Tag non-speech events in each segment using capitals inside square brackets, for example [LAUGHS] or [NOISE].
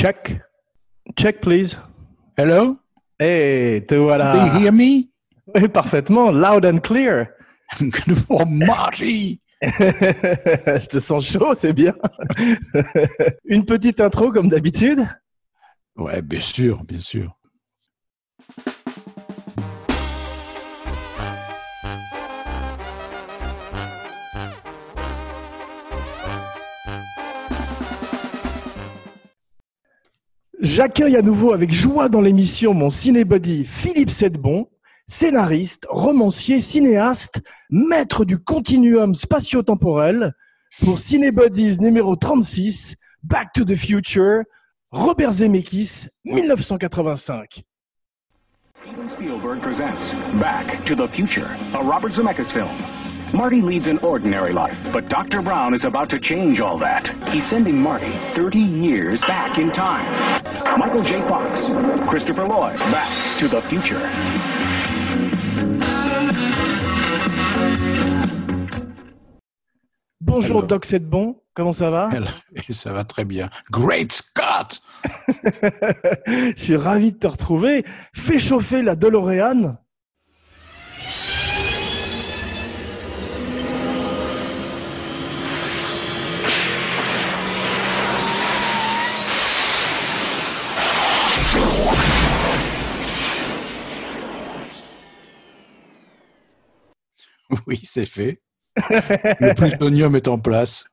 Check. Check, please. Hello? Hey, te Do you voilà. hear me? Oui, parfaitement. Loud and clear. [LAUGHS] oh, Marty! [LAUGHS] Je te sens chaud, c'est bien. [LAUGHS] Une petite intro comme d'habitude? Ouais, bien sûr, bien sûr. J'accueille à nouveau avec joie dans l'émission mon cinébuddy Philippe Sedbon, scénariste, romancier, cinéaste, maître du continuum spatio-temporel pour Cinébuddies numéro 36, Back to the Future, Robert Zemeckis, 1985. Steven Spielberg presents Back to the Future, a Robert Zemeckis film. Marty leads an ordinary life, but Dr. Brown is about to change all that. He's sending Marty 30 years back in time. Michael J. Fox, Christopher Lloyd, Back to the Future. Bonjour Alors. Doc Sedbon, comment ça va? [LAUGHS] Ça va très bien. Great Scott! [LAUGHS] Je suis ravi de te retrouver. Fais chauffer la DeLorean. [LAUGHS] Oui, c'est fait. [LAUGHS] Le plutonium est en place.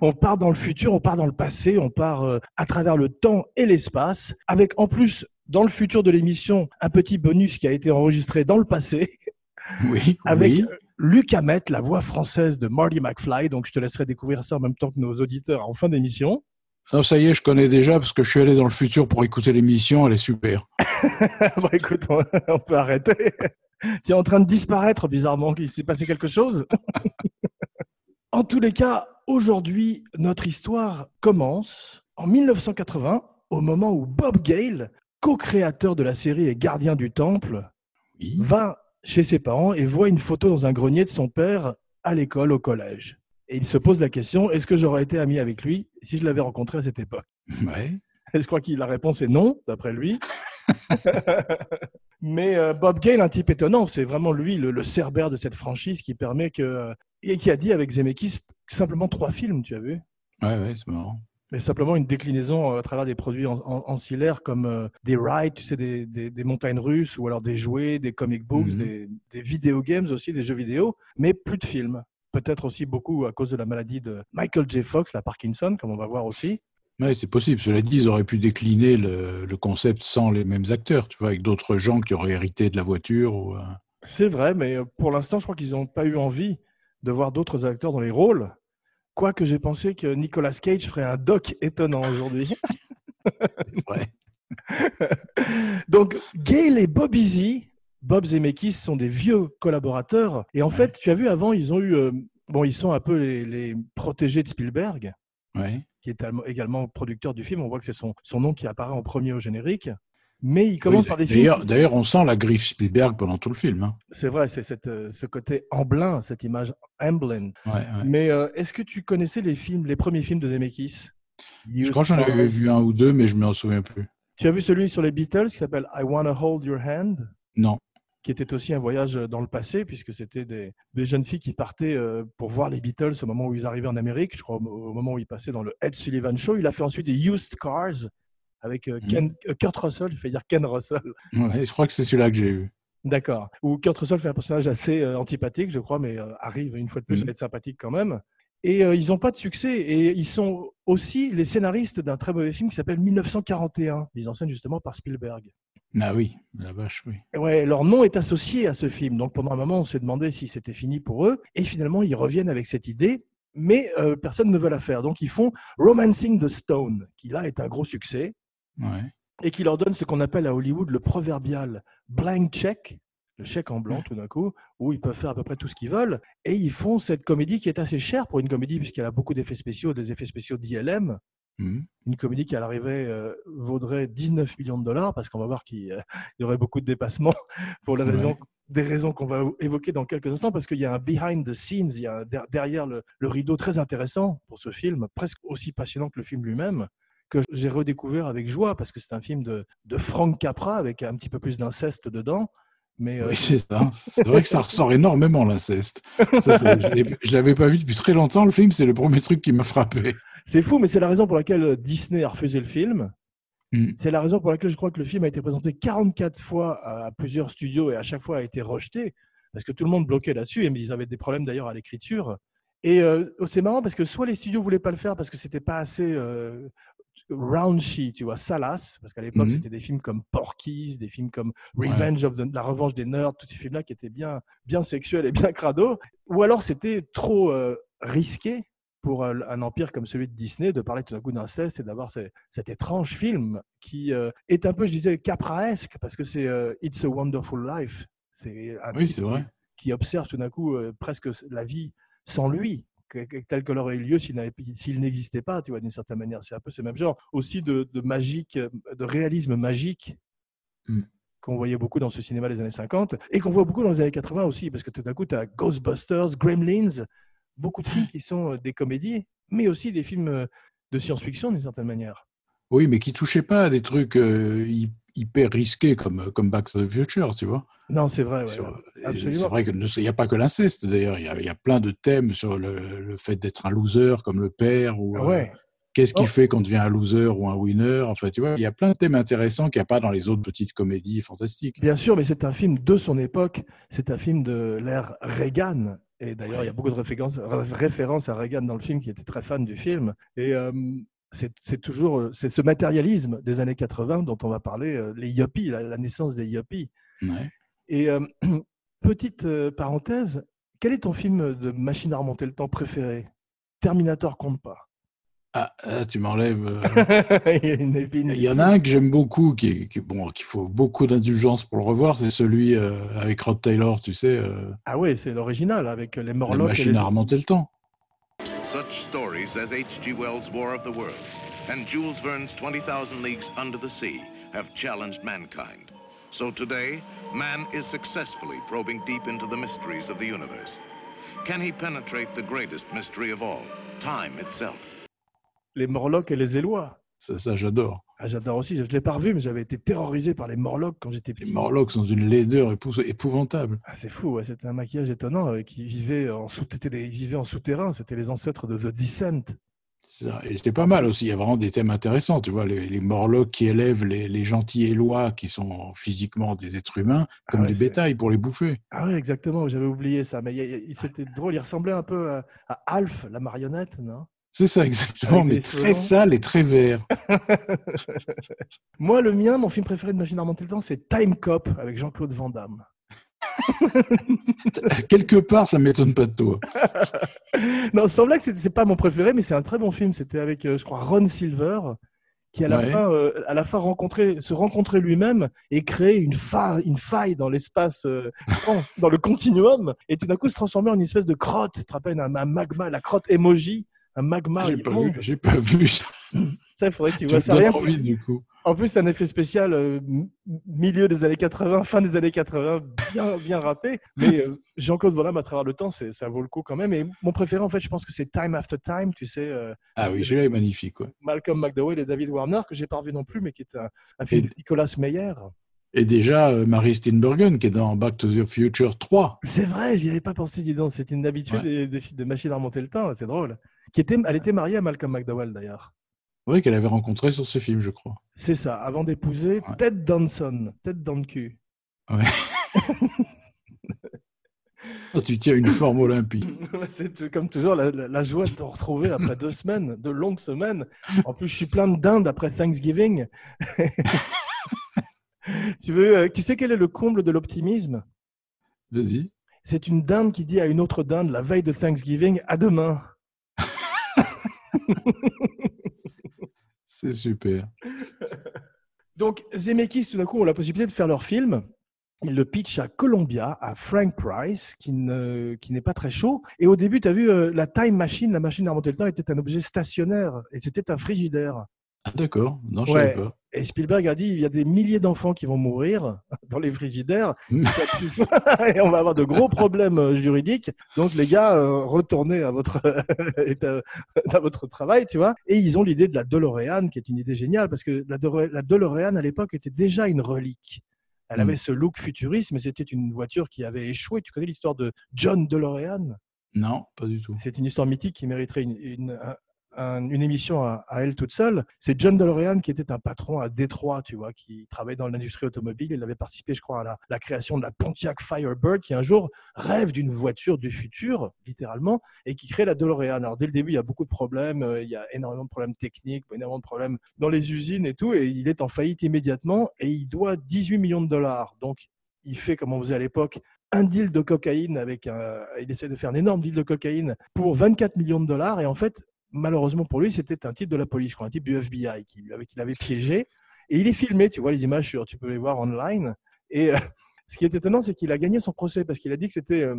On part dans le futur, on part dans le passé, on part euh, à travers le temps et l'espace, avec en plus, dans le futur de l'émission, un petit bonus qui a été enregistré dans le passé, [LAUGHS] Oui, avec oui. euh, Luc Hamet, la voix française de Marty McFly. Donc, je te laisserai découvrir ça en même temps que nos auditeurs en fin d'émission. Non, ça y est, je connais déjà parce que je suis allé dans le futur pour écouter l'émission. Elle est super. bon, écoute, on, on peut arrêter. Tu es en train de disparaître, bizarrement. Il s'est passé quelque chose [LAUGHS] En tous les cas, aujourd'hui, notre histoire commence en 1980, au moment où Bob Gale, co-créateur de la série et gardien du temple, Oui. va chez ses parents et voit une photo dans un grenier de son père à l'école, au collège. Et il se pose la question, est-ce que j'aurais été ami avec lui si je l'avais rencontré à cette époque? Ouais. [LAUGHS] je crois que la réponse est non, d'après lui. Mais euh, Bob Gale, un type étonnant, c'est vraiment lui le, le cerbère de cette franchise qui permet que. Et qui a dit avec Zemeckis simplement trois films, tu as vu? Ouais, ouais, c'est marrant. mais simplement une déclinaison euh, à travers des produits ancillaires comme euh, des rides, tu sais, des, des- des montagnes russes, ou alors des jouets, des comic books, Mhm. des, des video games aussi, des jeux vidéo, mais plus de films. Peut-être aussi beaucoup à cause de la maladie de Michael J. Fox, la Parkinson, comme on va voir aussi. Ouais, c'est possible. Cela dit, ils auraient pu décliner le, le concept sans les mêmes acteurs, tu vois, avec d'autres gens qui auraient hérité de la voiture. Ou, euh, C'est vrai, mais euh, pour l'instant, je crois qu'ils n'ont pas eu envie de voir d'autres acteurs dans les rôles. Quoique j'ai pensé que Nicolas Cage ferait un doc étonnant aujourd'hui. [LAUGHS] [LAUGHS] Donc, Gail et Bob Easy, Bob Zemeckis sont des vieux collaborateurs. Et en fait, tu as vu avant, ils ont eu. euh, bon, ils sont un peu les, les protégés de Spielberg, Ouais. qui est également producteur du film. On voit que c'est son, son nom qui apparaît en premier au générique. Mais il commence Oui, par des films. D'ailleurs, on sent la griffe Spielberg pendant tout le film. hein. C'est vrai, c'est euh, ce côté emblem, cette image emblem. Ouais, ouais. Mais euh, est-ce que tu connaissais les films, les premiers films de Zemeckis? Je crois que j'en avais vu un ou deux, mais je ne m'en souviens plus. Tu as vu celui sur les Beatles qui s'appelle I Wanna Hold Your Hand? Non. Qui était aussi un voyage dans le passé, puisque c'était des, des jeunes filles qui partaient euh, pour voir les Beatles au moment où ils arrivaient en Amérique, je crois au, moment où ils passaient dans le Ed Sullivan Show. Il a fait ensuite des Used Cars avec euh, Ken- euh, Kurt Russell, je vais dire Ken Russell, [LAUGHS] Ouais, je crois que c'est celui-là que j'ai eu. d'accord. Où Kurt Russell fait un personnage assez euh, antipathique, je crois, mais euh, arrive une fois de plus Mhm. à être sympathique quand même. Et euh, ils n'ont pas de succès. Et ils sont aussi les scénaristes d'un très mauvais film qui s'appelle 1941, mis en scène justement par Spielberg. Ah oui, la vache, oui. Ouais, leur nom est associé à ce film. Donc pendant un moment, on s'est demandé si c'était fini pour eux. Et finalement, ils reviennent avec cette idée, mais euh, personne ne veut la faire. Donc ils font Romancing the Stone, qui là est un gros succès, Ouais. et qui leur donne ce qu'on appelle à Hollywood le proverbial blank check, le chèque en blanc tout d'un coup, où ils peuvent faire à peu près tout ce qu'ils veulent. Et ils font cette comédie qui est assez chère pour une comédie, puisqu'elle a beaucoup d'effets spéciaux, des effets spéciaux d'ILM. Mhm. Une comédie qui à l'arrivée euh, vaudrait 19 millions de dollars, parce qu'on va voir qu'il euh, il y aurait beaucoup de dépassements [LAUGHS] pour les Ouais. raisons, des raisons qu'on va évoquer dans quelques instants, parce qu'il y a un behind the scenes, il y a un der- derrière le, le rideau très intéressant pour ce film, presque aussi passionnant que le film lui-même, que j'ai redécouvert avec joie parce que c'est un film de, de Frank Capra avec un petit peu plus d'inceste dedans. Mais euh, Oui, c'est ça. C'est vrai que ça ressort [LAUGHS] énormément l'inceste. Je je l'avais pas vu depuis très longtemps. Le film, c'est le premier truc qui m'a frappé. c'est fou, mais c'est la raison pour laquelle Disney a refusé le film. Mm. C'est la raison pour laquelle je crois que le film a été présenté 44 fois à plusieurs studios et à chaque fois a été rejeté parce que tout le monde bloquait là-dessus et ils avaient des problèmes d'ailleurs à l'écriture. Et euh, c'est marrant parce que soit les studios voulaient pas le faire parce que c'était pas assez euh, raunchy, tu vois, salace, parce qu'à l'époque Mhm. c'était des films comme Porky's, des films comme Revenge of the, la revanche des nerds, tous ces films-là qui étaient bien, bien sexuels et bien [LAUGHS] crado. Ou alors c'était trop euh, risqué pour euh, un empire comme celui de Disney de parler tout d'un coup d'inceste et d'avoir ce- cet étrange film qui euh, est un peu, je disais, capraesque parce que c'est euh, It's a Wonderful Life. C'est un Oui, c'est vrai. qui observe tout d'un coup presque la vie sans lui, telle qu'elle aurait eu lieu s'il n'existait pas, tu vois, d'une certaine manière. C'est un peu ce même genre. Aussi de, de magique, euh, de réalisme magique Mm. qu'on voyait beaucoup dans ce cinéma des années 50 et qu'on voit beaucoup dans les années 80 aussi, parce que tout d'un coup, tu as Ghostbusters, Gremlins, beaucoup de films qui sont euh, des comédies, mais aussi des films euh, de science-fiction d'une certaine manière. Oui, mais qui touchait pas à des trucs euh, hyper risqués comme, comme Back to the Future, tu vois. Non, c'est vrai. ouais, Sur- absolument. C'est vrai qu'il n'y a pas que l'inceste, d'ailleurs. Il y a, il y a plein de thèmes sur le, le fait d'être un loser comme le père ou euh, Ouais. qu'est-ce qui Oh. fait qu'on devient un loser ou un winner. Enfin, tu vois, il y a plein de thèmes intéressants qu'il n'y a pas dans les autres petites comédies fantastiques. Bien sûr, mais c'est un film de son époque. C'est un film de l'ère Reagan. Et d'ailleurs, il y a beaucoup de références, références à Reagan dans le film, qui était très fan du film. Et euh, c'est toujours euh, c'est ce matérialisme des années 80 dont on va parler, euh, les yuppies, la, la naissance des yuppies. Ouais. Et euh, [CLEARS THROAT] petite parenthèse, quel est ton film de machine à remonter le temps préféré? Terminator compte pas. Ah, ah, tu m'enlèves. euh, [LAUGHS] il y. Il en a un que j'aime beaucoup, qui, bon, qu'il faut beaucoup d'indulgence pour le revoir, c'est celui euh, avec Rod Taylor, tu sais, Ah ouais, c'est l'original avec les Morlocks. et machine les- à remonter le temps. Such stories as H.G. Wells' War of the Worlds and Jules Verne's 20,000 Leagues Under the Sea have challenged mankind. So today, man is successfully probing deep into the mysteries of the universe. Can he penetrate the greatest mystery of all, time itself? les Morlocks et les Élois. Ça, ça j'adore. Ah, J'adore aussi. Je ne l'ai pas revu, mais j'avais été terrorisé par les Morlocks quand j'étais Les petit. Morlocks sont d'une laideur épou- épouvantable. Ah, c'est fou, ouais. c'était un maquillage étonnant euh, qui vivait en, sous ils vivaient en souterrain. C'était les ancêtres de The Descent. Et c'était pas mal aussi. Il y a vraiment des thèmes intéressants. Tu vois, les, les Morlocks qui élèvent les, les gentils Élois qui sont physiquement des êtres humains comme ouais, du bétail pour les bouffer. Ah oui, exactement. J'avais oublié ça. Mais c'était drôle. Il ressemblait un peu à, à Alf, la marionnette, non? C'est ça, exactement, Avec mais très sale et très vert. Moi, le mien, mon film préféré de Machine à remonter le temps, c'est Time Cop avec Jean-Claude Van Damme. [LAUGHS] Quelque part, ça m'étonne pas de toi. [LAUGHS] non, sans blague, c'est pas mon préféré, mais c'est un très bon film. C'était avec, euh, je crois, Ron Silver, qui à la Ouais. fin, euh, à la fin rencontrait, se rencontrait lui-même et créer une faille, une faille dans l'espace, euh, dans le continuum, et tout d'un coup se transformait en une espèce de crotte. Tu te rappelles un, un magma, la crotte emoji, un magma. J'ai pas vu, j'ai pas vu [LAUGHS] ça. Ça, il faudrait que tu vois ça. Rien- envie, du coup. En plus, un effet spécial euh, milieu des années 80, fin des années 80, bien, bien raté. Mais euh, Jean-Claude Van Damme, à travers le temps, ça vaut le coup quand même. Et mon préféré, en fait, je pense que c'est Time After Time, tu sais, euh, Ah oui, est magnifique. ouais. Malcolm McDowell et David Warner, que j'ai pas revu non plus, mais qui est un, un film Et- de Nicolas Meyer. Et déjà, euh, Mary Steenburgen, qui est dans Back to the Future 3. C'est vrai, j'y avais pas pensé, dis donc. C'est une habitude Ouais. des, des machines à remonter le temps, c'est drôle. Qui était, elle était mariée à Malcolm McDowell, d'ailleurs. Oui, qu'elle avait rencontré sur ce film, je crois. C'est ça, avant d'épouser Ouais. Ted Danson, dans le cul. Oh, tu tiens une forme olympique. [LAUGHS] C'est comme toujours la, la- la joie de te retrouver après deux semaines, deux longues semaines. En plus, je suis plein de dinde après Thanksgiving. [LAUGHS] tu, veux, euh, tu sais quel est le comble de l'optimisme? Vas-y. C'est une dinde qui dit à une autre dinde la veille de Thanksgiving à demain. [LAUGHS] C'est super. Donc, Zemeckis, tout d'un coup, ont la possibilité de faire leur film. Ils le pitchent à Columbia, à Frank Price, qui ne- qui n'est pas très chaud. Et au début, tu as vu, euh, la time machine, la machine à remonter le temps, était un objet stationnaire. Et c'était un frigidaire. Ah, d'accord. Non, je Ouais. savais pas. Et Spielberg a dit il y a des milliers d'enfants qui vont mourir [LAUGHS] dans les frigidaires Mm. [LAUGHS] et on va avoir de gros problèmes euh, juridiques. Donc les gars, euh, retournez à votre [LAUGHS] à, votre travail, tu vois. Et ils ont l'idée de la DeLorean, qui est une idée géniale parce que la, De- la DeLorean à l'époque était déjà une relique. Elle Mm. avait ce look futuriste, mais c'était une voiture qui avait échoué. Tu connais l'histoire de John DeLorean? Non, pas du tout. c'est une histoire mythique qui mériterait une, une, un- un- une émission à, elle toute seule. C'est John DeLorean qui était un patron à Détroit, tu vois, qui travaillait dans l'industrie automobile. Il avait participé, je crois, à la, la création de la Pontiac Firebird, qui un jour rêve d'une voiture du futur, littéralement, et qui crée la DeLorean. Alors dès le début, il y a beaucoup de problèmes. euh, Il y a énormément de problèmes techniques, énormément de problèmes dans les usines et tout. Et il est en faillite immédiatement et il doit 18 millions de dollars. Donc il fait comme on faisait à l'époque un deal de cocaïne avec un, il essaie de faire un énorme deal de cocaïne pour 24 millions de dollars et en fait malheureusement pour lui c'était un type de la police je crois, un type du FBI qui lui avait, qui l'avait piégé. Et il est filmé tu vois les images sur tu peux les voir online. Et euh, [LAUGHS] ce qui est étonnant c'est qu'il a gagné son procès parce qu'il a dit que c'était euh,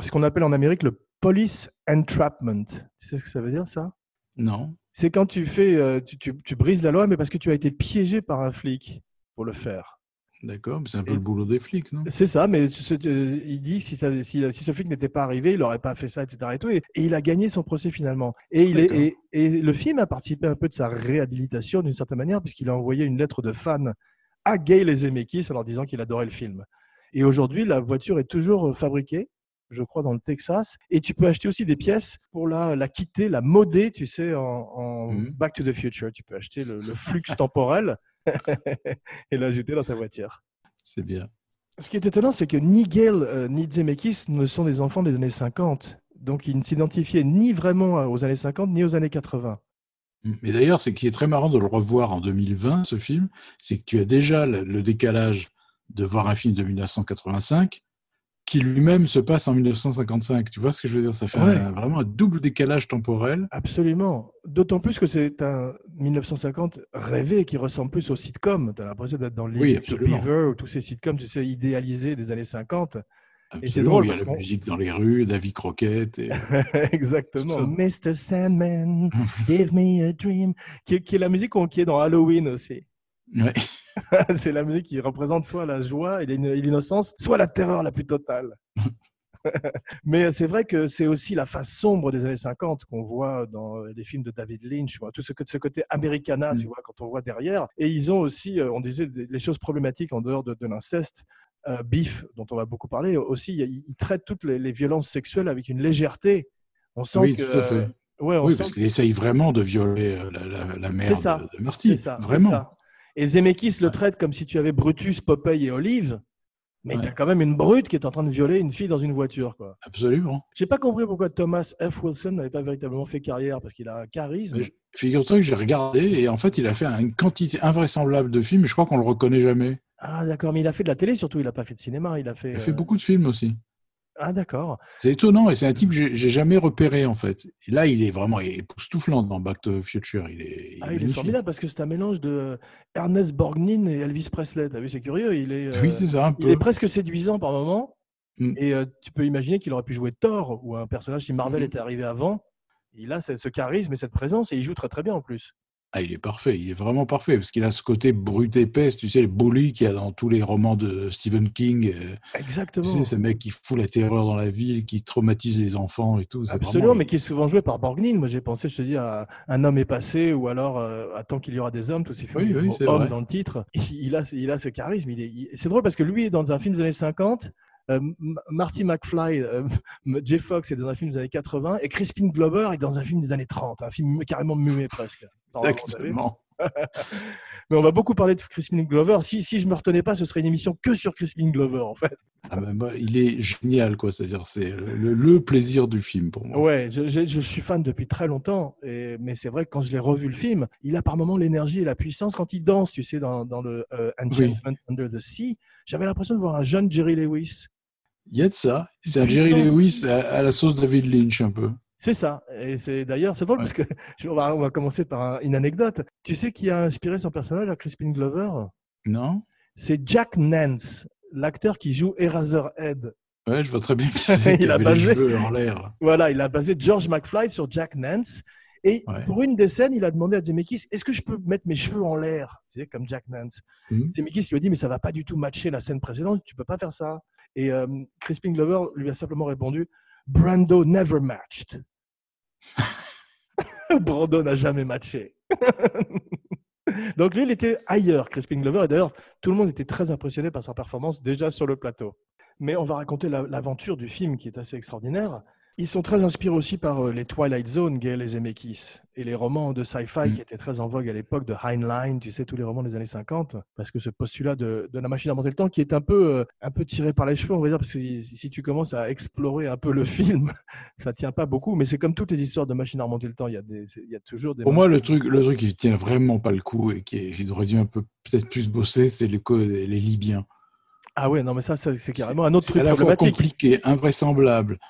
ce qu'on appelle en Amérique le police entrapment. Tu sais ce que ça veut dire ça? Non. c'est quand tu fais euh, tu, tu- tu brises la loi mais parce que tu as été piégé par un flic pour le faire D'accord, mais c'est un peu Et- le boulot des flics, non? C'est ça, mais ce- euh, il dit que si, ça- si, si ce flic n'était pas arrivé, il n'aurait pas fait ça, etc. Et, tout, et, et il a gagné son procès finalement. Et, il est, D'accord. et, et le film a participé un peu de sa réhabilitation d'une certaine manière, puisqu'il a envoyé une lettre de fan à Gay les Zemeckis en leur disant qu'il adorait le film. Et aujourd'hui, la voiture est toujours fabriquée, je crois, dans le Texas. Et tu peux acheter aussi des pièces pour la, la quitter, la moder, tu sais, en, en Mhm. Back to the Future. Tu peux acheter le, le flux temporel [LAUGHS] et l'ajouter dans ta voiture. C'est bien. Ce qui est étonnant, c'est que ni Gale euh, ni Zemeckis ne sont des enfants des années 50. Donc, ils ne s'identifiaient ni vraiment aux années 50 ni aux années 80. Mais d'ailleurs, ce qui est très marrant de le revoir en 2020, ce film, c'est que tu as déjà le, le décalage de voir un film de 1985 qui lui-même se passe en 1955. Tu vois ce que je veux dire? Ça fait Ouais. un- vraiment un double décalage temporel. Absolument. D'autant plus que c'est un 1950 rêvé qui ressemble plus au sitcom. Tu as l'impression d'être dans Oui, to absolument. Beaver ou tous ces sitcoms, tu sais, idéalisés des années 50. Absolument, drôle il y a la musique dans les rues, David Croquette. Et... [LAUGHS] Exactement. C'est. Mr. Sandman, [LAUGHS] give me a dream. Qui est, qui est la musique qui est dans Halloween aussi. Ouais. [LAUGHS] c'est la musique qui représente soit la joie et l'in- et l'innocence, soit la terreur la plus totale. [LAUGHS] Mais c'est vrai que c'est aussi la face sombre des années 50 qu'on voit dans les films de David Lynch, ou tout ce, ce côté americana, tu Mm. vois, quand on voit derrière. Et ils ont aussi, euh, on disait, les choses problématiques en dehors de, de l'inceste. Euh, Beef, dont on va beaucoup parler, aussi, ils traitent toutes les, les violences sexuelles avec une légèreté. On sent Oui, que, tout à fait. ouais, on Oui, sent parce qu'il essaye vraiment de violer euh, la, la, la mère ça. de, de Marty. C'est ça, vraiment. ça. Et Zemeckis le traite comme si tu avais Brutus, Popeye et Olive, mais Ouais. tu as quand même une brute qui est en train de violer une fille dans une voiture. quoi. Absolument. J'ai pas compris pourquoi Thomas F. Wilson n'avait pas véritablement fait carrière, parce qu'il a un charisme. Figure-toi que j'ai regardé et en fait, il a fait une quantité invraisemblable de films. et Je crois qu'on le reconnaît jamais. Ah d'accord, mais il a fait de la télé surtout, il a pas fait de cinéma, il a fait... Il a fait euh, beaucoup de films aussi. Ah d'accord. C'est étonnant et c'est un type que j'ai jamais repéré en fait. Et là, il est vraiment époustouflant dans Back to the Future. Il est, il Ah, est il est magnifique. formidable parce que c'est un mélange de Ernest Borgnine et Elvis Presley. T'as vu, c'est curieux. Il est, euh, Oui, c'est ça un il est presque séduisant par moment. Mm. Et euh, tu peux imaginer qu'il aurait pu jouer Thor ou un personnage si Marvel Mhm. était arrivé avant. Il a ce charisme et cette présence et il joue très très bien en plus. Ah, il est parfait. Il est vraiment parfait parce qu'il a ce côté brut épaisse. Tu sais, le bully qu'il y a dans tous les romans de Stephen King. euh, Tu Exactement. sais, ce mec qui fout la terreur dans la ville, qui traumatise les enfants et tout. Absolument, vraiment- mais qui est souvent joué par Borgnine. Moi, j'ai pensé, je te dis, à Un homme est passé ou alors euh, Tant qu'il y aura des hommes, tous ces films Oui, oui, homme vrai. dans le titre. Il a, il a ce charisme. Est, C'est drôle parce que lui est dans un film des années 50. Euh, Marty McFly, euh, [LAUGHS] Jay Fox est dans un film des années 80 et Crispin Glover est dans un film des années 30, un film carrément muet presque. Exactement. [LAUGHS] Mais on va beaucoup parler de Crispin Glover. Si, si je me retenais pas, ce serait une émission que sur Crispin Glover en fait. Ah, ben, il est génial, quoi. C'est-à-dire, c'est le, le plaisir du film pour moi. Ouais, je, je- je suis fan depuis très longtemps, et, mais c'est vrai que quand je l'ai revu le film, il a par moments l'énergie et la puissance quand il danse, tu sais, dans, dans le euh, Enchantment Under the Sea. J'avais l'impression de voir un jeune Jerry Lewis. Il y a de ça. C'est un Jerry. Lewis à, à la sauce David Lynch, un peu. C'est ça. Et c'est d'ailleurs, c'est drôle Ouais. parce que [LAUGHS] on va, on va commencer par un- une anecdote. Tu sais qui a inspiré son personnage à Crispin Glover? Non C'est Jack Nance, l'acteur qui joue Eraserhead. Ouais, je vois très bien qui c'est. [LAUGHS] Il qui a basé- les cheveux en l'air. Voilà, il a basé George McFly sur Jack Nance. Et Ouais. pour une des scènes, il a demandé à Zemeckis Est-ce que je peux mettre mes cheveux en l'air? Tu sais, comme Jack Nance. Mhm. Zemeckis lui a dit Mais ça va pas du tout matcher la scène précédente, tu peux pas faire ça. Et euh, Crispin Glover lui a simplement répondu Brando never matched. [LAUGHS] Brando n'a jamais matché. [LAUGHS] Donc lui, il était ailleurs, Crispin Glover. Et d'ailleurs, tout le monde était très impressionné par sa performance déjà sur le plateau. Mais on va raconter la- l'aventure du film qui est assez extraordinaire. Ils sont très inspirés aussi par euh, les Twilight Zone, Gale et Zemeckis, et les romans de sci-fi Mm. qui étaient très en vogue à l'époque de Heinlein, tu sais, tous les romans des années 50, parce que ce postulat de, de la machine à remonter le temps qui est un peu, euh, un peu tiré par les cheveux, on va dire, parce que si, si tu commences à explorer un peu le [LAUGHS] film, ça tient pas beaucoup, mais c'est comme toutes les histoires de machine à remonter le temps, il y a, des, il y a toujours des... Pour moi, le truc, le truc qui tient vraiment pas le coup et qui ils auraient dû un peu peut-être plus bosser, c'est les, Libyens. Ah ouais, non, mais ça, ça, c'est carrément un autre C'est truc à la fois compliqué, invraisemblable.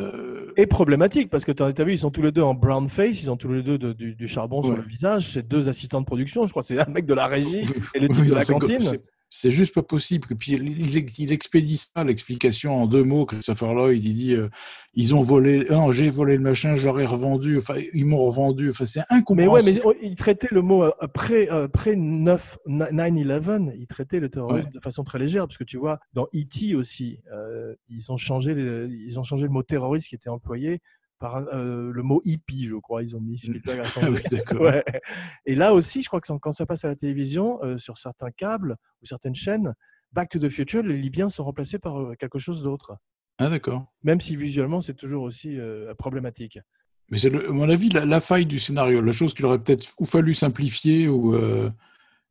Euh, Et problématique, parce que tu as vu, ils sont tous les deux en brown face, ils ont tous les deux de- du, du charbon sur le visage. C'est deux assistants de production, je crois. C'est un mec de la régie [LAUGHS] et le type oui, de la cantine. C'est- juste pas possible. Puis il, expédie ça, l'explication en deux mots. Christopher Lloyd, il dit euh, ils ont volé, non, j'ai volé le machin, je leur ai revendu. Enfin, ils m'ont revendu. Enfin, c'est Mais ouais, incompréhensible. mais oh, il traitait le mot euh, après, euh, après 9, 9-11, il traitait le terrorisme de façon très légère, parce que tu vois, dans E.T. aussi, euh, ils, ont changé les- ils ont changé le mot terroriste qui était employé par euh, le mot hippie, je crois. Ils ont mis Spielberg Ah oui. Ouais. Et là aussi, je crois que quand ça passe à la télévision, euh, sur certains câbles ou certaines chaînes, Back to the Future, les Libyens sont remplacés par euh, quelque chose d'autre. Ah, d'accord. Même si visuellement, c'est toujours aussi euh, problématique. Mais c'est, à mon avis, la, la faille du scénario, la chose qu'il aurait peut-être ou fallu simplifier. Ou,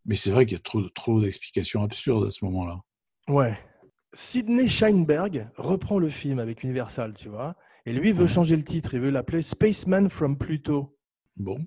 Mais c'est vrai qu'il y a trop, trop d'explications absurdes à ce moment-là. Ouais. Sidney Sheinberg reprend le film avec Universal, tu vois, et lui veut changer le titre, il veut l'appeler Spaceman from Pluto. Bon.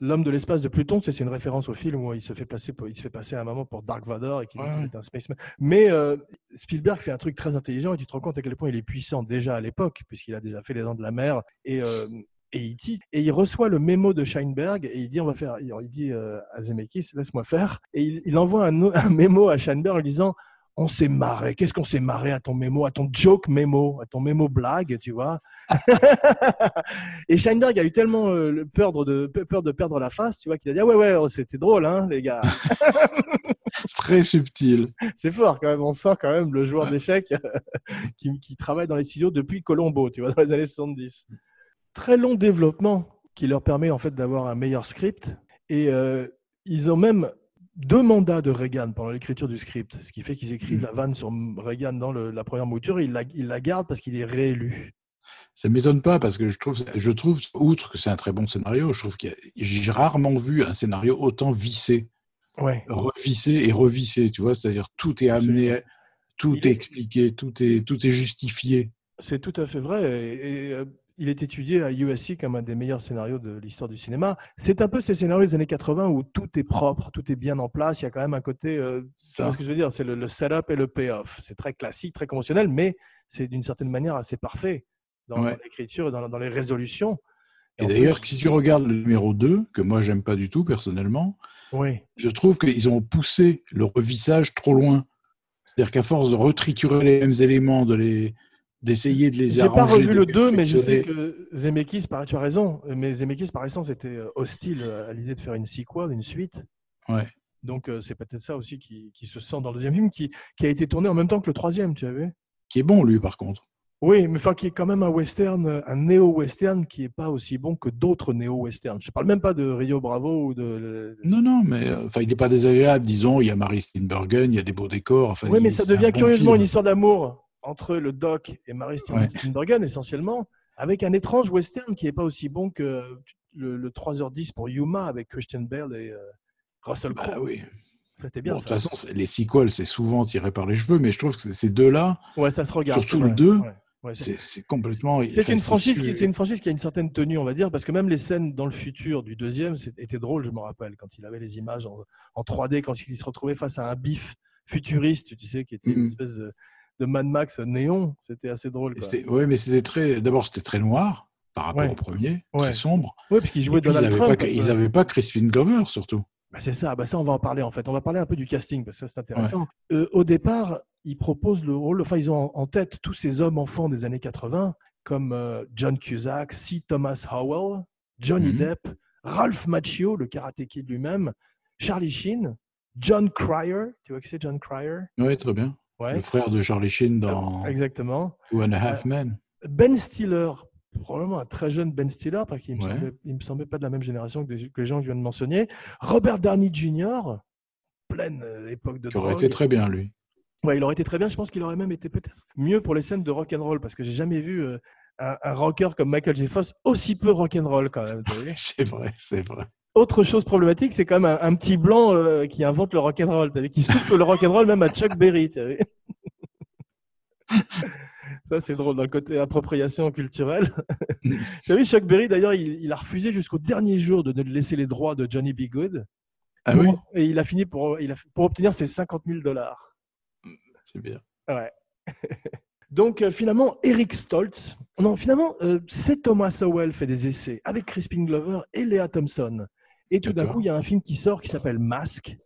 L'homme de l'espace de Pluton, c'est une référence au film où il se fait passer, pour- il se fait passer à un moment pour Dark Vador et qu'il Ouais, est un spaceman. Mais euh, Spielberg fait un truc très intelligent et tu te rends compte à quel point il est puissant déjà à l'époque, puisqu'il a déjà fait Les Dents de la Mer et euh, et E.T. Et il reçoit le mémo de Sheinberg et il dit on va faire, il il dit euh, à Zemeckis laisse-moi faire et il, il envoie un, [LAUGHS] un mémo à Sheinberg en lui disant on s'est marré. Qu'est-ce qu'on s'est marré à ton mémo, à ton joke mémo, à ton mémo blague, tu vois? [LAUGHS] et Sheinberg a eu tellement euh, peur de, peur de perdre la face, tu vois, qu'il a dit ah ouais ouais, oh, c'était drôle, hein, les gars. [LAUGHS] Très subtil. C'est fort quand même. On sent quand même le joueur Ouais. d'échecs qui, qui travaille dans les studios depuis Colombo, tu vois, dans les années 70. Très long développement qui leur permet en fait d'avoir un meilleur script. Et euh, ils ont même deux mandats de Reagan pendant l'écriture du script, ce qui fait qu'ils écrivent Mhm. la vanne sur Reagan dans le- la première mouture. et Ils la, ils la gardent parce qu'il est réélu. Ça m'étonne pas parce que je trouve, je trouve, outre que c'est un très bon scénario, je trouve que j'ai rarement vu un scénario autant vissé, Ouais. revissé et revissé. Tu vois, c'est-à-dire tout est amené, Absolument. tout est est- expliqué, tout est, tout est justifié. C'est tout à fait vrai. Et, et, euh, il est étudié à USC comme un des meilleurs scénarios de l'histoire du cinéma. C'est un peu ces scénarios des années 80 où tout est propre, tout est bien en place. Il y a quand même un côté, euh, tu vois ce que je veux dire, c'est le, le setup et le payoff. C'est très classique, très conventionnel, mais c'est d'une certaine manière assez parfait dans, Ouais. l'écriture et dans, dans les résolutions. Et d'ailleurs, si tu regardes le numéro 2, que moi j'aime pas du tout personnellement, oui, je trouve qu'ils ont poussé le revissage trop loin. C'est-à-dire qu'à force de retriturer les mêmes éléments, de les d'essayer de les j'ai pas revu le 2, mais je sais que Zemeckis, tu as raison, mais Zemeckis, par essence, était euh, hostile à l'idée de faire une sequel, une suite. Ouais. Donc euh, c'est peut-être ça aussi qui, qui se sent dans le deuxième film, qui, qui a été tourné en même temps que le troisième, tu vu? Qui est bon lui par contre. Oui, mais enfin qui est quand même un western, euh, un néo-western qui est pas aussi bon que d'autres néo-westerns. Je parle même pas de Rio Bravo ou de. Non, non, mais enfin, il n'est pas désagréable, disons. Il y a Marie Steenburgen, il y a des beaux décors. Enfin, Oui, mais ça un devient bon curieusement une histoire d'amour entre le Doc et Mary Ouais. Steenburgen essentiellement, avec un étrange western qui est pas aussi bon que le, le 3h10 pour Yuma avec Christian Bale et euh, Russell Bah Crowe. oui. C'était Bon, bien de toute façon, les sequels, c'est souvent tiré par les cheveux, mais je trouve que ces deux-là, Ouais, ça se regarde. surtout le vrai. deux, Ouais, ouais, c'est- c'est c'est complètement. C'est une franchise qui c'est une franchise qui a une certaine tenue, on va dire, parce que même les scènes dans le futur du deuxième c'était drôle, je me rappelle, quand il avait les images en, en 3D, quand il se retrouvait face à un bif futuriste, tu sais, qui était une Mhm. espèce de, de Mad Max néon, c'était assez drôle. Ouais, mais c'était très. D'abord, c'était très noir par rapport Ouais. au premier, Ouais. très sombre. Oui, puisqu'il jouait Et puis, ils Donald n'avaient Trump. pas, parce ils que- avaient pas Crispin Glover, surtout. Bah, c'est ça, bah, ça on va en parler en fait. On va parler un peu du casting parce que c'est intéressant. Euh, au départ, ils proposent le rôle, enfin ils ont en, tête tous ces hommes enfants des années 80 comme euh, John Cusack, C. Thomas Howell, Johnny Mhm. Depp, Ralph Macchio, le karaté kid lui-même, Charlie Sheen, John Cryer. Tu vois qui c'est John Cryer? Oui, très bien. Ouais, Le frère de Charlie Sheen dans exactement. Two and a Half Men. Ben Stiller, probablement un très jeune Ben Stiller, parce qu'il me, Ouais. semblait, il me semblait pas de la même génération que, des- que les gens que je viens de mentionner. Robert Downey Jr., pleine euh, époque de Qui aurait été très bien, lui. Ouais, il aurait été très bien. Je pense qu'il aurait même été peut-être mieux pour les scènes de rock and roll, parce que j'ai jamais vu euh, un, un rocker comme Michael J. Fox aussi peu rock and roll quand même. [LAUGHS] C'est vrai, c'est vrai. Autre chose problématique, c'est quand même un, un petit blanc euh, qui invente le rock and roll, qui souffle le rock and roll même à Chuck Berry. Ça, c'est drôle d'un côté appropriation culturelle. [LAUGHS] Vu, Chuck Berry, d'ailleurs, il, il a refusé jusqu'au dernier jour de ne laisser les droits de Johnny B. Good. Ah Pour- oui, Et il a fini pour, il a, pour obtenir ses 50 000 dollars. c'est bien. Ouais. [LAUGHS] Donc euh, finalement, Eric Stoltz, non, finalement, euh, c'est Thomas Howell fait des essais avec Crispin Glover et Lea Thompson. Et tout d'un coup, il y a un film qui sort qui s'appelle Mask,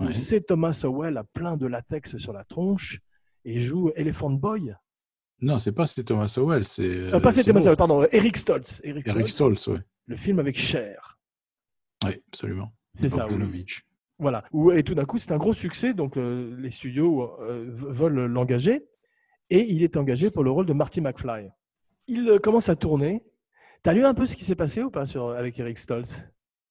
où Ouais. c'est Thomas Howell a plein de latex sur la tronche et joue Elephant Boy. Non, c'est pas c'est Thomas Howell, c'est. Euh, pas c'est Thomas. Howell, pardon, Eric Stoltz. Eric, Eric Stoltz, oui. le film avec Cher. Oui, absolument. C'est ça. oui. Voilà. Et tout d'un coup, c'est un gros succès. Donc, euh, les studios euh, veulent l'engager. Et il est engagé pour le rôle de Marty McFly. Il euh, commence à tourner. T'as lu un peu ce qui s'est passé ou pas sur, avec Eric Stoltz?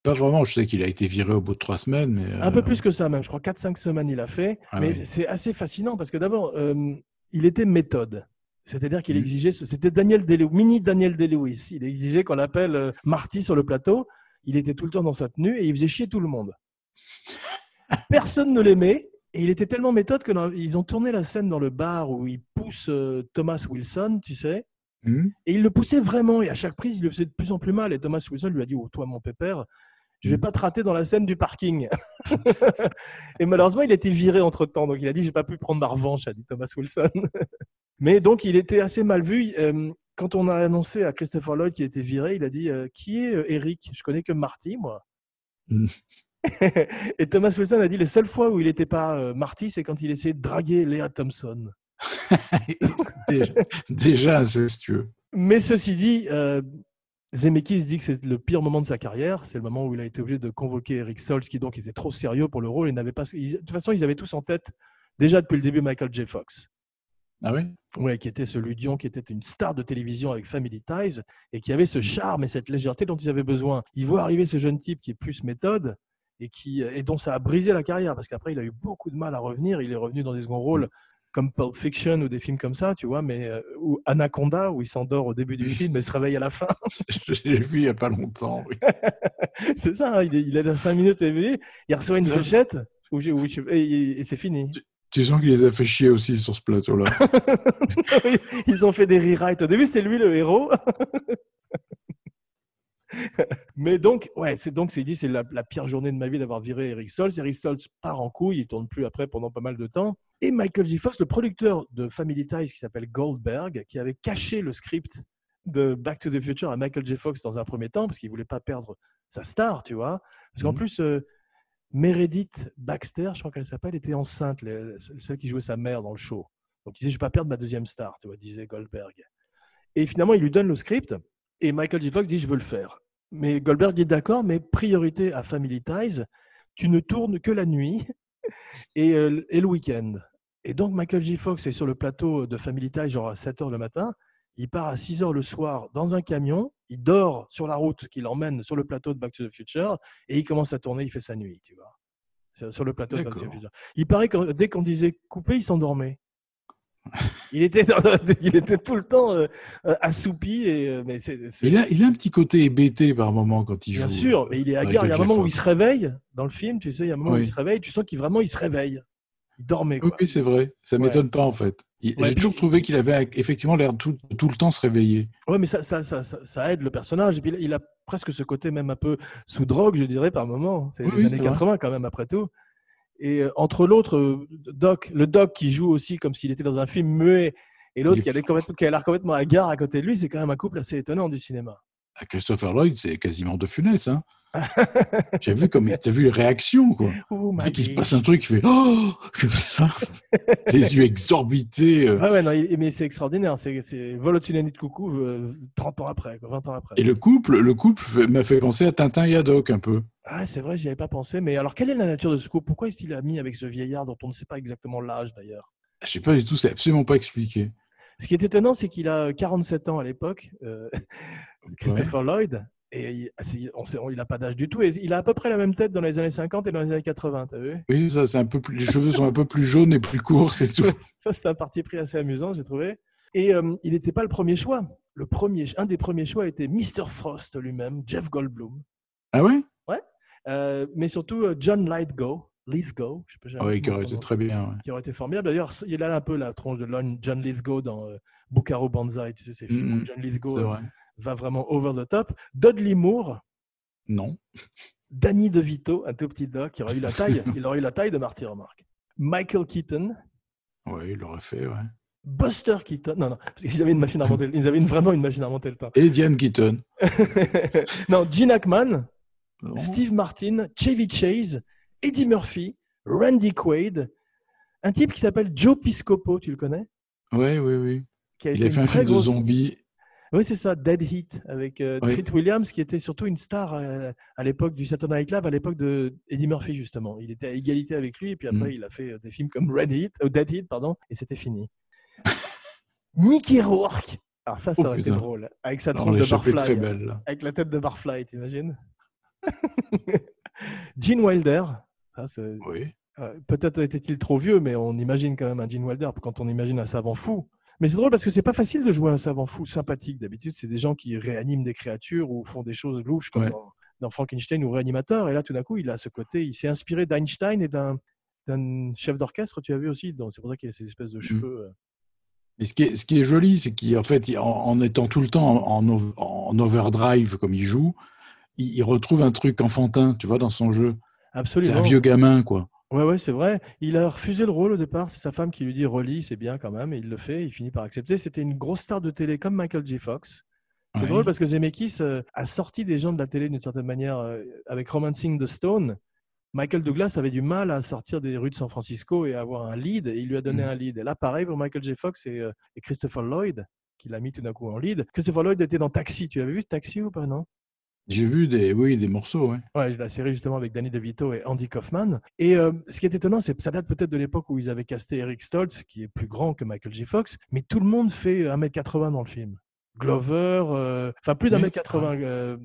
Pas vraiment, je sais qu'il a été viré au bout de trois semaines, mais. Un peu euh, plus que ça, même. Je crois 4-5 semaines, il a fait. Ah mais oui. c'est assez fascinant parce que d'abord, euh, il était méthode. C'est-à-dire qu'il Mhm. exigeait, c'était Daniel Day- mini Daniel Day-Lewis. Il exigeait qu'on appelle euh, Marty sur le plateau. Il était tout le temps dans sa tenue et il faisait chier tout le monde. [LAUGHS] Personne ne l'aimait. Et il était tellement méthode que dans- ils ont tourné la scène dans le bar où il pousse Thomas Wilson, tu sais. Hmm, Et il le poussait vraiment. Et à chaque prise, il le faisait de plus en plus mal. Et Thomas Wilson lui a dit Oh, toi, mon pépère, je vais Mhm. pas te rater dans la scène du parking. [LAUGHS] et malheureusement, il a été viré entre temps. Donc, il a dit J'ai pas pu prendre ma revanche, a dit Thomas Wilson. [LAUGHS] Mais donc, il était assez mal vu. Euh, Quand on a annoncé à Christopher Lloyd qu'il était viré, il a dit euh, Qui est euh, Eric? Je connais que Marty, moi. Mhm. [LAUGHS] et Thomas Wilson a dit Les seules fois où il n'était pas Marty, c'est quand il essayait de draguer Léa Thompson. [LAUGHS] déjà, déjà incestueux. Mais ceci dit, euh, Zemeckis dit que c'est le pire moment de sa carrière. C'est le moment où il a été obligé de convoquer Eric Stoltz, qui donc était trop sérieux pour le rôle. Et n'avait pas... ils- De toute façon, ils avaient tous en tête, déjà depuis le début, Michael J. Fox. Ah oui? Ouais, qui était ce Ludion, qui était une star de télévision avec Family Ties et qui avait ce charme et cette légèreté dont ils avaient besoin. Il voit arriver ce jeune type qui est plus méthode et, qui, et dont ça a brisé la carrière parce qu'après, il a eu beaucoup de mal à revenir. Il est revenu dans des seconds rôles comme Pulp Fiction ou des films comme ça, tu vois, mais euh, ou Anaconda, où il s'endort au début du film et se réveille à la fin. [LAUGHS] J'ai vu il y a pas longtemps. Oui. [LAUGHS] c'est ça, hein, il, est, il est dans 5 minutes éveillé, il reçoit une fléchette où j'ai- où je- et, et c'est fini. Tu sens qu'il les a fait chier aussi sur ce plateau-là. [LAUGHS] Ils ont fait des rewrites. Au début, c'était lui le héros. Mais donc, ouais, c'est donc c'est dit, c'est la, la pire journée de ma vie d'avoir viré Eric Stoltz. Eric Stoltz part en couille, il tourne plus après pendant pas mal de temps. Et Michael J. Fox, le producteur de Family Ties qui s'appelle Goldberg, qui avait caché le script de Back to the Future à Michael J. Fox dans un premier temps parce qu'il voulait pas perdre sa star, tu vois. Parce qu'en Mhm. plus, euh, Meredith Baxter, je crois qu'elle s'appelle, était enceinte, celle qui jouait sa mère dans le show. Donc il disait, je vais pas perdre ma deuxième star, tu vois, disait Goldberg. Et finalement, il lui donne le script et Michael J. Fox dit, je veux le faire. Mais Goldberg dit, d'accord, mais priorité à Family Ties, tu ne tournes que la nuit [LAUGHS] et, euh, et le week-end. Et donc Michael J. Fox est sur le plateau de Family Ties, genre à 7 heures le matin. Il part à 6 heures le soir dans un camion. Il dort sur la route qui l'emmène sur le plateau de Back to the Future et il commence à tourner. Il fait sa nuit, tu vois, sur, le plateau de Back to the. Future. Il paraît que dès qu'on disait couper, il s'endormait. [LAUGHS] Il était, dans- il était tout le temps euh, euh, assoupi. Et, euh, mais Il a, il a un petit côté hébété par moment quand il bien joue. sûr, mais il est avec hagard. Il y a un moment où il se réveille dans le film. Tu sais, il y a un moment où Oui. il se réveille. Tu sens qu'il vraiment il se réveille. Il dormait. Oui, Quoi. oui, c'est vrai. Ça Ouais. m'étonne pas en fait. Ouais, J'ai toujours trouvé qu'il avait effectivement l'air tout, tout le temps se réveiller. Ouais, mais ça, ça, ça, ça, ça aide le personnage. Et puis, il a presque ce côté même un peu sous drogue, je dirais, par moment. C'est Oui, les oui, années c'est vrai. 80 quand même, après tout. Et euh, entre l'autre, euh, Doc, le Doc qui joue aussi comme s'il était dans un film muet, et l'autre qui, complètement- a l'air complètement hagard à côté de lui, c'est quand même un couple assez étonnant du cinéma. À Christopher Lloyd, c'est quasiment de funès. Hein. [LAUGHS] J'ai vu comme t'as vu les réactions quoi. Oh, qu'il se passe un truc, il fait oh comme ça, [LAUGHS] les yeux exorbités. euh. Ah ouais, non, il- mais c'est extraordinaire. C'est, Vol au-dessus de coucou euh, 30 ans après, quoi, 20 ans après. Et le couple, le couple m'a fait penser à Tintin et Haddock un peu. Ah, c'est vrai, j'y avais pas pensé. Mais alors, quelle est la nature de ce couple? Pourquoi est-il ami avec ce vieillard dont on ne sait pas exactement l'âge d'ailleurs? Je sais pas du tout, c'est absolument pas expliqué. Ce qui est étonnant, c'est qu'il a 47 ans à l'époque, euh, [LAUGHS] Christopher Lloyd, et il, ah, on il a pas d'âge du tout. Et il a à peu près la même tête dans les années 50 et dans les années 80, t'as vu? Oui, c'est ça, c'est un peu plus, les cheveux sont un peu plus jaunes et plus courts, c'est tout. [LAUGHS] Ça, c'est un parti pris assez amusant, j'ai trouvé. Et euh, il n'était pas le premier choix. Le premier, un des premiers choix était Mr. Frost lui-même, Jeff Goldblum, Ah ouais? Euh, mais surtout euh, John Lithgow, Lithgow, je sais pas, j'ai Ah Oui, qui aurait été très bien. ouais. qui aurait été formidable. D'ailleurs, il a un peu la tronche de John Lithgow dans euh, Bucaro Banzai, tu sais, ces films Mhm, où John Lithgow C'est vrai. Va vraiment over the top. Dudley Moore, Non. Danny DeVito, un tout petit doc, qui aurait eu la taille, [LAUGHS] il aurait eu la taille de Marty, remarque. Michael Keaton, Oui, il l'aurait fait, ouais. Buster Keaton, non, non, ils avaient une machine à remonter, ils avaient une- vraiment une machine à remonter le temps. Et Diane Keaton. [LAUGHS] non, Gene Hackman, Non. Steve Martin, Chevy Chase, Eddie Murphy, Randy Quaid, un type qui s'appelle Joe Piscopo, tu le connais? Oui, oui, oui. Il a fait un film de zombies. Oui, c'est ça, Dead Heat, avec euh, Oui. Treat Williams, qui était surtout une star euh, à l'époque du Saturday Night Live, à l'époque de Eddie Murphy, justement. Il était à égalité avec lui, et puis après, Mm. il a fait euh, des films comme Red Heat, euh, Dead Heat, pardon, et c'était fini. [LAUGHS] Mickey Rourke Alors ça, ça Oh, aurait été drôle, avec sa tronche de Barfly, belle. avec la tête de Barfly, t'imagines? [LAUGHS] Gene Wilder, ah, Oui. euh, peut-être était-il trop vieux, mais on imagine quand même un Gene Wilder quand on imagine un savant fou. Mais c'est drôle parce que c'est pas facile de jouer un savant fou sympathique. D'habitude, c'est des gens qui réaniment des créatures ou font des choses louches comme Ouais. dans, dans Frankenstein ou Réanimateur. Et là, tout d'un coup, il a ce côté, il s'est inspiré d'Einstein et d'un chef d'orchestre, tu as vu aussi. C'est pour ça qu'il a ces espèces de Mm. cheveux. euh. Mais ce qui est, ce qui est joli, c'est qu'en fait, en, en étant tout le temps en, en ov- en overdrive comme il joue, il, il retrouve un truc enfantin, tu vois, dans son jeu. C'est un vieux gamin, quoi. Ouais, ouais, c'est vrai. Il a refusé le rôle au départ. C'est sa femme qui lui dit relis, c'est bien quand même. Et il le fait. Il finit par accepter. C'était une grosse star de télé comme Michael J. Fox. C'est drôle parce que Zemeckis euh, a sorti des gens de la télé d'une certaine manière euh, avec Romancing the Stone. Michael Douglas avait du mal à sortir des rues de San Francisco et à avoir un lead. Et il lui a donné Mm. un lead. Et là, pareil pour Michael J. Fox et, euh, et Christopher Lloyd, qui l'a mis tout d'un coup en lead. Christopher Lloyd était dans Taxi. Tu avais vu Taxi ou pas, non? J'ai vu des, oui, des morceaux, ouais. Ouais, la série justement avec Danny DeVito et Andy Kaufman. Et euh, ce qui est étonnant, c'est que ça date peut-être de l'époque où ils avaient casté Eric Stoltz, qui est plus grand que Michael J. Fox, mais tout le monde fait 1m80 dans le film. Glover, euh, enfin plus d'un mètre c'est 80. euh,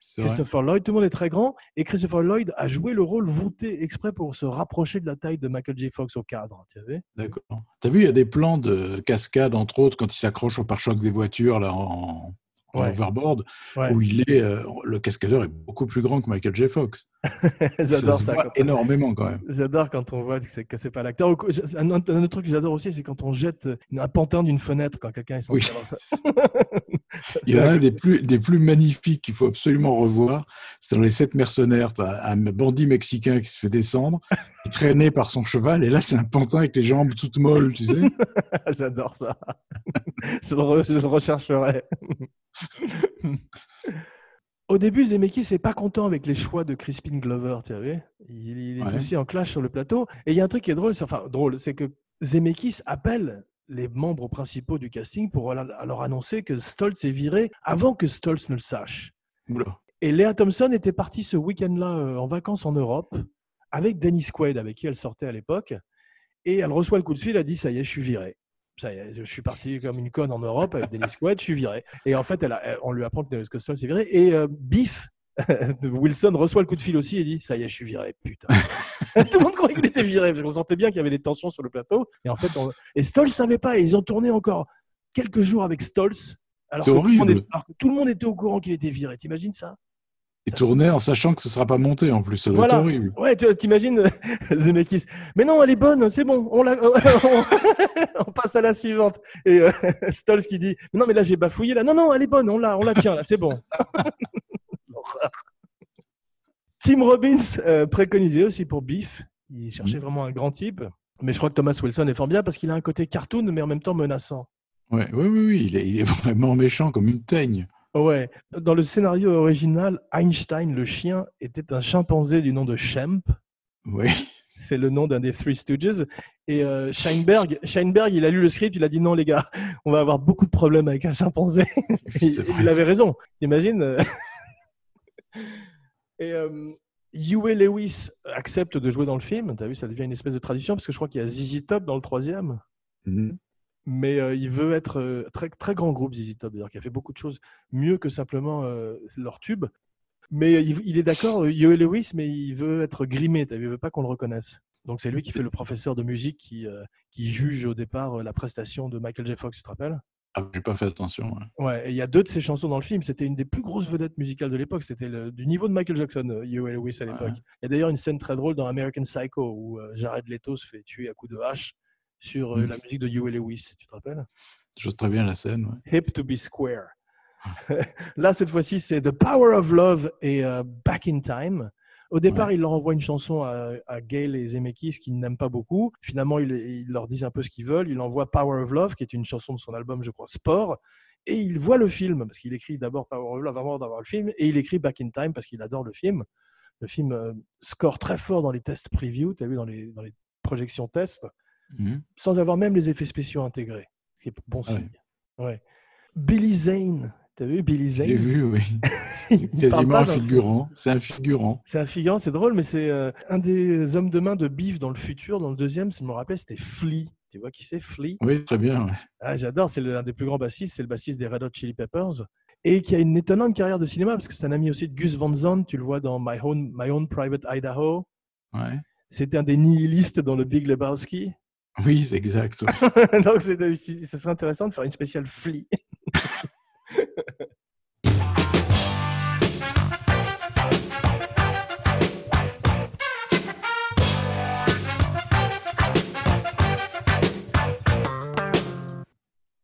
C'est vrai. Christopher Lloyd, tout le monde est très grand. Et Christopher Lloyd a joué le rôle voûté exprès pour se rapprocher de la taille de Michael J. Fox au cadre. Tu D'accord. T'as vu, il y a des plans de cascade, entre autres, quand il s'accroche au pare-choc des voitures, là, en, en Ouais. overboard, Ouais. où il est, euh, le cascadeur est beaucoup plus grand que Michael J. Fox. [LAUGHS] J'adore ça. quand- énormément, quand même. J'adore quand on voit que c'est, c'est pas l'acteur. Un, autre- un autre truc que j'adore aussi, c'est quand on jette un pantin d'une fenêtre quand quelqu'un est censé Oui. [LAUGHS] ça. Il y en a un des plus, des plus magnifiques qu'il faut absolument revoir. C'est dans Les Sept Mercenaires. T'as un bandit mexicain qui se fait descendre, est traîné par son cheval, et là, c'est un pantin avec les jambes toutes molles, tu sais. [LAUGHS] J'adore ça. je, le re- je le rechercherai. Au début, Zemeckis n'est pas content avec les choix de Crispin Glover, tu. Il, il est Ouais. aussi en clash sur le plateau. Et il y a un truc qui est drôle, c'est- enfin drôle, c'est que Zemeckis appelle les membres principaux du casting pour leur annoncer que Stoltz est viré avant que Stoltz ne le sache. Oula. Et Léa Thompson était partie ce week-end-là euh, en vacances en Europe avec Dennis Quaid, avec qui elle sortait à l'époque. Et elle reçoit le coup de fil, elle dit Ça y est, je suis viré. Ça y est, je suis parti comme une conne en Europe avec Dennis Quaid, je suis viré. Et en fait, elle a- on lui apprend que, que Stoltz est viré. Et euh, Biff, [LAUGHS] Wilson, reçoit le coup de fil aussi et dit Ça y est, je suis viré. Putain. [LAUGHS] Tout le monde croyait qu'il était viré, parce qu'on sentait bien qu'il y avait des tensions sur le plateau. Et en fait, on... et savait pas. Et ils ont tourné encore quelques jours avec Stoltz. Alors, C'est que tout monde alors que tout le monde était au courant qu'il était viré. T'imagines ça? Il tournait en sachant que ce ne sera pas monté en plus. Ça doit Voilà. être horrible. Ouais, tu- t'imagines [LAUGHS] Zemeckis. Mais non, elle est bonne, c'est bon. On, la- [LAUGHS] on- on passe à la suivante. Et euh, [LAUGHS] Stolz qui dit Non, mais là j'ai bafouillé. Là, non, non, elle est bonne. On la, on la tient là, c'est bon. Tim Robbins euh, préconisé aussi pour Biff. Il cherchait vraiment un grand type. Mais je crois que Thomas Wilson est fort bien parce qu'il a un côté cartoon, mais en même temps menaçant. Ouais, oui, oui, oui. Il est, il est vraiment méchant comme une teigne. Ouais. Dans le scénario original, Einstein, le chien, était un chimpanzé du nom de Shemp. Oui. C'est le nom d'un des Three Stooges. Et euh, Scheinberg, Scheinberg, il a lu le script, il a dit non les gars, on va avoir beaucoup de problèmes avec un chimpanzé. [LAUGHS] Il avait raison. T'imagines euh. Et euh, Huey Lewis accepte de jouer dans le film. T'as vu, ça devient une espèce de tradition parce que je crois qu'il y a ZZ Top dans le troisième. Mhm. Mais euh, il veut être euh, très très grand groupe ZZ Top, d'ailleurs, qui a fait beaucoup de choses mieux que simplement euh, leur tube. Mais il, il est d'accord, Huey Lewis, mais il veut être grimé. Il veut pas qu'on le reconnaisse. Donc c'est lui qui fait le professeur de musique qui, qui juge au départ la prestation de Michael J. Fox, tu te rappelles? Ah, j'ai pas fait attention. ouais. Ouais, et il y a deux de ses chansons dans le film. C'était une des plus grosses vedettes musicales de l'époque. C'était du niveau de Michael Jackson, Huey Lewis à l'époque. Ouais. Il y a d'ailleurs une scène très drôle dans American Psycho où Jared Leto se fait tuer à coups de hache sur euh, Mm. la musique de Huey Lewis. Tu te rappelles Je vois très bien la scène. ouais. Hip to be square. [LAUGHS] Là, cette fois-ci, c'est The Power of Love et euh, Back in Time. Au départ, il leur envoie une chanson à, à Gail et Zemeckis qu'ils n'aiment pas beaucoup. Finalement, ils, ils leur disent un peu ce qu'ils veulent. Il envoie Power of Love, qui est une chanson de son album, je crois, Sport. Et il voit le film, parce qu'il écrit d'abord Power of Love avant d'avoir le film. Et il écrit Back in Time parce qu'il adore le film. Le film euh, score très fort dans les tests preview, tu as vu, dans les, dans les projections tests Mhm. sans avoir même les effets spéciaux intégrés, ce qui est bon Ah ouais. signe. Ouais. Billy Zane, t'as vu Billy Zane? J'ai vu, oui. [LAUGHS] C'est quasiment un figurant. C'est un figurant. C'est un figurant, c'est drôle, mais c'est euh, un des hommes de main de Beef dans le futur. Dans le deuxième, si je me rappelle, c'était Flea. Tu vois qui c'est Flea? Oui, très bien. ouais. ah, J'adore, c'est l'un des plus grands bassistes, c'est le bassiste des Red Hot Chili Peppers. Et qui a une étonnante carrière de cinéma, parce que c'est un ami aussi de Gus Van Sant, tu le vois dans My Own, My Own Private Idaho. Ouais. C'était un des nihilistes dans le Big Lebowski. Oui, c'est exact. [LAUGHS] Donc, ce serait intéressant de faire une spéciale Flea.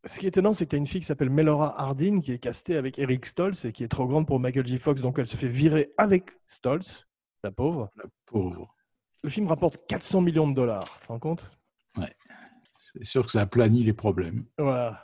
Ce qui est étonnant, c'est que tu as une fille qui s'appelle Melora Hardin qui est castée avec Eric Stoltz et qui est trop grande pour Michael J. Fox, donc elle se fait virer avec Stoltz, la pauvre. Pauvre. Le film rapporte 400 millions de dollars, tu te rends compte? C'est sûr que ça aplanit les problèmes. Voilà.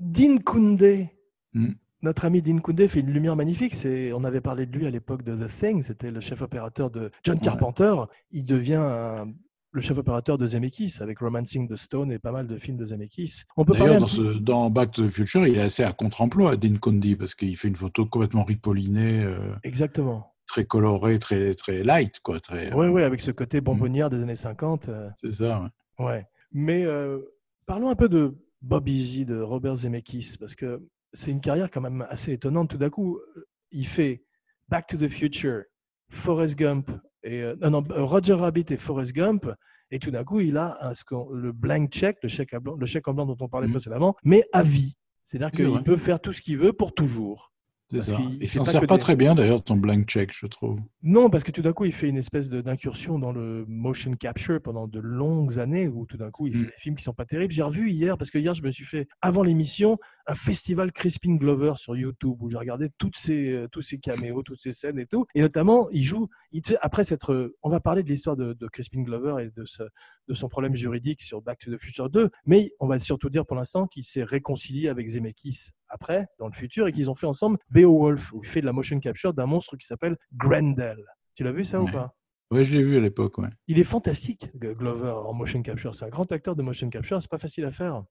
Dean Koundé, Hmm. notre ami Dean Koundé fait une lumière magnifique. C'est, on avait parlé de lui à l'époque de The Thing, c'était le chef opérateur de John Ouais. Carpenter. Il devient un- le chef opérateur de Zemeckis avec Romancing the Stone et pas mal de films de Zemeckis. On peut D'ailleurs, dans, ce- dans Back to the Future, il est assez à contre-emploi, Dean Condi, parce qu'il fait une photo complètement ripollinée, euh, Exactement. très colorée, très, très light, quoi. Très, Oui, oui, avec ce côté bonbonnière des années 50. euh, C'est ça. ouais. Ouais. Mais euh, parlons un peu de Bob Easy, de Robert Zemeckis, parce que c'est une carrière quand même assez étonnante. Tout d'un coup, euh, il fait Back to the Future, Forrest Gump, et, euh, non, non, Roger Rabbit et Forrest Gump, et tout d'un coup, il a un- ce le blank check, le chèque, à blanc, le chèque en blanc dont on parlait Mhm. précédemment, mais à vie. C'est-à-dire C'est qu'il peut faire tout ce qu'il veut pour toujours. Parce ça. il s'en sert pas des- très bien, d'ailleurs, de son blank check, je trouve. Non, parce que tout d'un coup, il fait une espèce d'incursion dans le motion capture pendant de longues années où tout d'un coup, il fait Mm. des films qui sont pas terribles. J'ai revu hier, parce que hier, je me suis fait, avant l'émission, un festival Crispin Glover sur YouTube où j'ai regardé toutes ces, euh, tous ces caméos, toutes ces scènes et tout. Et notamment, il joue, il, après s'être, euh, on va parler de l'histoire de, de Crispin Glover et de, ce- de son problème juridique sur Back to the Future 2, mais on va surtout dire pour l'instant qu'il s'est réconcilié avec Zemeckis après, dans le futur, et qu'ils ont fait ensemble Beowulf, où il fait de la motion capture d'un monstre qui s'appelle Grendel. Tu l'as vu ça ou pas? Ouais, je l'ai vu à l'époque, ouais. Il est fantastique, Glover, en motion capture. C'est un grand acteur de motion capture, c'est pas facile à faire.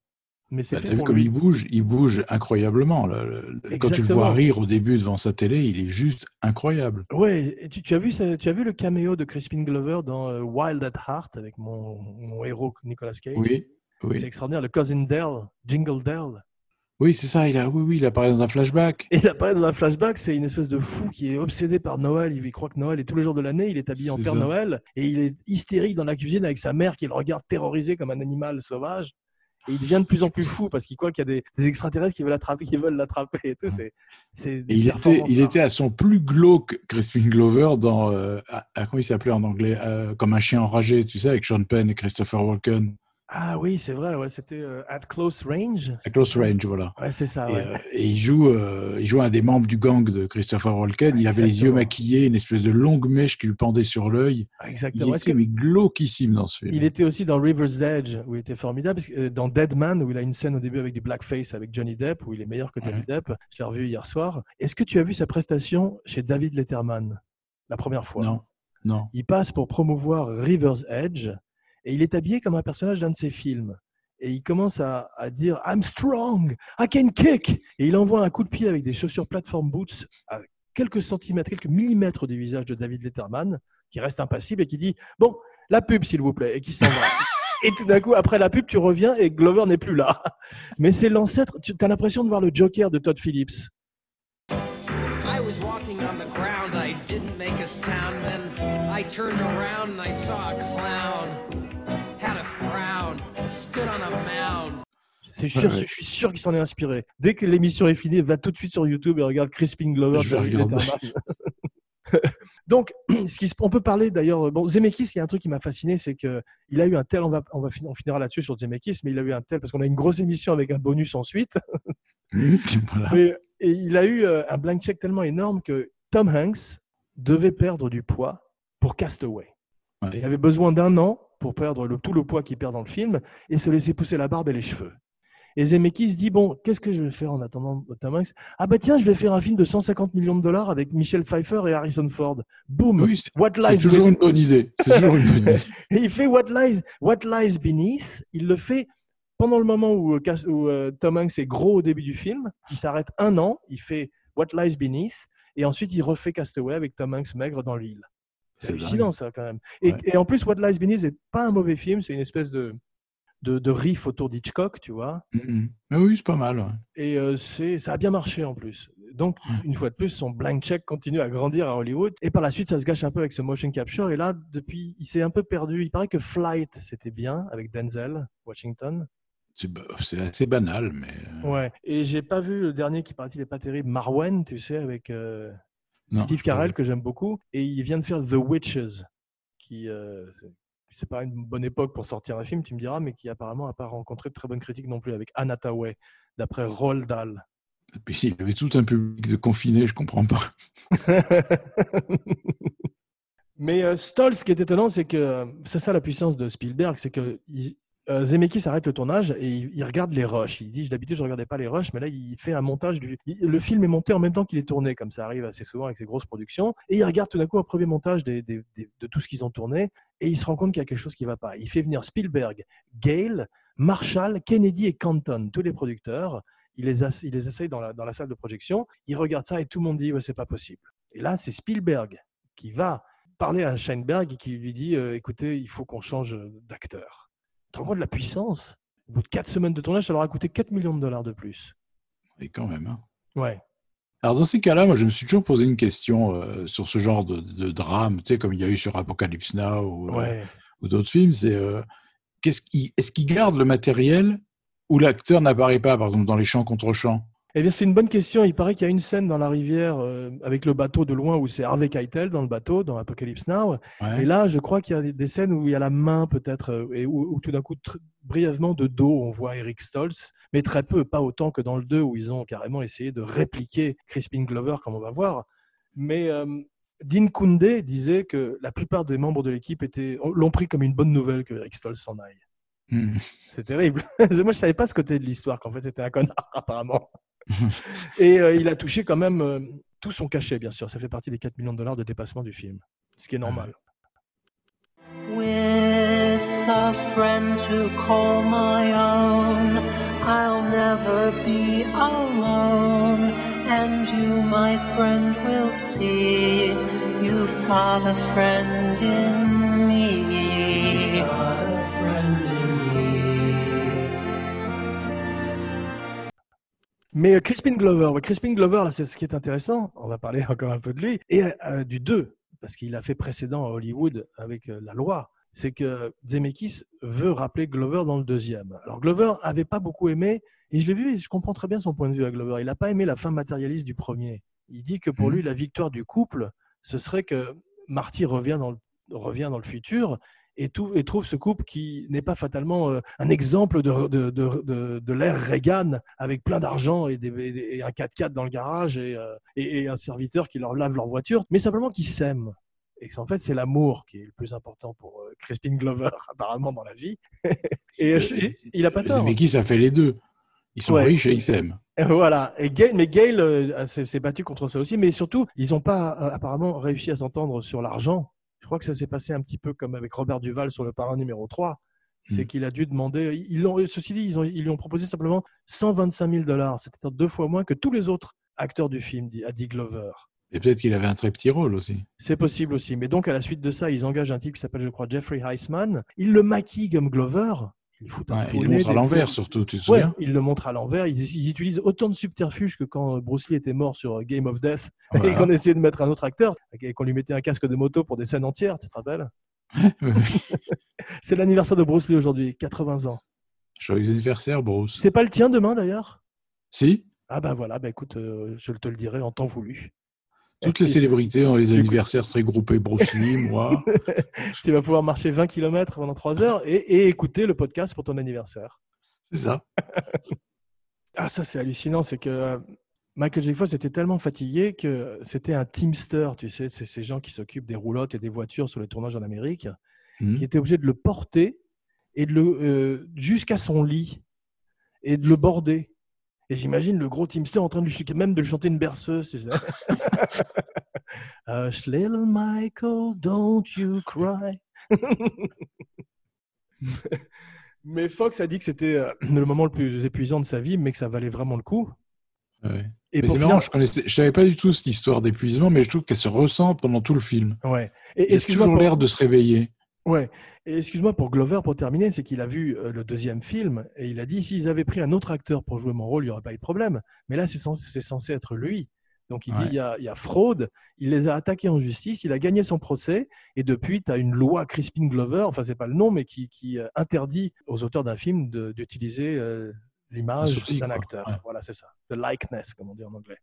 Mais c'est Bah, fait pour comme lui. il bouge Il bouge incroyablement. là. Quand tu le vois rire au début devant sa télé, il est juste incroyable. Et tu, tu as vu ça- tu as vu le caméo de Crispin Glover dans euh, Wild at Heart avec mon, mon héros Nicolas Cage? Oui, C'est oui. extraordinaire, le cousin Dell, Jingle Dell. Oui, c'est ça. Il a, oui, oui, il apparaît dans un flashback. Et il apparaît dans un flashback, c'est une espèce de fou qui est obsédé par Noël. Il croit que Noël est tous les jours de l'année. Il est habillé en Père ça. Noël et il est hystérique dans la cuisine avec sa mère qui le regarde terrorisé comme un animal sauvage. Et il devient de plus en plus fou parce qu'il croit qu'il y a des, des extraterrestres qui veulent l'attraper, qui veulent l'attraper il était, il rares. était à son plus glauque Crispin Glover dans, euh, à- à- comment il s'appelait en anglais, Euh, comme un chien enragé, tu sais, avec Sean Penn et Christopher Walken. Ah oui, c'est vrai, ouais, c'était euh, At Close Range. À Close Range, voilà. Ouais, c'est ça, Et, ouais. euh, et il joue, euh, il joue un des membres du gang de Christopher Walken. Il avait les yeux maquillés, une espèce de longue mèche qui lui pendait sur l'œil. Il Exactement. Que- était mais glauquissime dans ce film. Il était aussi dans River's Edge, où il était formidable, parce que, dans Dead Man, où il a une scène au début avec du blackface avec Johnny Depp, où il est meilleur que Johnny. Depp. Je l'ai revu hier soir. Est-ce que tu as vu sa prestation chez David Letterman la première fois? Non, non. Il passe pour promouvoir River's Edge et il est habillé comme un personnage d'un de ses films. Et il commence à, à dire I'm strong, I can kick. Et il envoie un coup de pied avec des chaussures platform boots à quelques centimètres, quelques millimètres du visage de David Letterman, qui reste impassible et qui dit Bon, la pub, s'il vous plaît, et qui s'en va. [LAUGHS] Et tout d'un coup, après la pub, tu reviens et Glover n'est plus là. Mais c'est l'ancêtre. Tu as l'impression de voir le Joker de Todd Phillips. I was walking on the ground, I didn't make a sound. Then I turned around and I saw a clown. C'est sûr, Ouais. Je suis sûr qu'il s'en est inspiré. Dès que l'émission est finie, va tout de suite sur YouTube et regarde Crispin Glover. Je vais David regarder. Letterman. [LAUGHS] Donc, [CLEARS THROAT] ce qui se- on peut parler d'ailleurs. Bon, Zemeckis, il y a un truc qui m'a fasciné, c'est que il a eu un tel. On va, on va fin- on finira là-dessus sur Zemeckis, mais il a eu un tel parce qu'on a une grosse émission avec un bonus ensuite. [LAUGHS] Voilà. Mais- et il a eu euh, un blank check tellement énorme que Tom Hanks devait perdre du poids pour Castaway. Ouais. Il avait besoin d'un an pour perdre le- tout le poids qu'il perd dans le film et se laisser pousser la barbe et les cheveux. Et Zemeckis dit bon, qu'est-ce que je vais faire en attendant Tom Hanks? Ah bah tiens, je vais faire un film de 150 millions de dollars avec Michel Pfeiffer et Harrison Ford. Boum. Oui, c'est- What lies. C'est toujours une bonne [LAUGHS] idée. et il fait What Lies, What Lies Beneath. Il le fait pendant le moment où, euh, où, euh, Tom Hanks est gros au début du film. Il s'arrête un an. Il fait What Lies Beneath. Et ensuite, il refait Castaway avec Tom Hanks maigre dans l'île. C'est hallucinant, ça, quand même. Et, Ouais. et en plus, What Lies Beneath n'est pas un mauvais film. C'est une espèce de, de, de riff autour d'Hitchcock, tu vois. Mais oui, c'est pas mal. ouais. Et euh, ça a bien marché en plus. Donc, une fois de plus, son blank check continue à grandir à Hollywood. Et par la suite, ça se gâche un peu avec ce motion capture. Et là, depuis, il s'est un peu perdu. Il paraît que Flight, c'était bien avec Denzel, Washington. C'est assez banal, mais euh, Ouais. Et j'ai pas vu le dernier qui paraît-il est pas terrible, Marwen, tu sais, avec euh, non, Steve. Carell que j'aime beaucoup. Et il vient de faire The Witches, qui euh, c'est- pas une bonne époque pour sortir un film, tu me diras, mais qui apparemment n'a pas rencontré de très bonnes critiques non plus, avec Anna Tawai, d'après Roald Dahl. Et puis il avait tout un public de confinés, je comprends pas. [LAUGHS] Mais euh, Stoll, ce qui est étonnant, c'est que c'est ça la puissance de Spielberg, c'est que il- euh, Zemeckis arrête le tournage et il, regarde les rushs. Il dit d'habitude je regardais pas les rushs, mais là il fait un montage du. le film est monté en même temps qu'il est tourné, comme ça arrive assez souvent avec ces grosses productions. Et il regarde tout d'un coup un premier montage de tout ce qu'ils ont tourné et il se rend compte qu'il y a quelque chose qui va pas. Il fait venir Spielberg, Gale, Marshall, Kennedy et Canton, tous les producteurs. Il les, il les essaye dans la, salle de projection. Il regarde ça et tout le monde dit ouais, c'est pas possible. Et là c'est Spielberg qui va parler à Scheinberg et qui lui dit euh, écoutez, il faut qu'on change d'acteur. Tu te rends compte de la puissance? Au bout de 4 semaines de tournage, ça leur a coûté 4 millions de dollars de plus. Et quand même. hein. Ouais. Alors dans ces cas-là, moi je me suis toujours posé une question euh, sur ce genre de, de drame, tu sais, comme il y a eu sur Apocalypse Now ou, euh, ou d'autres films, c'est euh, est-ce qu'ils gardent le matériel où l'acteur n'apparaît pas, par exemple dans les champs contre champs? Eh bien, c'est une bonne question. Il paraît qu'il y a une scène dans la rivière euh, avec le bateau de loin où c'est Harvey Keitel dans le bateau, dans Apocalypse Now. Ouais. Et là, je crois qu'il y a des- scènes où il y a la main peut-être, euh, et où, où tout d'un coup, brièvement de dos, on voit Eric Stoltz, mais très peu, pas autant que dans le 2 où ils ont carrément essayé de répliquer Crispin Glover, comme on va voir. Mais euh, Dean Koundé disait que la plupart des membres de l'équipe étaient l'ont pris comme une bonne nouvelle que Eric Stoltz s'en aille. Mhm. C'est terrible. [LAUGHS] Moi, je savais pas ce côté de l'histoire, qu'en fait, c'était un connard, [LAUGHS] apparemment. [LAUGHS] Et euh, il a touché quand même euh, tout son cachet, bien sûr. Ça fait partie des 4 millions de dollars de dépassement du film, ce qui est normal. With a friend to call my own, I'll never be alone. And you, my friend, will see you've got a friend in me. Mais euh, Crispin Glover, ouais, Crispin Glover, là, c'est ce qui est intéressant. On va parler [LAUGHS] encore un peu de lui. Et euh, du 2, parce qu'il a fait précédent à Hollywood avec euh, la loi. C'est que Zemeckis veut rappeler Glover dans le deuxième. Alors Glover avait pas beaucoup aimé, et je l'ai vu, et je comprends très bien son point de vue à Glover. Il n'a pas aimé la fin matérialiste du premier. Il dit que pour Mhm. lui, la victoire du couple, ce serait que Marty revient dans le, revient dans le futur et, tout, et trouve ce couple qui n'est pas fatalement euh, un exemple de, de, de, de, de l'ère Reagan avec plein d'argent et, un 4x4 dans le garage et, euh, et, et un serviteur qui leur lave leur voiture, mais simplement qu'ils s'aiment. Et en fait, c'est l'amour qui est le plus important pour euh, Crispin Glover, [LAUGHS] apparemment, dans la vie. et, je- il a pas tort. Mais qui ça fait les deux Ils sont Ouais. riches et ils s'aiment. Voilà. Et Gail, mais Gail euh, s'est battu contre ça aussi. Mais surtout, ils n'ont pas apparemment réussi à s'entendre sur l'argent. Je crois que ça s'est passé un petit peu comme avec Robert Duval sur le parrain numéro 3. C'est Mm. qu'il a dû demander. Ils l'ont, ceci dit, ils, ont, ils lui ont proposé simplement 125 000 dollars. C'était deux fois moins que tous les autres acteurs du film, a dit Glover. Et peut-être qu'il avait un très petit rôle aussi. C'est possible aussi. Mais donc, à la suite de ça, ils engagent un type qui s'appelle, je crois, Jeffrey Heisman. Ils le maquillent comme Glover. Ils foutent un Ouais, faux il le montre à l'envers surtout, tu te Ouais, ils le montrent à l'envers. Ils, ils utilisent autant de subterfuges que quand euh, Bruce Lee était mort sur euh, Game of Death [LAUGHS] et Voilà. qu'on essayait de mettre un autre acteur et qu'on lui mettait un casque de moto pour des scènes entières, tu te rappelles. [LAUGHS] [LAUGHS] C'est l'anniversaire de Bruce Lee aujourd'hui, 80 ans. Joyeux anniversaire, Bruce. C'est pas le tien demain d'ailleurs? Si Ah ben voilà, ben écoute, euh, je te le dirai en temps voulu. Toutes les célébrités ont les anniversaires très groupés. Bruce Lee, moi. [LAUGHS] Tu vas pouvoir marcher 20 km pendant 3 heures et, et écouter le podcast pour ton anniversaire. C'est ça. [LAUGHS] Ah, ça, c'est hallucinant. C'est que euh, Michael J. Fox était tellement fatigué que c'était un teamster, tu sais, c'est ces gens qui s'occupent des roulottes et des voitures sur les tournages en Amérique, Mhm. qui était obligé de le porter et de le euh, jusqu'à son lit et de le border. Et j'imagine le gros teamster en train de lui, même de lui chanter une berceuse. Tu sais. [LAUGHS] Hush, little Michael, don't you cry. Mais Fox a dit que c'était euh, le moment le plus épuisant de sa vie, mais que ça valait vraiment le coup. Ouais. Et c'est finir- marrant, je connaissais, je savais pas du tout cette histoire d'épuisement, mais je trouve qu'elle se ressent pendant tout le film. Ouais. Et Il a toujours pour... l'air de se réveiller. Ouais. Et excuse-moi pour Glover pour terminer, c'est qu'il a vu euh, le deuxième film et il a dit s'ils avaient pris un autre acteur pour jouer mon rôle, il n'y aurait pas eu de problème. Mais là, c'est censé, être lui. Donc il dit il y, a, il y a fraude, il les a attaqués en justice, il a gagné son procès et depuis tu as une loi Crispin Glover, enfin c'est pas le nom, mais qui, qui euh, interdit aux auteurs d'un film d'utiliser euh, l'image d'un acteur. Ouais. Voilà, c'est ça. The likeness, comme on dit en anglais.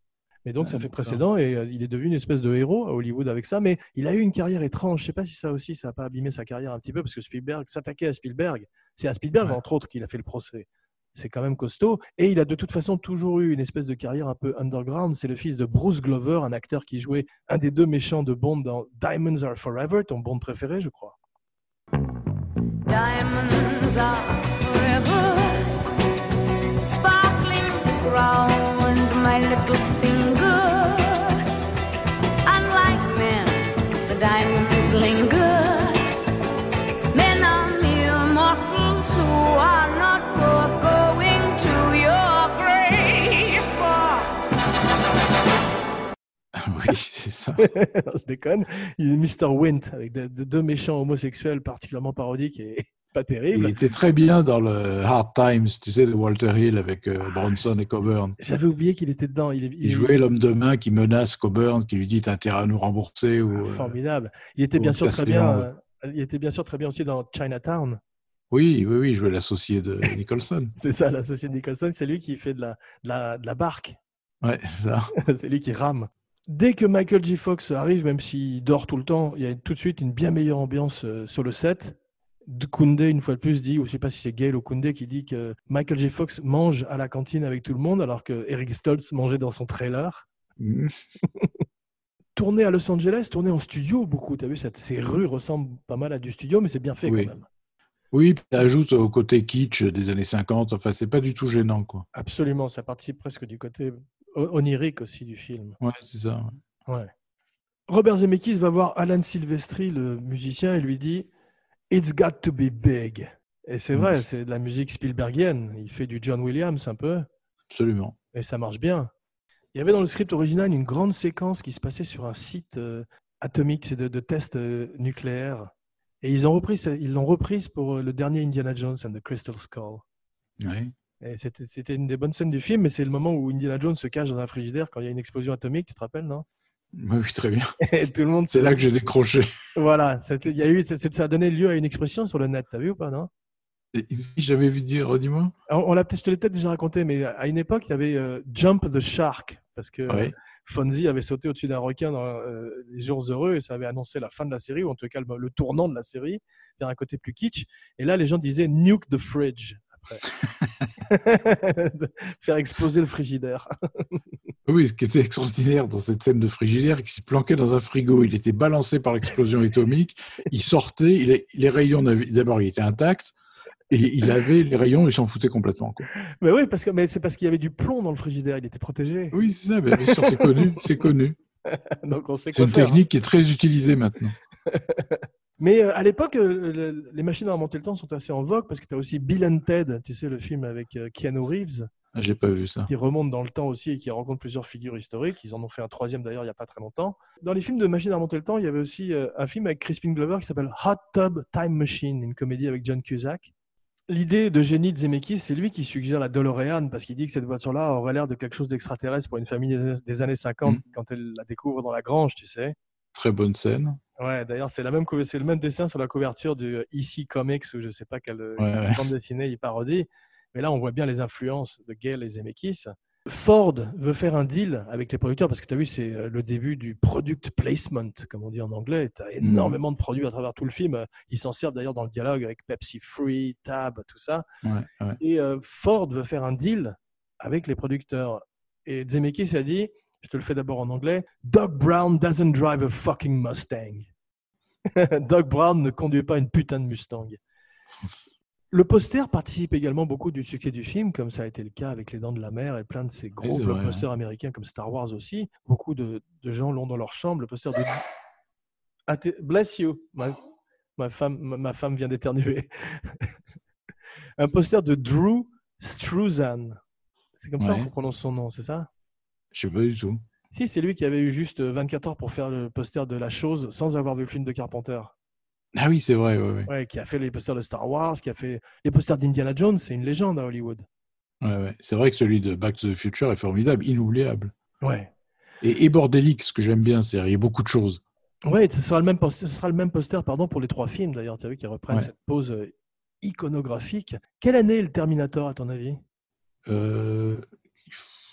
Mais donc, ça Ouais, fait précédent et euh, il est devenu une espèce de héros à Hollywood avec ça. Mais il a eu une carrière étrange. Je sais pas si ça aussi, ça n'a pas abîmé sa carrière un petit peu parce que Spielberg s'attaquait à Spielberg. C'est à Spielberg, Ouais. entre autres, qu'il a fait le procès. C'est quand même costaud. Et il a de toute façon toujours eu une espèce de carrière un peu underground. C'est le fils de Bruce Glover, un acteur qui jouait un des deux méchants de Bond dans Diamonds Are Forever, ton Bond préféré, je crois. Diamonds are forever sparkling my little finger. Oui, [LAUGHS] c'est ça. Non, je déconne. Il est Mr. Wint avec de- de- deux méchants homosexuels particulièrement parodiques et [LAUGHS] pas Il terribles. était très bien dans le Hard Times, tu sais, de Walter Hill avec euh, Bronson et Coburn. J'avais oublié qu'il était dedans. Il, Il jouait l'homme de main qui menace Coburn, qui lui dit T'as intérêt à nous rembourser. Ou, euh, Formidable. Il était bien sûr très bien. euh, Il était bien sûr très bien aussi dans Chinatown. Oui, oui, oui, il jouait l'associé de [LAUGHS] Nicholson. C'est ça, l'associé de Nicholson. C'est lui qui fait de la, de la, de la barque. Ouais, c'est ça. c'est lui qui rame. Dès que Michael J. Fox arrive, même s'il dort tout le temps, il y a tout de suite une bien meilleure ambiance euh, sur le set. Koundé, une fois de plus, dit, ou je sais pas si c'est Gail ou Koundé qui dit que Michael J. Fox mange à la cantine avec tout le monde, alors que Eric Stoltz mangeait dans son trailer. [LAUGHS] Tourné à Los Angeles, tourné en studio beaucoup. Tu as vu, cette, ces rues ressemblent pas mal à du studio, mais c'est bien fait Oui. quand même. Oui, il ajoute au côté kitsch des années 50. Enfin, c'est pas du tout gênant, quoi. Absolument, ça participe presque du côté onirique aussi du film. Ouais, c'est ça. ouais. Ouais. Robert Zemeckis va voir Alan Silvestri, le musicien, et lui dit It's got to be big. Et c'est vrai, c'est de la musique Spielbergienne. Il fait du John Williams un peu, Absolument. et ça marche bien. Il y avait dans le script original une grande séquence qui se passait sur un site euh, atomique de, de tests euh, nucléaires. Et ils l'ont reprise pour euh, le dernier Indiana Jones and the Crystal Skull. Ouais. C'était, une des bonnes scènes du film, mais c'est le moment où Indiana Jones se cache dans un frigidaire quand il y a une explosion atomique, tu te rappelles, non? Oui, oui, très bien. [LAUGHS] Et tout le monde C'est là que j'ai décroché. Voilà, il y a eu, ça a donné lieu à une expression sur le net, t'as vu ou pas, non? J'avais vu dire, redis-moi. on, on l'a peut-être, je te l'ai peut-être déjà raconté, mais à une époque, il y avait euh, Jump the Shark, parce que Ouais. Fonzie avait sauté au-dessus d'un requin dans euh, Les Jours Heureux et ça avait annoncé la fin de la série, ou en tout cas le, le tournant de la série, vers un côté plus kitsch. Et là, les gens disaient nuke the fridge. [LAUGHS] Faire exploser le frigidaire. [LAUGHS] Oui, ce qui était extraordinaire dans cette scène de frigidaire, qui s'est planqué dans un frigo, il était balancé par l'explosion atomique, il sortait, il les rayons, d'abord, il était intact, et il avait les rayons, il s'en foutait complètement. quoi. Mais oui, parce que mais c'est parce qu'il y avait du plomb dans le frigidaire, il était protégé. Oui, c'est ça, bien sûr, c'est connu, c'est connu. [LAUGHS] Donc on sait C'est une faire. hein. technique qui est très utilisée maintenant. Mais euh, à l'époque, euh, le- les machines à remonter le temps sont assez en vogue parce que tu as aussi Bill and Ted, tu sais, le film avec euh, Keanu Reeves, Ah, J'ai pas vu ça. qui remonte dans le temps aussi et qui rencontre plusieurs figures historiques. Ils en ont fait un troisième d'ailleurs il n'y a pas très longtemps. Dans les films de machines à remonter le temps, il y avait aussi un film avec Crispin Glover qui s'appelle Hot Tub Time Machine, une comédie avec John Cusack. L'idée de génie de Zemeckis, c'est lui qui suggère la DeLorean parce qu'il dit que cette voiture-là aurait l'air de quelque chose d'extraterrestre pour une famille des, des années 50 Mm. quand elle la découvre dans la grange, tu sais. Très bonne scène. Ouais, d'ailleurs, c'est la même c'est le même dessin sur la couverture du euh, EC Comics ou je sais pas quelle euh, Ouais, ouais. bande dessinée il parodie. Mais là, on voit bien les influences de Gale et Zemeckis. Ford veut faire un deal avec les producteurs parce que tu as vu, c'est euh, le début du product placement, comme on dit en anglais. Tu as énormément de produits à travers tout le film. Ils s'en servent d'ailleurs dans le dialogue avec Pepsi Free, Tab, tout ça. Ouais, ouais. Et euh, Ford veut faire un deal avec les producteurs. Et Zemeckis a dit, je te le fais d'abord en anglais, Doug Brown doesn't drive a fucking Mustang. [LAUGHS] Doug Brown ne conduit pas une putain de Mustang. Le poster participe également beaucoup du succès du film, comme ça a été le cas avec Les Dents de la Mer et plein de ces gros vrai, blockbusters américains comme Star Wars aussi. Beaucoup de, de gens l'ont dans leur chambre. Le poster de. Ah, Bless you. Ma, ma femme, ma, femme vient d'éternuer. [LAUGHS] Un poster de Drew Struzan. C'est comme ça Ouais. qu'on prononce son nom, c'est ça? Je sais pas du tout. Si, c'est lui qui avait eu juste 24 heures pour faire le poster de La Chose sans avoir vu le film de Carpenter. Ah oui, c'est vrai, ouais, ouais. Ouais, qui a fait les posters de Star Wars, qui a fait les posters d'Indiana Jones, c'est une légende à Hollywood. Ouais. C'est vrai que celui de Back to the Future est formidable, inoubliable. Ouais. Et, et bordélique, ce que j'aime bien, c'est il y a beaucoup de choses. Ouais, ce sera le même poster, ce sera le même poster pardon, pour les trois films d'ailleurs, tu as vu, qui reprennent cette pose euh, iconographique. Quelle année est le Terminator à ton avis? Euh...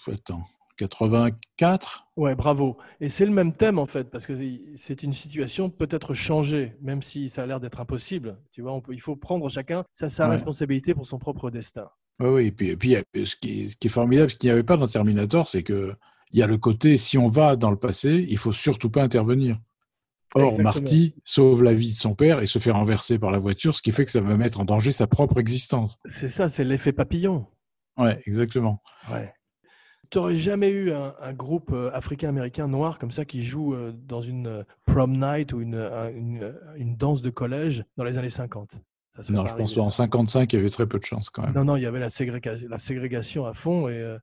Attends, 84 Ouais, bravo. Et c'est le même thème en fait, parce que c'est une situation peut-être changée, même si ça a l'air d'être impossible. Tu vois, on peut, il faut prendre chacun sa, sa Ouais. responsabilité pour son propre destin. Oui, oui. Et puis, et a- ce, qui est, ce qui est formidable, ce qu'il n'y avait pas dans Terminator, c'est que il y a le côté si on va dans le passé, il faut surtout pas intervenir. Or, Exactement. Marty sauve la vie de son père et se fait renverser par la voiture, ce qui fait que ça va mettre en danger sa propre existence. C'est ça, c'est l'effet papillon. Ouais, exactement. Ouais. Tu n'aurais jamais eu un, un groupe euh, africain-américain noir comme ça qui joue euh, dans une euh, prom night ou une, un- une, une danse de collège dans les années 50. Ça serait Non, je pense qu'en ça. 55, il y avait très peu de chance quand même. Non, non, il y avait la ségrégation, la ségrégation à fond et euh,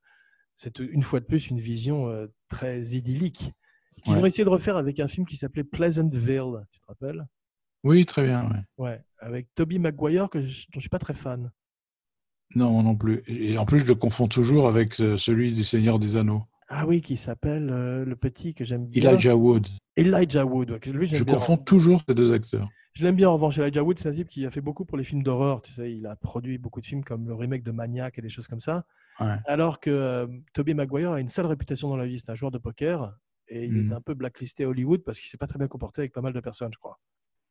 c'est une fois de plus une vision euh, très idyllique qu'ils Ouais. ont essayé de refaire avec un film qui s'appelait Pleasantville, tu te rappelles? Oui, très bien. ouais. Ouais, avec Toby Maguire que je, dont je suis pas très fan. Non, moi non plus. Et en plus, je le confonds toujours avec euh, celui du Seigneur des Anneaux. Ah oui, qui s'appelle euh, le petit que j'aime bien. Elijah Wood. Elijah Wood. ouais, que lui, j'aime Je bien. confonds toujours ces deux acteurs. Je l'aime bien en revanche. Elijah Wood, c'est un type qui a fait beaucoup pour les films d'horreur. Tu sais, il a produit beaucoup de films comme le remake de Maniac et des choses comme ça. Ouais. Alors que euh, Tobey Maguire a une sale réputation dans la vie. C'est un joueur de poker et il Mm. est un peu blacklisté à Hollywood parce qu'il s'est pas très bien comporté avec pas mal de personnes, je crois.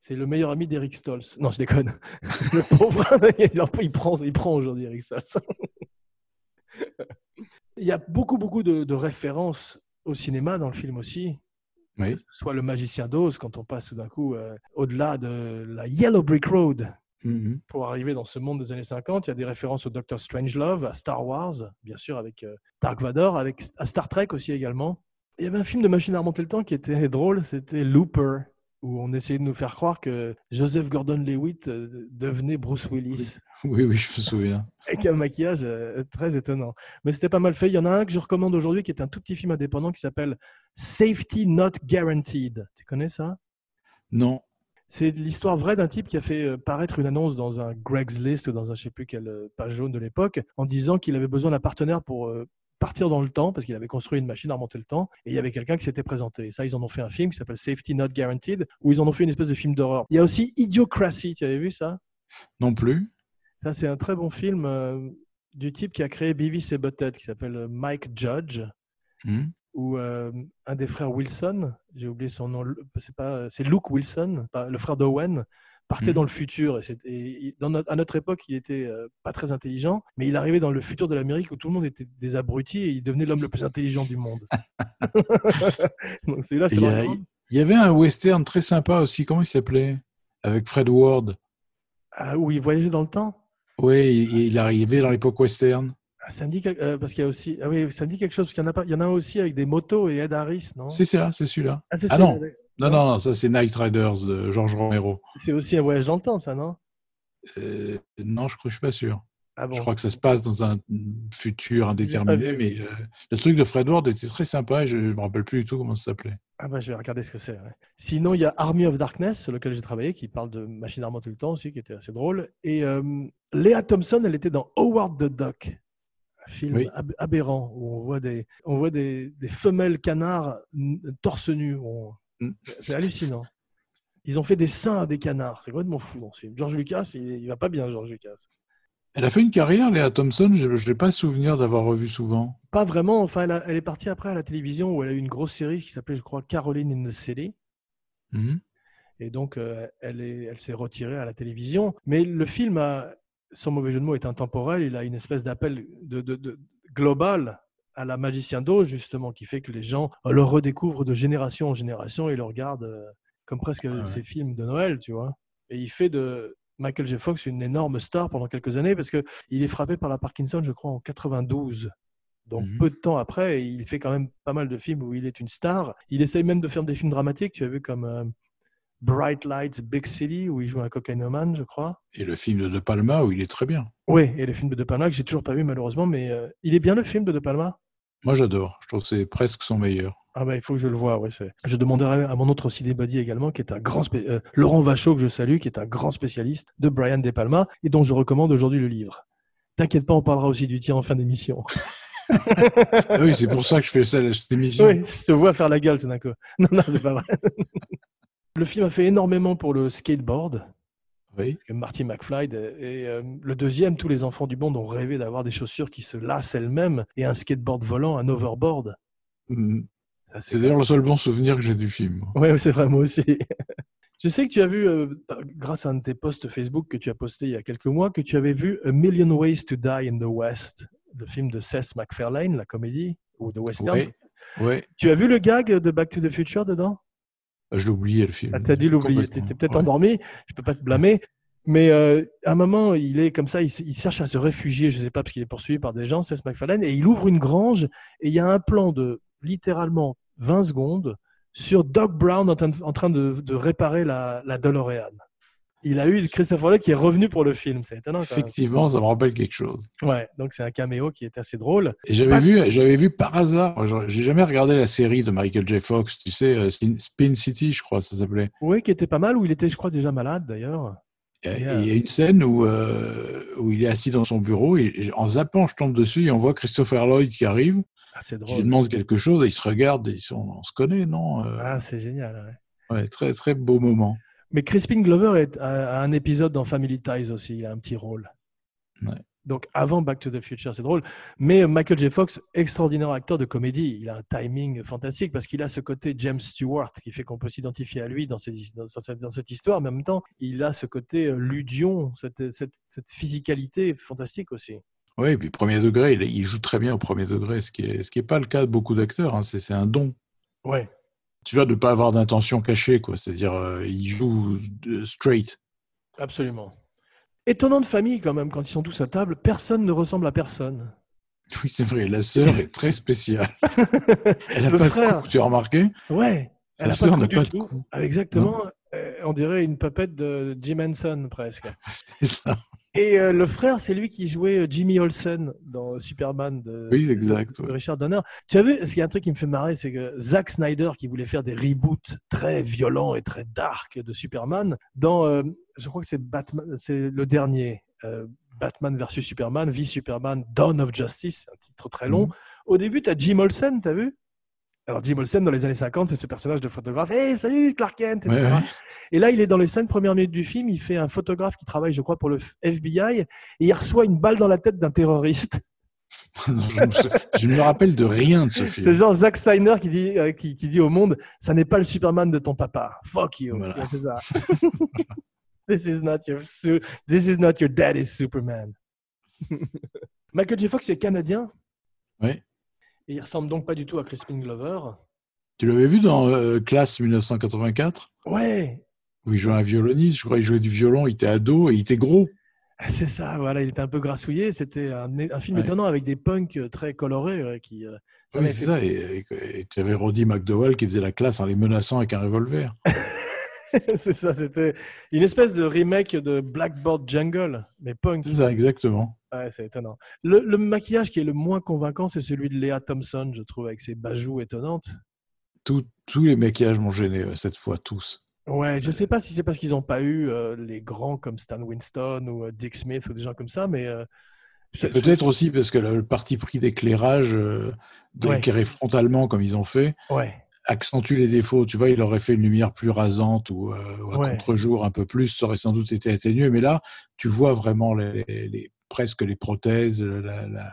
C'est le meilleur ami d'Eric Stoltz. Non, je déconne. [LAUGHS] le pauvre, [LAUGHS] il, en- il prend, il prend aujourd'hui Eric Stoltz. [LAUGHS] il y a beaucoup, beaucoup de, de références au cinéma dans le film aussi Oui. que ce soit le magicien d'Oz quand on passe tout d'un coup euh, au-delà de la Yellow Brick Road Mhm. pour arriver dans ce monde des années 50. Il y a des références au Doctor Strangelove, à Star Wars, bien sûr, avec euh, Dark Vador, avec, à Star Trek aussi également. Il y avait un film de machine à remonter le temps qui était drôle, c'était Looper, où on essayait de nous faire croire que Joseph Gordon-Levitt euh, devenait Bruce Willis. Oui, oui, je me souviens. [LAUGHS] Avec un maquillage euh, très étonnant. Mais c'était pas mal fait. Il y en a un que je recommande aujourd'hui qui est un tout petit film indépendant qui s'appelle Safety Not Guaranteed. Tu connais ça? Non. C'est l'histoire vraie d'un type qui a fait euh, paraître une annonce dans un Greg's List ou dans un je sais plus quelle page jaune de l'époque en disant qu'il avait besoin d'un partenaire pour partir dans le temps parce qu'il avait construit une machine à remonter le temps et il y avait quelqu'un qui s'était présenté. Et ça, ils en ont fait un film qui s'appelle Safety Not Guaranteed où ils en ont fait une espèce de film d'horreur. Il y a aussi Idiocracy, tu avais vu ça? Non plus. Ça, c'est un très bon film euh, du type qui a créé Beavis et Butthead qui s'appelle euh, Mike Judge. Mhm. où euh, un des frères Wilson, j'ai oublié son nom, c'est pas, c'est Luke Wilson, pas- le frère d'Owen, partait Mhm. dans le futur. Et, et il- dans notre- à notre époque, il était euh, pas très intelligent, mais il arrivait dans le futur de l'Amérique où tout le monde était des abrutis et il devenait l'homme le plus intelligent du monde. [LAUGHS] [LAUGHS] Donc celui-là, c'est Il y, il avait un western très sympa aussi, comment il s'appelait? Avec Fred Ward. Ah, où il voyageait dans le temps? Oui, il, arrivait dans l'époque western. Ah, Ça me dit euh, parce qu'il y a aussi, ah oui, ça me dit quelque chose parce qu'il y en a pas, il y en a un aussi avec des motos et Ed Harris, non? C'est ça, c'est celui-là. Ah, c'est Ah non. Non, non, non, ça c'est Night Riders de George Romero. C'est aussi un voyage dans le temps, ça, non? Euh, non, je je suis pas sûr. Ah bon. Je crois que ça se passe dans un futur indéterminé, vu. mais euh, le truc de Fred Ward était très sympa et je me rappelle plus du tout comment ça s'appelait. Ah bah, je vais regarder ce que c'est. ouais. Sinon, il y a Army of Darkness, sur lequel j'ai travaillé, qui parle de machine armement tout le temps aussi, qui était assez drôle. Et euh, Léa Thompson, elle était dans Howard the Duck, un film Oui. aberrant où on voit des, on voit des, des femelles canards torse nu. On-. C'est hallucinant. Ils ont fait des seins à des canards. C'est complètement fou dans ce film. George Lucas, il, il va pas bien, George Lucas. Elle a fait une carrière, Léa Thompson, je n'ai pas souvenir d'avoir revu souvent. Pas vraiment. Enfin, elle, a- elle est partie après à la télévision où elle a eu une grosse série qui s'appelait, je crois, Caroline in the City. Mhm. Et donc, euh, elle est- elle s'est retirée à la télévision. Mais le film, a, sans mauvais jeu de mots, est intemporel. Il a une espèce d'appel de, de- de- global à la Magicien d'Oz, justement, qui fait que les gens le redécouvrent de génération en génération et le regardent euh, comme presque ouais. ces films de Noël, tu vois. Et il fait de Michael J. Fox une énorme star pendant quelques années parce qu'il est frappé par la Parkinson, je crois, en 92. Donc Mhm. peu de temps après, il fait quand même pas mal de films où il est une star. Il essaye même de faire des films dramatiques. Tu as vu comme euh, Bright Lights, Big City, où il joue un cocaïnomane, je crois. Et le film de De Palma, où il est très bien. Oui, et le film de De Palma, que j'ai toujours pas vu malheureusement, mais euh, il est bien le film de De Palma? Moi, j'adore. Je trouve que c'est presque son meilleur. Ah bah il faut que je le voie, ouais. c'est- Je demanderai à mon autre ciné buddy également, qui est un grand spé- euh, Laurent Vachaud, que je salue, qui est un grand spécialiste de Brian De Palma, et dont je recommande aujourd'hui le livre. T'inquiète pas, on parlera aussi du tien en fin d'émission. Ah [LAUGHS] oui, c'est pour ça que je fais ça, cette émission. Oui, je te vois faire la gueule tout d'un coup. Non, non, c'est pas vrai. [LAUGHS] le film a fait énormément pour le skateboard. Oui. Parce que Marty McFly et euh, le deuxième, tous les enfants du monde ont rêvé d'avoir des chaussures qui se lassent elles-mêmes et un skateboard volant, un overboard. Mhm. Ça, C'est d'ailleurs le seul bon souvenir que j'ai du film. Ouais, c'est vrai, moi aussi. [LAUGHS] Je sais que tu as vu, euh, grâce à un de tes posts Facebook que tu as posté il y a quelques mois, que tu avais vu A Million Ways to Die in the West, le film de Seth MacFarlane, la comédie, ou de western. Oui. Ouais. Tu as vu le gag de Back to the Future dedans? Je l'ai oublié, le film. Ah, T'as dû l'oublier, t'étais peut-être Ouais. endormi, je peux pas te blâmer. Mais euh, à un moment, il est comme ça, il, il cherche à se réfugier, je sais pas, parce qu'il est poursuivi par des gens, Seth MacFarlane, et il ouvre une grange, et il y a un plan de littéralement 20 secondes sur Doc Brown en, train- en train de, de réparer la, la DeLorean. Il a eu Christopher Lee qui est revenu pour le film, c'est étonnant quand même. Effectivement, ça me rappelle quelque chose. Ouais, donc c'est un caméo qui est assez drôle. Et j'avais Pas- vu, j'avais vu par hasard, j'ai jamais regardé la série de Michael J. Fox, tu sais, euh, Spin City, je crois, ça s'appelait. Oui, qui était pas mal, où il était, je crois, déjà malade d'ailleurs. Il y a une scène où, euh, où il est assis dans son bureau et, en zappant, je tombe dessus et on voit Christopher Lloyd qui arrive, Ah, c'est drôle. demande quelque chose et ils se regardent et ils sont, on se connaît, non Euh, Ah, c'est génial. ouais. ouais, Très, très beau moment. Mais Crispin Glover est, a, a un épisode dans Family Ties aussi, il a un petit rôle. Ouais. Donc avant Back to the Future, c'est drôle. Mais Michael J. Fox, extraordinaire acteur de comédie, il a un timing fantastique parce qu'il a ce côté James Stewart qui fait qu'on peut s'identifier à lui dans, cette, dans cette histoire, mais en même temps, il a ce côté euh, ludion, cette, cette, cette physicalité fantastique aussi. Oui, et puis premier degré, il, il joue très bien au premier degré, ce qui est, ce qui est pas le cas de beaucoup d'acteurs. hein, c'est c'est un don. Ouais. Tu vois, de pas avoir d'intention cachée, quoi. C'est-à-dire, euh, il joue de- straight. Absolument. Étonnant de famille quand même, quand ils sont tous à table, personne ne ressemble à personne. [LAUGHS] Oui, c'est vrai. La sœur est très spéciale. [LAUGHS] Elle a Le pas frère. de tu as remarqué? Ouais. Elle La sœur pas de n'a pas de tout. cou. Ah, Exactement. Euh, on dirait une papette de Jim Henson presque. [LAUGHS] C'est ça. Et euh, le frère, c'est lui qui jouait euh, Jimmy Olsen dans Superman de, Oui, exact, de ouais. Richard Donner. Tu as vu, qu'il y a un truc qui me fait marrer, c'est que Zack Snyder, qui voulait faire des reboots très violents et très dark de Superman, dans, euh, je crois que c'est Batman, c'est le dernier, euh, Batman versus Superman, V Superman, Dawn of Justice, un titre très long. Mhm. Au début, tu as Jim Olsen, tu as vu? Alors Jim Olsen, dans les années 50, c'est ce personnage de photographe. Hey, salut Clark Kent, etc. Ouais, ouais. Et là, il est dans les cinq premières minutes du film. Il fait un photographe qui travaille, je crois, pour le FBI. Et il reçoit une balle dans la tête d'un terroriste. [LAUGHS] je, ne me rappelle de rien de ce film. C'est genre Zack Steiner qui dit, euh, qui, qui dit au monde, ça n'est pas le Superman de ton papa. Fuck you. Voilà. C'est ça. [LAUGHS] this is not your, this is not your daddy's Superman. [LAUGHS] Michael J. Fox est canadien. Ouais. Et il ressemble donc pas du tout à Crispin Glover. Tu l'avais vu dans euh, Classe 1984 Ouais, où il jouait un violoniste, je crois qu'il jouait du violon, il était ado et il était gros. [LAUGHS] c'est ça. Voilà, il était un peu grassouillé. C'était un, un film Ouais. étonnant avec des punks euh, très colorés qui. euh, ça Oui, c'est fait- ça. Et tu avais Roddy McDowell qui faisait la classe en les menaçant avec un revolver. [LAUGHS] c'est ça. C'était une espèce de remake de Blackboard Jungle, mais punk. C'est ça, exactement. Ouais, c'est étonnant. Le, le maquillage qui est le moins convaincant, c'est celui de Léa Thompson, je trouve, avec ses bajoux étonnantes. Tout- tous les maquillages m'ont gêné euh, cette fois, tous. Ouais, je sais pas si c'est parce qu'ils n'ont pas eu euh, les grands comme Stan Winston ou euh, Dick Smith ou des gens comme ça, mais euh, Peut-être aussi parce que le, le parti pris d'éclairage, euh, Ouais. d'éclairer frontalement comme ils ont fait, Ouais, accentue les défauts. Tu vois, il aurait fait une lumière plus rasante ou, euh, ou à Ouais. contre-jour un peu plus, ça aurait sans doute été atténué. Mais là, tu vois vraiment les- presque les prothèses. La, la...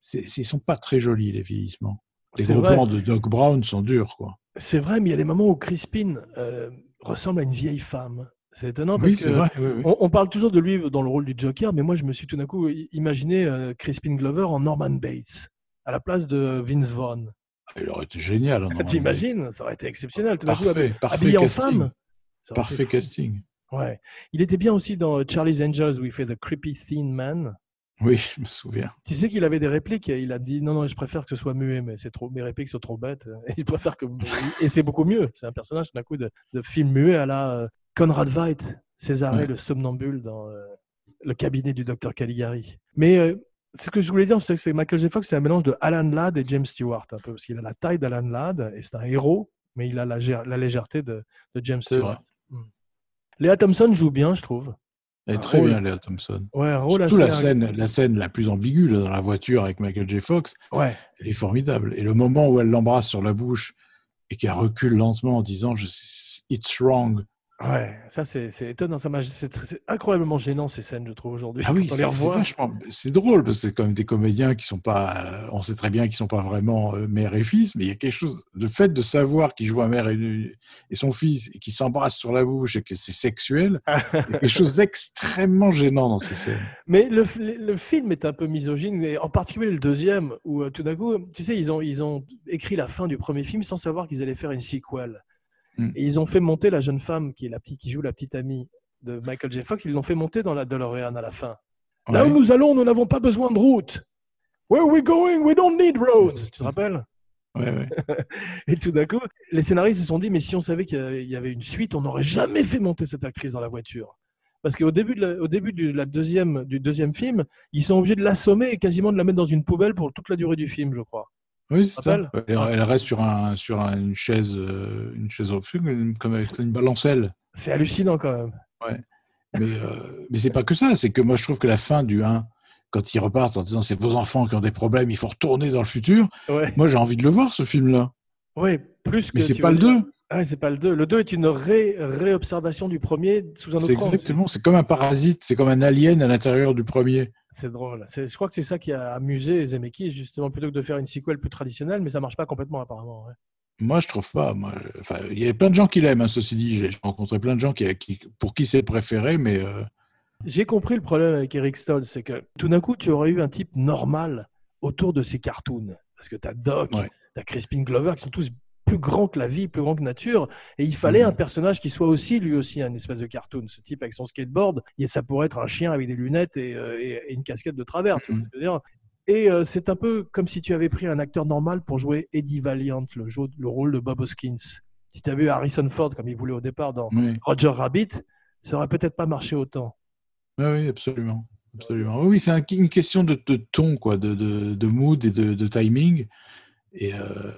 c'est- Ils sont pas très jolis, les vieillissements. Les gros plans de Doc Brown sont durs, quoi. c'est vrai, mais il y a des moments où Crispin euh, ressemble à une vieille femme. C'est étonnant parce Oui, que c'est vrai. oui, oui. On, on parle toujours de lui dans le rôle du Joker, mais moi je me suis tout d'un coup imaginé euh, Crispin Glover en Norman Bates à la place de Vince Vaughn. Il aurait été génial. [LAUGHS] T'imagines? Ça aurait été exceptionnel. Tout coup, Parfait, parfait habillé en casting. femme. Parfait casting. Ouais. Il était bien aussi dans Charlie's Angels où il fait The Creepy Thin Man. Oui, [LAUGHS] je me souviens. Tu sais qu'il avait des répliques et il a dit non, non, je préfère que ce soit muet, mais c'est trop, mes répliques sont trop bêtes. Et [LAUGHS] il préfère que. Et c'est beaucoup mieux. C'est un personnage d'un coup de, de film muet à la euh, Conrad Veidt, Césaré, Ouais. le somnambule dans euh, le cabinet du docteur Caligari. Mais euh, ce que je voulais dire, c'est que Michael J. Fox, c'est un mélange de Alan Ladd et James Stewart, un peu, parce qu'il a la taille d'Alan Ladd et c'est un héros, mais il a la, légèreté de, de James Stewart. Hmm. Léa Thompson joue bien, je trouve. Elle est très rôle- bien, Léa Thompson. Ouais, un rôle Surtout assez. la scène, la scène la plus ambiguë là, dans la voiture avec Michael J. Fox, Ouais. elle est formidable. Et le moment où elle l'embrasse sur la bouche et qu'elle recule lentement en disant je, It's wrong. Ouais, ça c'est c'est étonnant, c'est incroyablement gênant ces scènes, je trouve aujourd'hui. Ah oui, c'est drôle parce que c'est quand même des comédiens qui sont pas. euh, on sait très bien qu'ils sont pas vraiment euh, mère et fils, mais il y a quelque chose. Le fait de savoir qu'ils jouent un mère et, et son fils et qu'ils s'embrassent sur la bouche et que c'est sexuel, [LAUGHS] il y a quelque chose d'extrêmement gênant dans ces scènes. Mais le film est un peu misogyne, et en particulier le deuxième, où euh, tout d'un coup, tu sais, ils ont, ils ont écrit la fin du premier film sans savoir qu'ils allaient faire une sequel. Hmm. Et ils ont fait monter la jeune femme qui, est la, petite- qui joue la petite amie de Michael J. Fox, ils l'ont fait monter dans la DeLorean à la fin. Là où nous allons, nous n'avons pas besoin de route. Where we going, we don't need roads. Tu te rappelles? Ouais, ouais. [LAUGHS] Et tout d'un coup, les scénaristes se sont dit, mais si on savait qu'il y avait- une suite, on n'aurait jamais fait monter cette actrice dans la voiture. Parce qu'au début, de la- au début du, la deuxième, du deuxième film, ils sont obligés de l'assommer et quasiment de la mettre dans une poubelle pour toute la durée du film, je crois. Oui, c'est ça. Elle, elle reste sur, un, sur un- une chaise, euh, une chaise au feu, comme avec une balancelle. C'est hallucinant quand même. Mais, euh, mais c'est pas que ça, c'est que moi je trouve que la fin du 1, quand ils repartent en disant c'est vos enfants qui ont des problèmes, il faut retourner dans le futur, Ouais. moi j'ai envie de le voir ce film-là. Ouais, plus que. Mais c'est pas le dire- 2. Ah, c'est pas le 2. Le 2 est une ré- réobservation du premier sous un autre angle. exactement, c'est comme un parasite, c'est comme un alien à l'intérieur du premier. C'est drôle. Je crois que c'est ça qui a amusé Zemeckis, justement, plutôt que de faire une sequel plus traditionnelle, mais ça marche pas complètement apparemment. ouais. Moi je trouve pas. Moi, enfin, il y a plein de gens qui l'aiment, hein, ceci dit. J'ai rencontré plein de gens qui, qui- pour qui c'est préféré, mais euh, J'ai compris le problème avec Eric Stoll, c'est que tout d'un coup, tu aurais eu un type normal autour de ces cartoons. Parce que tu as Doc, Ouais. tu as Crispin Glover, qui sont tous plus grands que la vie, plus grands que nature. Et il fallait un personnage qui soit aussi, lui aussi, un espèce de cartoon. Ce type avec son skateboard, et ça pourrait être un chien avec des lunettes et, euh, et- une casquette de travers. tu vois ce que je veux dire? Et euh, c'est un peu comme si tu avais pris un acteur normal pour jouer Eddie Valiant, le, jeu- le rôle de Bob Hoskins. Si tu avais eu Harrison Ford, comme il voulait au départ dans oui, Roger Rabbit, ça aurait peut-être pas marché autant. oui, oui, absolument. absolument. Oui, c'est un- une question de, de ton, quoi, de, de, de mood et de, de timing. Et euh,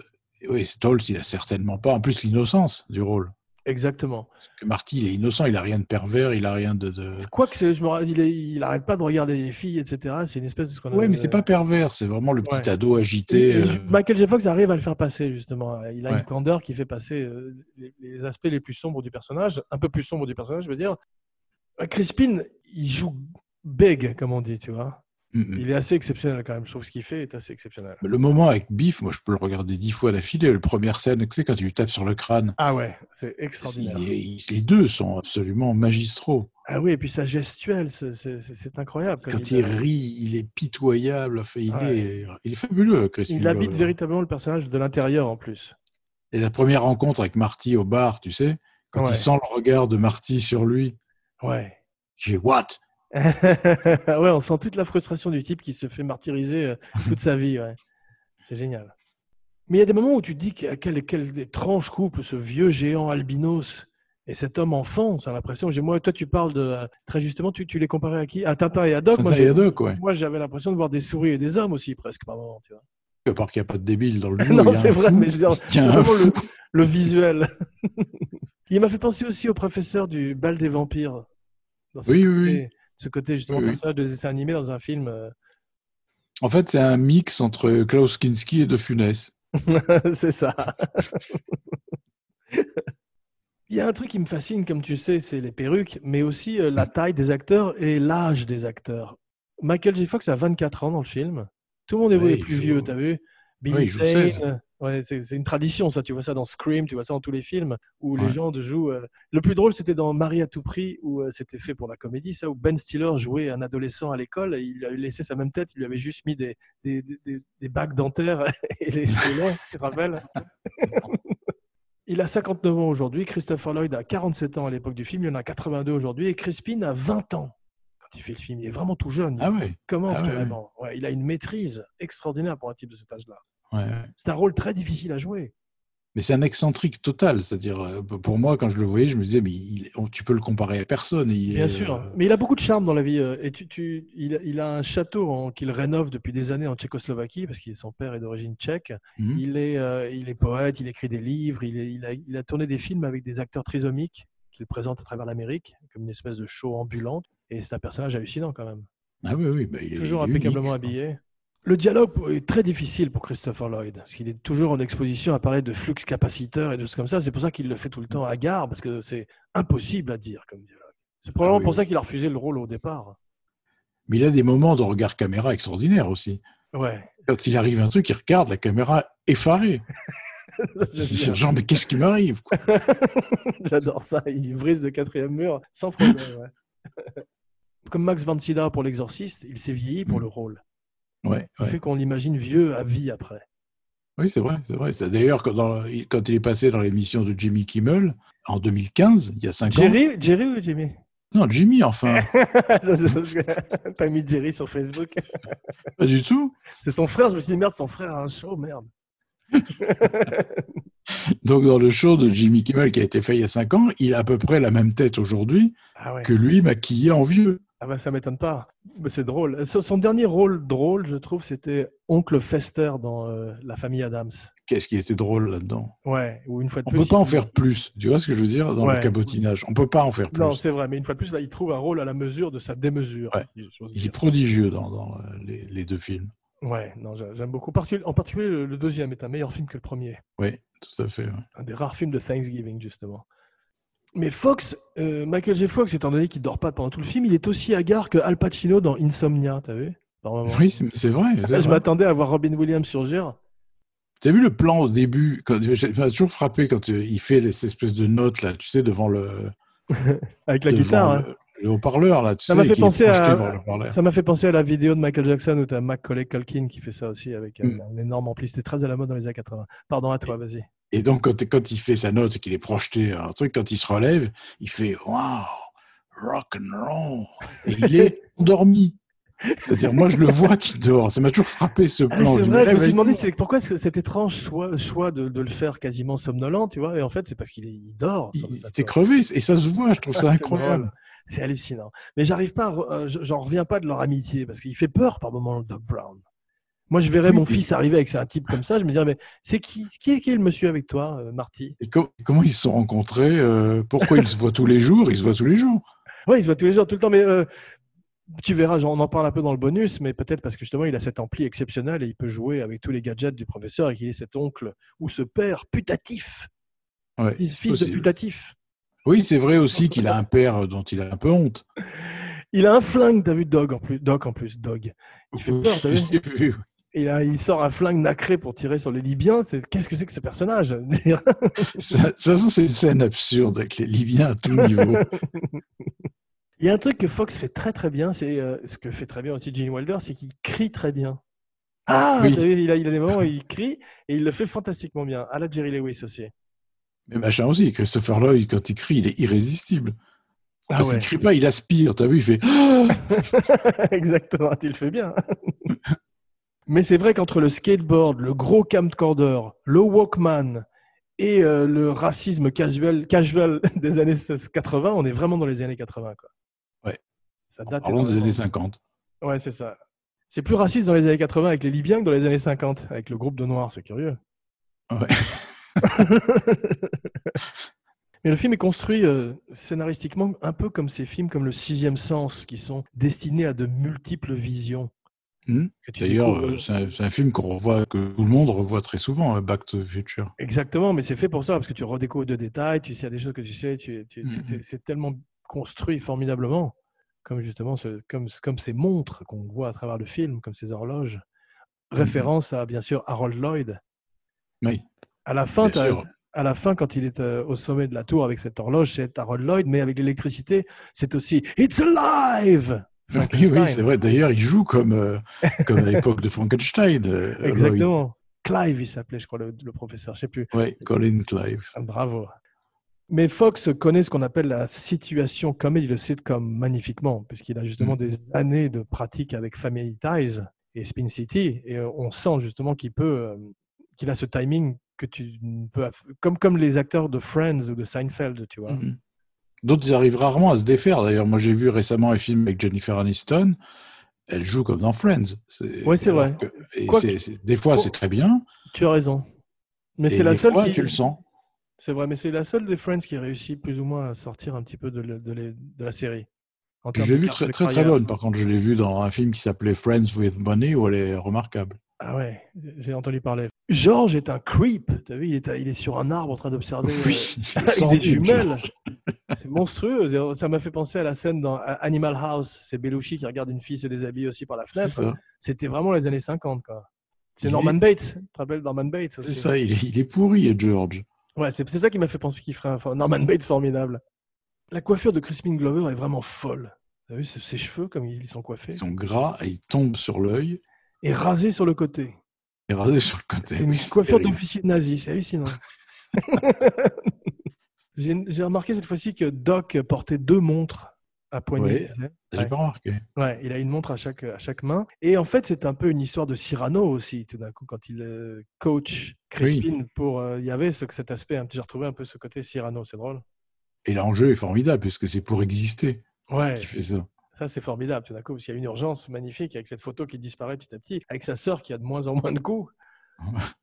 oui, Stoltz, il a certainement pas, en plus, l'innocence du rôle. Exactement. que Marty, il est innocent, il a rien de pervers, il a rien de. de... Quoique, c'est- je me, il, est- il arrête pas de regarder les filles, etc. C'est une espèce de ce qu'on Ouais, appelle, mais c'est euh, pas pervers, c'est vraiment le petit Ouais. ado agité. et euh, Michael J. Fox arrive à le faire passer, justement. Il a Ouais. une candeur qui fait passer euh, les, les aspects les plus sombres du personnage, un peu plus sombres du personnage, je veux dire. Crispin, il joue big, comme on dit, tu vois. Mm, mm. Il est assez exceptionnel quand même. Je trouve ce qu'il fait est assez exceptionnel. Le moment avec Biff, moi, je peux le regarder dix fois d'affilée. La première scène, tu sais, quand il lui tape sur le crâne, Ah ouais, c'est extraordinaire. il- les deux sont absolument magistraux. Ah oui, et puis sa gestuelle, c'est- incroyable. Quand il rit, il est pitoyable. Enfin, il, Ouais. est, il est fabuleux, Chris il habite véritablement le personnage de l'intérieur en plus. Et la première rencontre avec Marty au bar, tu sais, quand Ouais. il sent le regard de Marty sur lui, Ouais. fait What? [LAUGHS] ouais, on sent toute la frustration du type qui se fait martyriser euh, [LAUGHS] toute sa vie. Ouais. C'est génial. Mais il y a des moments où tu te dis que- quel, quel étrange couple, ce vieux géant albinos et cet homme enfant. C'est l'impression. j'ai- Moi, toi, tu parles de. euh, Très justement, tu, tu les comparais à qui? À Tintin et Haddock. Moi, Tintin et j'ai- Haddock, ouais. moi, j'avais l'impression de voir des souris et des hommes aussi, presque, par moment. Tu vois. À part qu'il n'y a pas de débile dans le [LAUGHS] duo, non, c'est vrai, fou. mais je veux dire, c'est vraiment le, visuel. il m'a fait penser aussi au professeur du bal des vampires. Dans Oui, oui, oui. Ce côté, justement, Oui, oui. personnage de dessin animé dans un film. euh, En fait, c'est un mix entre Klaus Kinski et De Funès. [LAUGHS] c'est ça. Il y a un truc qui me fascine, comme tu sais, c'est les perruques, mais aussi euh, la taille des acteurs et l'âge des acteurs. Michael J. Fox a 24 ans dans le film. Tout le monde est il plus joue- vieux, t'as vu? Billy joue Zane, 16. Ouais, c'est c'est une tradition, ça. Tu vois ça dans Scream, tu vois ça dans tous les films où les gens jouent. euh, Le plus drôle, c'était dans Marie à tout prix, où euh, c'était fait pour la comédie, ça, où Ben Stiller jouait un adolescent à l'école et il avait laissé sa même tête, il lui avait juste mis des, des, des, des- bagues dentaires [LAUGHS] et les cheveux tu te rappelles? Il a 59 ans aujourd'hui, Christopher Lloyd a 47 ans à l'époque du film, il en a 82 aujourd'hui, et Crispin a 20 ans quand il fait le film. Il est vraiment tout jeune, il Ah ouais, commence Ah carrément. Ouais, il a une maîtrise extraordinaire pour un type de cet âge-là. Ouais. C'est un rôle très difficile à jouer. Mais c'est un excentrique total. C'est-à-dire, euh, pour moi, quand je le voyais, je me disais, mais il- on- tu peux le comparer à personne. Il Bien est, sûr, euh, mais il a beaucoup de charme dans la vie. euh, Et tu, tu, il, il a un château en- qu'il rénove depuis des années en Tchécoslovaquie, parce que son père est d'origine tchèque. mhm. Il, est, euh, il est poète, il écrit des livres, il, est- il, a, il a tourné des films avec des acteurs trisomiques qu'il présente à travers l'Amérique, comme une espèce de show ambulante. Et c'est un personnage hallucinant quand même. Ah oui, oui. bah, il est, Toujours il est impeccablement unique, je habillé. Le dialogue est très difficile pour Christopher Lloyd, parce qu'il est toujours en exposition à parler de flux capaciteur et de choses comme ça. C'est pour ça qu'il le fait tout le temps à gare, parce que c'est impossible à dire comme dialogue. C'est probablement oui, pour oui. ça qu'il a refusé le rôle au départ. Mais il a des moments de regard caméra extraordinaires aussi. Ouais. Quand il arrive un truc, il regarde la caméra effarée. [LAUGHS] C'est genre, mais qu'est-ce qui m'arrive [LAUGHS] J'adore ça. Il brise le quatrième mur sans problème. ouais. [LAUGHS] Comme Max Sydow pour l'exorciste, il s'est vieilli pour Mm. le rôle. Ouais, Ce qui ouais. fait qu'on l'imagine vieux à vie après. Oui, c'est vrai, c'est vrai. C'est- D'ailleurs, quand, il est passé dans l'émission de Jimmy Kimmel, en 2015, il y a 5 ans. Jerry, Jerry ou Jimmy? Non, Jimmy, enfin. [LAUGHS] [LAUGHS] T'as mis Jerry sur Facebook. [LAUGHS] pas du tout. C'est son frère. Je me suis dit, merde, son frère a un show, merde. Donc, dans le show de Jimmy Kimmel qui a été fait il y a 5 ans, il a à peu près la même tête aujourd'hui Ah ouais. que lui maquillé en vieux. Ah bah ça m'étonne pas. Mais c'est drôle. Son son dernier rôle drôle, je trouve, c'était Oncle Fester dans euh, La famille Adams. Qu'est-ce qui était drôle là-dedans? Ouais, ou une fois de On plus. peut pas il- en faire plus. Tu vois ce que je veux dire? Dans Ouais. le cabotinage On peut pas en faire plus. Non, c'est vrai, mais une fois de plus, là, il trouve un rôle à la mesure de sa démesure. Ouais. il est prodigieux dans, dans, euh, les, les deux films. Ouais, non, j'a- j'aime beaucoup. En particulier, le le deuxième est un meilleur film que le premier. Oui, tout à fait. ouais. Un des rares films de Thanksgiving, justement. Mais Fox, euh, Michael J. Fox, étant donné qu'il dort pas pendant tout le film, il est aussi hagard que Al Pacino dans Insomnia, t'as vu. Oui, c'est vrai. Là, je m'attendais à voir Robin Williams surgir. Tu as vu le plan au début quand, Ça m'a toujours frappé quand euh, il fait les, ces espèces de notes, là, tu sais, devant le, [LAUGHS] Avec la devant guitare. hein. le, le haut-parleur. Là, tu Ça sais, m'a fait penser à-. Ça m'a fait penser à la vidéo de Michael Jackson où tu as Macaulay Culkin qui fait ça aussi avec un, Mm. un énorme ampli. C'était très à la mode dans les années 80. Pardon à toi, vas-y. Et donc, quand, quand il fait sa note et qu'il est projeté un truc, quand il se relève, il fait Wow, rock and roll. Et il est [LAUGHS] endormi. C'est-à-dire, moi, je le vois qui dort. Ça m'a toujours frappé ce Ah, plan. c'est Je vrai, je me suis demandé c'est- pourquoi ce- cet étrange choix, choix de, de le faire quasiment somnolent, tu vois. Et en fait, c'est parce qu'il il dort. Il était crevé et ça se voit. Je trouve ça Ah, [LAUGHS] c'est incroyable. C'est hallucinant. Mais j'arrive pas, à euh, j'en reviens pas de leur amitié parce qu'il fait peur par moment, le Doc Brown. Moi, je verrais mon fils arriver avec un type comme ça, je me dirais, mais c'est qui, qui est, qui est le monsieur avec toi, euh, Marty? Et com- comment ils se sont rencontrés euh, Pourquoi ils se voient tous les jours? Ils se voient tous les jours. Oui, il se voit tous les jours, tout le temps, mais euh, tu verras, on en parle un peu dans le bonus, mais peut-être parce que justement, il a cet ampli exceptionnel et il peut jouer avec tous les gadgets du professeur et qu'il est cet oncle ou ce père putatif, Ouais, fils, de putatif. Oui, c'est vrai aussi qu'il a un père dont il a un peu honte. Il a un flingue, t'as vu Dog en plus, Doc en plus, Dog. Il fait peur, t'as vu? [LAUGHS] Et là, il sort un flingue nacré pour tirer sur les Libyens. C'est qu'est-ce que c'est que ce personnage? [LAUGHS] De toute façon, c'est une scène absurde avec les Libyens à tout niveau. Il y a un truc que Fox fait très très bien, c'est euh, ce que fait très bien aussi Gene Wilder, c'est qu'il crie très bien. Ah, Oui. vu, il, a, il a des moments où il crie et il le fait fantastiquement bien. À la Jerry Lewis aussi. Mais machin aussi, Christopher Lloyd, quand il crie, il est irrésistible. Ah Parce ouais, crie pas, il aspire. T'as vu, il fait. [LAUGHS] [LAUGHS] exactement, il le fait bien. Mais c'est vrai qu'entre le skateboard, le gros camcorder, le Walkman et euh, le racisme casual, casual [LAUGHS] des années 80, on est vraiment dans les années 80. Quoi. Ouais. Ça date Parlons des années 50. Ouais, c'est ça. C'est plus raciste dans les années 80 avec les Libyens que dans les années 50 avec le groupe de Noirs, c'est curieux. Ouais. [LAUGHS] [LAUGHS] Mais le film est construit euh, scénaristiquement un peu comme ces films comme Le Sixième Sens, qui sont destinés à de multiples visions. Hmm. D'ailleurs, découvres- euh, c'est un, film qu'on revoit, que tout le monde revoit très souvent, euh, Back to the Future. Exactement, mais c'est fait pour ça, parce que tu redécouvres de détails, tu sais, il y a des choses que tu sais, tu, tu- Mhm. c'est- tellement construit formidablement, comme justement ce- comme, comme ces montres qu'on voit à travers le film, comme ces horloges. Référence à, bien sûr, Harold Lloyd. Oui. À la fin, à la fin, quand il est euh, au sommet de la tour avec cette horloge, c'est Harold Lloyd, mais avec l'électricité, c'est aussi It's alive! Oui, oui, c'est vrai. D'ailleurs, il joue comme, euh, [LAUGHS] comme à l'époque de Frankenstein. euh, Lloyd. Exactement. Clive, il s'appelait, je crois, le, le professeur, je sais plus. Ouais, Colin Clive. Ah, Bravo. Mais Fox connaît ce qu'on appelle la situation comédie, le sitcom, magnifiquement, puisqu'il a justement Mm. des années de pratique avec Family Ties et Spin City, et euh, on sent justement qu'il peut, qu'il a ce timing que tu ne peux, comme comme les acteurs de Friends ou de Seinfeld, tu vois. Mhm. D'autres, ils arrivent rarement à se défaire. D'ailleurs, moi, j'ai vu récemment un film avec Jennifer Aniston. Elle joue comme dans Friends. Ouais, c'est vrai. que- et Quoi des fois, c'est très bien. Tu as raison. Mais c'est la des seule fois, qui. tu le sens. C'est vrai, mais c'est la seule des Friends qui réussit plus ou moins à sortir un petit peu de, le- de les- de la série. Je l'ai vue très, très, très bonne. Par contre, je l'ai vue dans un film qui s'appelait Friends with Money, où elle est remarquable. Ah ouais, j'ai entendu parler. George est un creep. T'as vu, il est, à- il est sur un arbre en train d'observer Oui, euh, [LAUGHS] des jumelles. C'est monstrueux. Ça m'a fait penser à la scène dans Animal House. C'est Belushi qui regarde une fille se déshabiller aussi par la fenêtre. C'était vraiment les années 50. quoi. C'est Norman est- Bates. Tu te rappelles Norman Bates C'est ça, il est, il est pourri, George. Ouais, c'est ça qui m'a fait penser qu'il ferait un Norman Bates formidable. La coiffure de Crispin Glover est vraiment folle. T'as vu ses ses cheveux comme ils sont coiffés Ils sont gras et ils tombent sur l'œil et rasés sur le côté. Et rasés sur le côté. C'est une Oui, coiffure d'officier nazi, c'est hallucinant. [LAUGHS] J'ai remarqué cette fois-ci que Doc portait deux montres à poignet. J'ai Ouais. pas remarqué. Ouais, il a une montre à chaque, à chaque main. Et en fait, c'est un peu une histoire de Cyrano aussi, tout d'un coup, quand il euh, coach Crispin pour. euh, il y avait ce, cet aspect, hein, j'ai retrouvé un peu ce côté Cyrano, c'est drôle. Et l'enjeu est formidable puisque c'est pour exister Ouais, qu'il fait ça. Ça c'est formidable, tout d'un coup, parce qu'il y a une urgence magnifique avec cette photo qui disparaît petit à petit, avec sa sœur qui a de moins en moins de coups. [LAUGHS]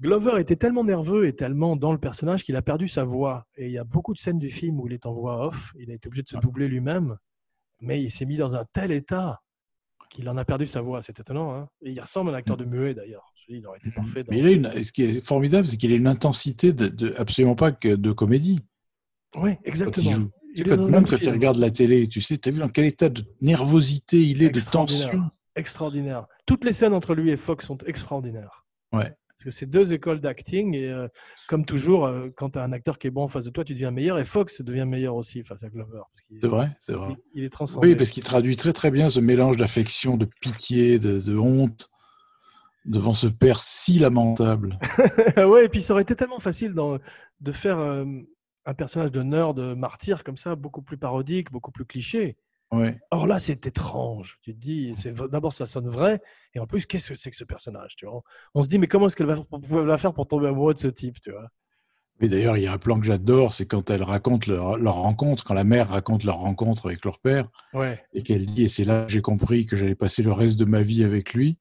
Glover était tellement nerveux et tellement dans le personnage qu'il a perdu sa voix. Et il y a beaucoup de scènes du film où il est en voix off. Il a été obligé de se doubler lui-même. Mais il s'est mis dans un tel état qu'il en a perdu sa voix. C'est étonnant. Hein et il ressemble à un acteur de muet d'ailleurs. Il aurait été parfait. Dans... Mais il a une, ce qui est formidable, c'est qu'il a une intensité de, de- absolument pas que de comédie. Oui, exactement. Joue. Tu sais, Il est quand- même même quand il film. regarde la télé, tu sais, tu as vu dans quel état de nervosité il est, de tension. Extraordinaire. Toutes les scènes entre lui et Fox sont extraordinaires. Ouais. Parce que c'est deux écoles d'acting et euh, comme toujours, euh, quand tu as un acteur qui est bon en face de toi, tu deviens meilleur et Fox devient meilleur aussi face à Glover. C'est vrai, c'est vrai. il, il est transcendé. Oui, parce qu'il traduit très très bien ce mélange d'affection, de pitié, de, de honte devant ce père si lamentable. [LAUGHS] ouais, et puis ça aurait été tellement facile dans- de faire euh, un personnage de nerd de martyr comme ça, beaucoup plus parodique, beaucoup plus cliché. Ouais. Or là, c'est étrange. Tu te dis, d'abord ça sonne vrai, et en plus, qu'est-ce que c'est que ce personnage tu vois? On se dit, mais comment est-ce qu'elle va, faire pour- va faire pour tomber amoureux de ce type tu vois? Mais d'ailleurs, il y a un plan que j'adore, c'est quand elle raconte leur, leur rencontre, quand la mère raconte leur rencontre avec leur père, Ouais. et qu'elle dit, et c'est là que j'ai compris que j'allais passer le reste de ma vie avec lui.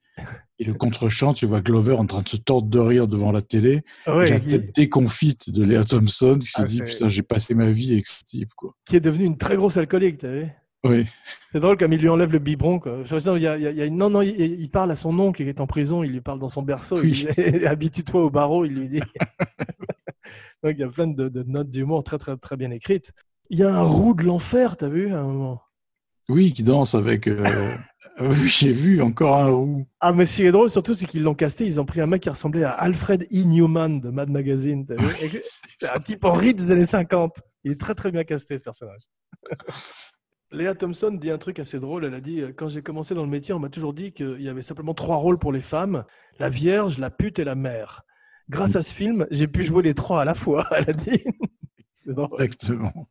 Et le contre-champ, tu vois Glover en train de se tordre de rire devant la télé, Ouais, la il- tête déconfite de Léa Thompson, qui se Ah, dit, putain, j'ai passé ma vie avec ce type, quoi. qui est devenu une très grosse alcoolique, tu vu? Oui. C'est drôle comme il lui enlève le biberon. Quoi. Enfin, non, il y a, il y non, non, il, il parle à son oncle qui est en prison, il lui parle dans son berceau, Oui. [LAUGHS] habitue-toi au barreau, il lui dit. [LAUGHS] Donc il y a plein de, de notes d'humour très, très, très bien écrites. Il y a un roux de l'enfer, t'as vu, à un moment? Oui, qui danse avec. euh, j'ai vu encore un roux. Ah, mais ce qui est drôle surtout, c'est qu'ils l'ont casté. Ils ont pris un mec qui ressemblait à Alfred E. Newman de Mad Magazine. vu [LAUGHS] un type Henri des années 50. Il est très très bien casté ce personnage. [LAUGHS] Léa Thompson dit un truc assez drôle. Elle a dit euh, Quand j'ai commencé dans le métier, on m'a toujours dit qu'il y avait simplement trois rôles pour les femmes la vierge, la pute et la mère. Grâce à ce film, j'ai pu jouer les trois à la fois. Elle a dit. [LAUGHS] Exactement.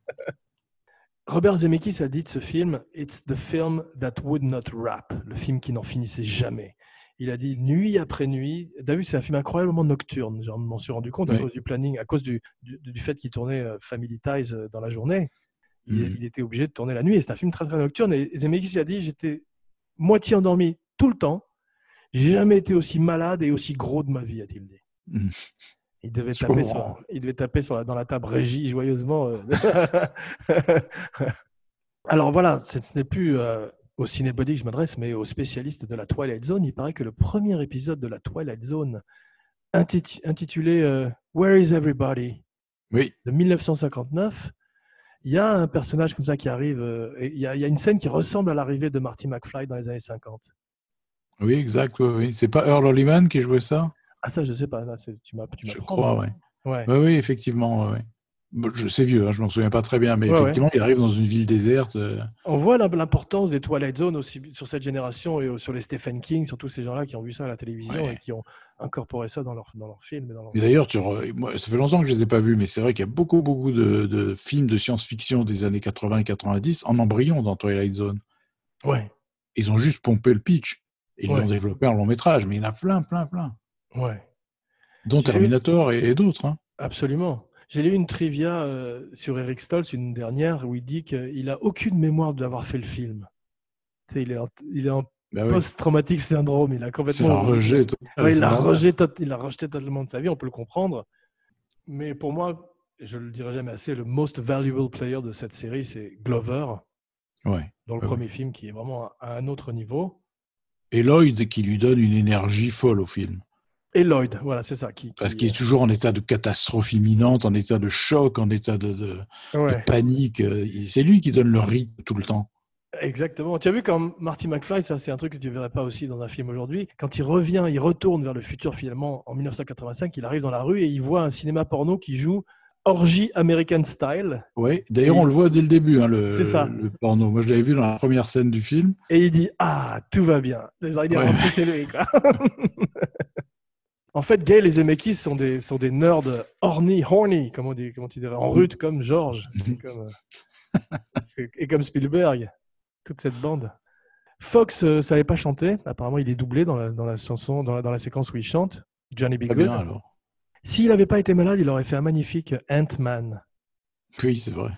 Robert Zemeckis a dit de ce film It's the film that would not wrap, le film qui n'en finissait jamais. Il a dit nuit après nuit. T'as vu, c'est un film incroyablement nocturne. J'en m'en suis rendu compte à cause du planning, à cause du, du, du fait qu'il tournait euh, Family Ties euh, dans la journée. Il, Mhm. il était obligé de tourner la nuit. Et c'est un film très très nocturne. Et Zemeckis a dit j'étais moitié endormi tout le temps. J'ai jamais été aussi malade et aussi gros de ma vie, a-t-il dit. Mhm. Il devait, Je taper comprends. sur, il devait taper sur la- dans la table régie joyeusement. euh. [LAUGHS] Alors voilà, ce ce n'est plus euh, au cinébody que je m'adresse, mais aux spécialistes de la Twilight Zone. Il paraît que le premier épisode de la Twilight Zone, intitu- intitulé euh, Where is Everybody? Oui, de 1959, il y a un personnage comme ça qui arrive, euh, et il y, a, il y a une scène qui ressemble à l'arrivée de Marty McFly dans les années 50. oui, exact. Oui, oui. C'est pas Earl Holliman qui jouait ça? Ah ça, je sais pas, là, tu m'as tu Je crois, oui. Ouais. Oui, effectivement. ouais, ouais. Je c'est vieux, hein, je m'en souviens pas très bien, mais Ouais, effectivement, il arrive dans une ville déserte. euh, On voit l'im- l'importance des Twilight Zone aussi sur cette génération et sur les Stephen King, sur tous ces gens-là qui ont vu ça à la télévision Ouais. et qui ont incorporé ça dans leurs dans leurs films. Leurs- Et d'ailleurs, tu re- moi, ça fait longtemps que je les ai pas vus, mais c'est vrai qu'il y a beaucoup, beaucoup de, de films de science-fiction des années 80 et 90 en embryon dans Twilight Zone. Ouais, Ils ont juste pompé le pitch. Et ils Ouais. l'ont développé en long métrage, mais il y en a plein, plein, plein. Ouais, Dont Terminator et, et d'autres. hein. absolument. J'ai lu une trivia euh, sur Eric Stoltz, une dernière, où il dit qu'il a aucune mémoire d'avoir fait le film. Il est en, il est en Bah oui, post-traumatic syndrome. Il a complètement. un rejet total. Ouais, il normal. rejeté, il totalement de sa vie, on peut le comprendre. Mais pour moi, je le dirai jamais assez, le most valuable player de cette série, c'est Glover, Ouais. dans le Ouais, premier film, qui est vraiment à un autre niveau. Et Lloyd qui lui donne une énergie folle au film. Et Lloyd, voilà, c'est ça. Qui, Parce qui- qu'il est toujours en état de catastrophe imminente, en état de choc, en état de, de- de Ouais, panique. C'est lui qui donne le rythme tout le temps. exactement. Tu as vu quand Marty McFly, ça c'est un truc que tu ne verrais pas aussi dans un film aujourd'hui, quand il revient, il retourne vers le futur finalement en 1985, il arrive dans la rue et il voit un cinéma porno qui joue Orgie American Style Ouais. D'ailleurs, on le voit dès le début, hein, le, ça. le porno. Moi, je l'avais vu dans la première scène du film. et il dit Ah, tout va bien. Il est Ouais. lui. quoi. [LAUGHS] en fait, Gail et Zemeckis sont des, sont des nerds horny, horny, comme on dit, comment tu dirais, en rut, comme George. [LAUGHS] comme, euh, et comme Spielberg, toute cette bande. Fox ne savait pas chanter. Apparemment, il est doublé dans la, dans la chanson, dans la, dans la séquence où il chante. Johnny B. Good. S'il n'avait pas été malade, il aurait fait un magnifique Ant-Man. Oui, c'est vrai.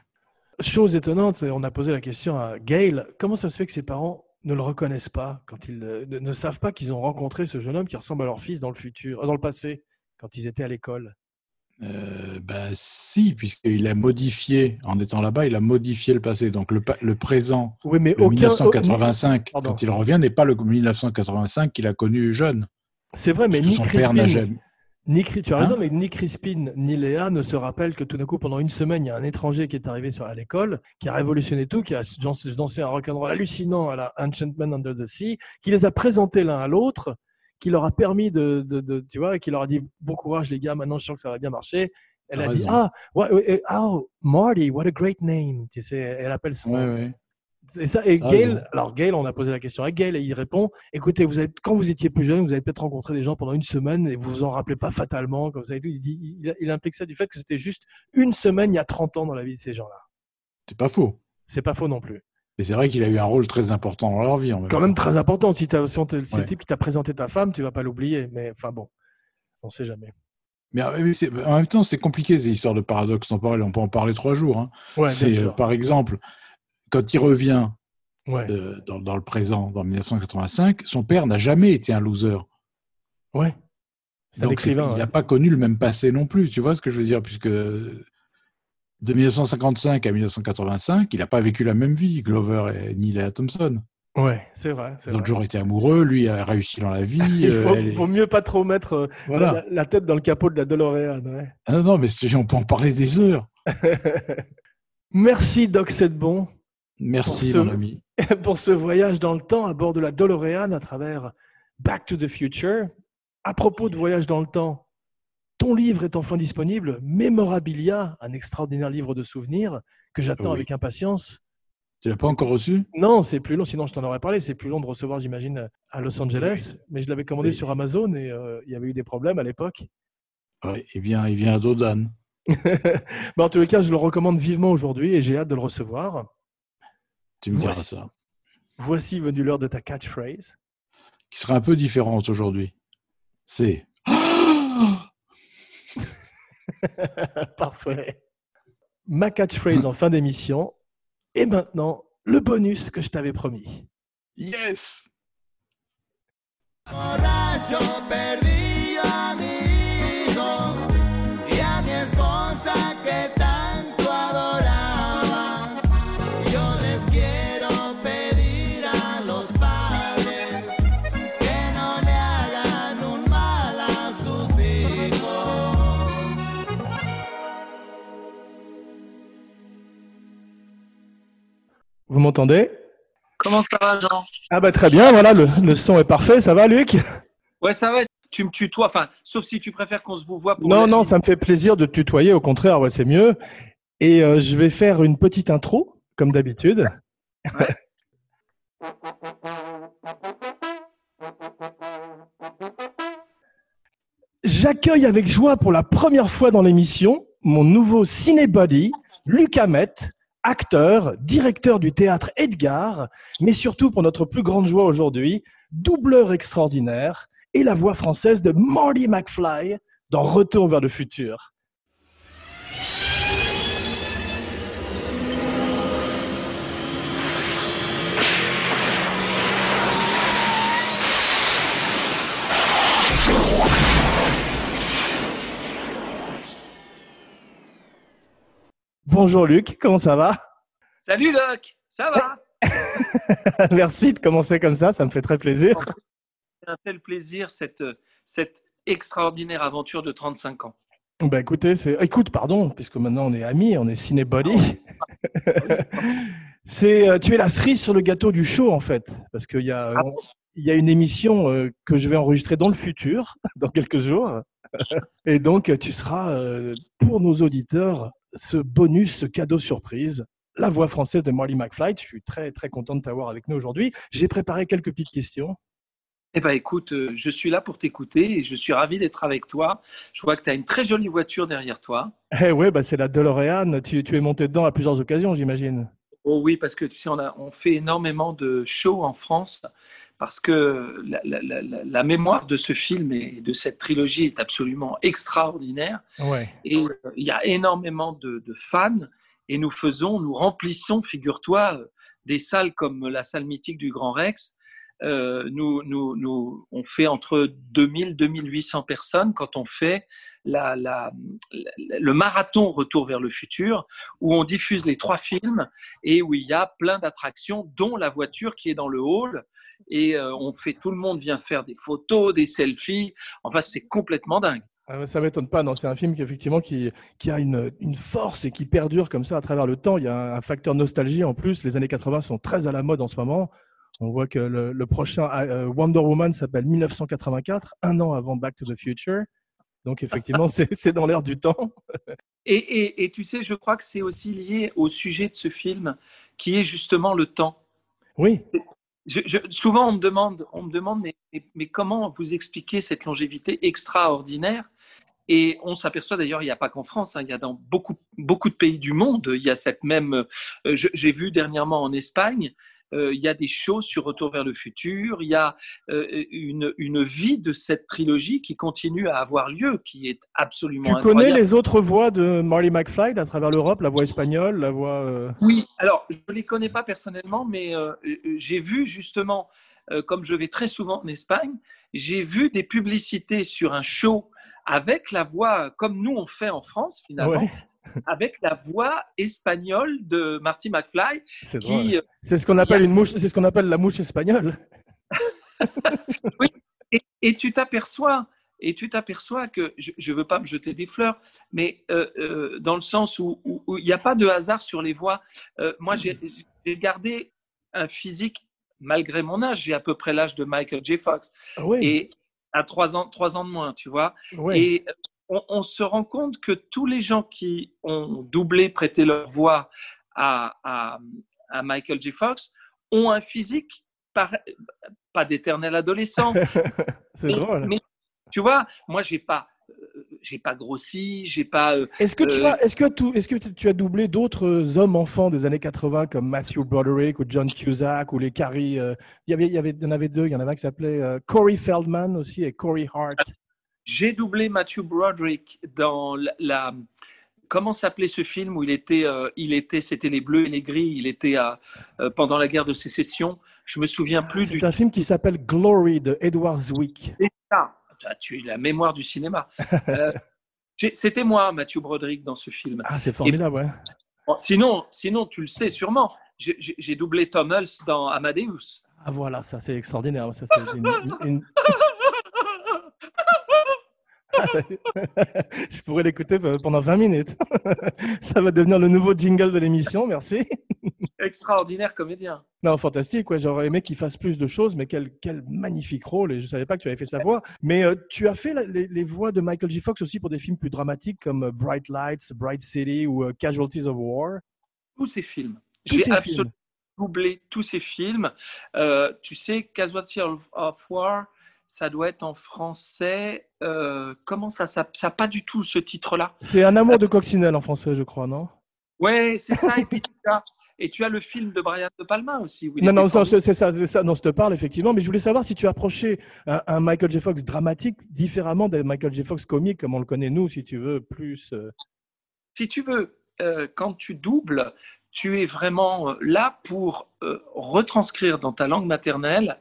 Chose étonnante, on a posé la question à Gail, comment ça se fait que ses parents ne le reconnaissent pas quand ils ne, savent pas qu'ils ont rencontré ce jeune homme qui ressemble à leur fils dans le futur, euh, dans le passé, quand ils étaient à l'école Euh, bah, si, puisqu'il a modifié, en étant là-bas, il a modifié le passé. Donc, le, présent, Oui, mais le aucun. 1985, Pardon. quand il revient, n'est pas le 1985 qu'il a connu jeune. C'est vrai, mais ni Crispin, jamais. Ni tu as Hein raison, mais ni Crispin ni Léa ne se rappellent que tout d'un coup, pendant une semaine, il y a un étranger qui est arrivé sur, à l'école, qui a révolutionné tout, qui a dansé, un rock'n'roll hallucinant à la Enchantment Under the Sea, qui les a présentés l'un à l'autre, qui leur a permis de, de, de- tu vois, qui leur a dit bon courage les gars, maintenant je sens que ça va bien marcher. Elle a dit ah, oh, Marty, what a great name. Tu sais, elle appelle son. Ouais, ouais. Et ça, et T'as Gail, alors Gail, on a posé la question à Gail et il répond écoutez, vous avez, quand vous étiez plus jeune, vous avez peut-être rencontré des gens pendant une semaine et vous vous en rappelez pas fatalement, comme ça et tout. Il, dit, il, il implique ça du fait que c'était juste une semaine il y a 30 ans dans la vie de ces gens-là. C'est pas faux. C'est pas faux non plus. Et c'est vrai qu'il a eu un rôle très important dans leur vie. En même Quand temps. même très important. Si, t'as- si on te- si Ouais. le type qui t'a présenté ta femme, tu vas pas l'oublier. Mais enfin bon, on sait jamais. Mais, c'est- en même temps, c'est compliqué ces histoires de paradoxe temporel. On peut en parler trois jours. hein. Ouais, c'est euh, par exemple quand il revient Ouais, euh, dans, dans le présent, dans 1985, son père n'a jamais été un loser. ouais. Donc il ouais. n'a pas connu le même passé non plus. Tu vois ce que je veux dire Puisque de 1955 à 1985, il n'a pas vécu la même vie, Glover et ni Léa Thompson. Ouais, c'est vrai. Ils ont toujours été amoureux. Lui a réussi dans la [LAUGHS] vie. Il euh, faut, elle faut mieux pas trop mettre euh, Voilà. la, la tête dans le capot de la DeLorean. Ouais. Ah non, mais on peut en parler des heures. [LAUGHS] Merci Doc Sedbon. Merci, ce- mon ami. [LAUGHS] pour ce voyage dans le temps à bord de la DeLorean à travers Back to the Future. À propos de voyage dans le temps, ton livre est enfin disponible, Memorabilia, un extraordinaire livre de souvenirs que j'attends Oui. avec impatience. Tu l'as pas encore reçu? Non, c'est plus long, sinon je t'en aurais parlé. C'est plus long de recevoir, j'imagine, à Los Angeles. Mais je l'avais commandé Oui. sur Amazon et euh, il y avait eu des problèmes à l'époque. Ouais, il vient, il vient à Dodan. [LAUGHS] En tous les cas, je le recommande vivement aujourd'hui et j'ai hâte de le recevoir. Tu me diras Voici. ça. Voici venu l'heure de ta catchphrase. Qui sera un peu différente aujourd'hui. C'est. [LAUGHS] Parfait. Ma catchphrase en fin d'émission. Et maintenant, le bonus que je t'avais promis. Yes Vous m'entendez? Comment ça va, Jean? Ah bah très bien, voilà, le, le son est parfait. Ça va, Luc? Ouais, ça va. Tu me tutoies, enfin, sauf si tu préfères qu'on se vous voit pour. Non, non, ça me fait plaisir de te tutoyer. Au contraire, ouais, c'est mieux. Et euh, je vais faire une petite intro, comme d'habitude. [LAUGHS] J'accueille avec joie pour la première fois dans l'émission mon nouveau cinébody, Luc Hamet, acteur, directeur du théâtre Edgar, mais surtout pour notre plus grande joie aujourd'hui, doubleur extraordinaire et la voix française de Marty McFly dans Retour vers le futur. Bonjour Luc, comment ça va? Salut, Luc Ça va? [LAUGHS] Merci de commencer comme ça, ça me fait très plaisir. C'est un tel plaisir, cette, cette extraordinaire aventure de 35 ans. Bah écoutez, c'est... écoute, pardon, puisque maintenant on est amis, on est cinébody. [LAUGHS] c'est, euh, tu es la cerise sur le gâteau du show en fait, parce qu'il y a, Ah il y a une émission euh, que je vais enregistrer dans le futur, [LAUGHS] dans quelques jours, et donc tu seras euh, pour nos auditeurs ce bonus, ce cadeau surprise. La voix française de Marty McFly. Je suis très très content de t'avoir avec nous aujourd'hui. J'ai préparé quelques petites questions. Eh ben, écoute, euh, je suis là pour t'écouter et je suis ravi d'être avec toi. Je vois que tu as une très jolie voiture derrière toi. [LAUGHS] Eh ouais, bah c'est la DeLorean. Tu, tu es monté dedans à plusieurs occasions, j'imagine. Oh oui, parce que tu sais, on, a, on fait énormément de shows en France parce que la, la- la- la- la mémoire de ce film et de cette trilogie est absolument extraordinaire. Ouais. Et euh, il y a énormément de, de fans et nous faisons, nous remplissons, figure-toi, euh, des salles comme la salle mythique du Grand Rex. Euh, nous, nous, nous, on fait entre 2000 2800 personnes quand on fait la, la, la- le marathon Retour vers le futur, où on diffuse les trois films et où il y a plein d'attractions, dont la voiture qui est dans le hall. Et euh, on fait, tout le monde vient faire des photos, des selfies. Enfin, c'est complètement dingue. Ah ça m'étonne pas. Non, c'est un film qui effectivement qui, qui a une, une force et qui perdure comme ça à travers le temps. Il y a un facteur nostalgie en plus. Les années 80 sont très à la mode en ce moment. On voit que le, le prochain euh, Wonder Woman s'appelle 1984, un an avant Back to the Future. Donc effectivement, [LAUGHS] c'est c'est dans l'air du temps. [LAUGHS] Et, et, et tu sais, je crois que c'est aussi lié au sujet de ce film, qui est justement le temps. Oui. Je, souvent, on me demande, on me demande mais, comment vous expliquez cette longévité extraordinaire? Et on s'aperçoit d'ailleurs, il n'y a pas qu'en France, hein, il y a dans beaucoup, beaucoup de pays du monde, il y a cette même. euh, J'ai vu dernièrement en Espagne, il y a des shows sur Retour vers le futur, il y a euh, une, une vie de cette trilogie qui continue à avoir lieu, qui est absolument Tu incroyable. connais les autres voix de Marty McFly à travers l'Europe, la voix espagnole, la voix. euh, Oui, alors je ne les connais pas personnellement, mais euh, euh, j'ai vu justement, euh, comme je vais très souvent en Espagne, j'ai vu des publicités sur un show avec la voix, comme nous on fait en France finalement, Ouais. Avec la voix espagnole de Marty McFly, C'est euh, C'est ce qu'on appelle une mouche. C'est ce qu'on appelle la mouche espagnole. [LAUGHS] et, et tu t'aperçois, et tu t'aperçois que je ne veux pas me jeter des fleurs, mais euh, euh, dans le sens où il n'y a pas de hasard sur les voix. Euh, moi, j'ai gardé un physique, malgré mon âge, j'ai à peu près l'âge de Michael J. Fox, Ah Oui, et à trois ans, trois ans de moins, tu vois. oui. Et on, on se rend compte que tous les gens qui ont doublé, prêté leur voix à, à- à Michael J. Fox ont un physique par- pas d'éternel adolescent. [LAUGHS] c'est drôle. mais tu vois, moi, j'ai pas, euh, j'ai pas grossi, j'ai pas. euh, Est-ce que, tu euh, as, est-ce, que tu, est-ce que tu as doublé d'autres hommes enfants des années 80 comme Matthew Broderick ou John Cusack ou les Carrie euh, il, y avait, il, y avait, il y en avait deux, il y en avait un qui s'appelait euh, Corey Feldman aussi et Corey Hart. J'ai doublé Matthew Broderick dans la. la- comment s'appelait ce film où il était, euh, il était, c'était les bleus et les gris. Il était à, euh, pendant la guerre de sécession. Je me souviens plus du. C'est un film qui s'appelle Glory de Edward Zwick. C'est ça. Ah, Tu es la mémoire du cinéma. [LAUGHS] Euh, c'était moi, Matthew Broderick, dans ce film. Ah, c'est formidable, ouais. Bon, sinon, sinon, tu le sais sûrement. J'ai- doublé Tom Hulce dans Amadeus. Ah voilà, ça c'est extraordinaire. Ça, c'est une- une- une- [LAUGHS] [LAUGHS] Je pourrais l'écouter pendant 20 minutes. [LAUGHS] Ça va devenir le nouveau jingle de l'émission, merci. [LAUGHS] Extraordinaire comédien. Non, fantastique, ouais. J'aurais aimé qu'il fasse plus de choses, mais quel, quel magnifique rôle. Et je savais pas que tu avais fait sa voix. Mais euh, tu as fait la- les, les voix de Michael J. Fox aussi pour des films plus dramatiques comme euh, Bright Lights, Bright City ou euh, Casualties of War. Tous ces films. J'ai absolument doublé tous ces films. Euh, tu sais, Casualty of, of War, ça doit être en français. euh, comment ça Ça n'a pas du tout ce titre-là? C'est un amour de coccinelle en français, je crois, non? Ouais, c'est ça. et, puis, tu as, et tu as le film de Brian De Palma aussi. où il Non, non, non, c'est ça, ça dont je te parle, effectivement. Mais je voulais savoir si tu approchais un, un Michael J. Fox dramatique différemment des Michael J. Fox comiques, comme on le connaît nous, si tu veux, plus. euh, si tu veux, euh, quand tu doubles, tu es vraiment là pour retranscrire dans ta langue maternelle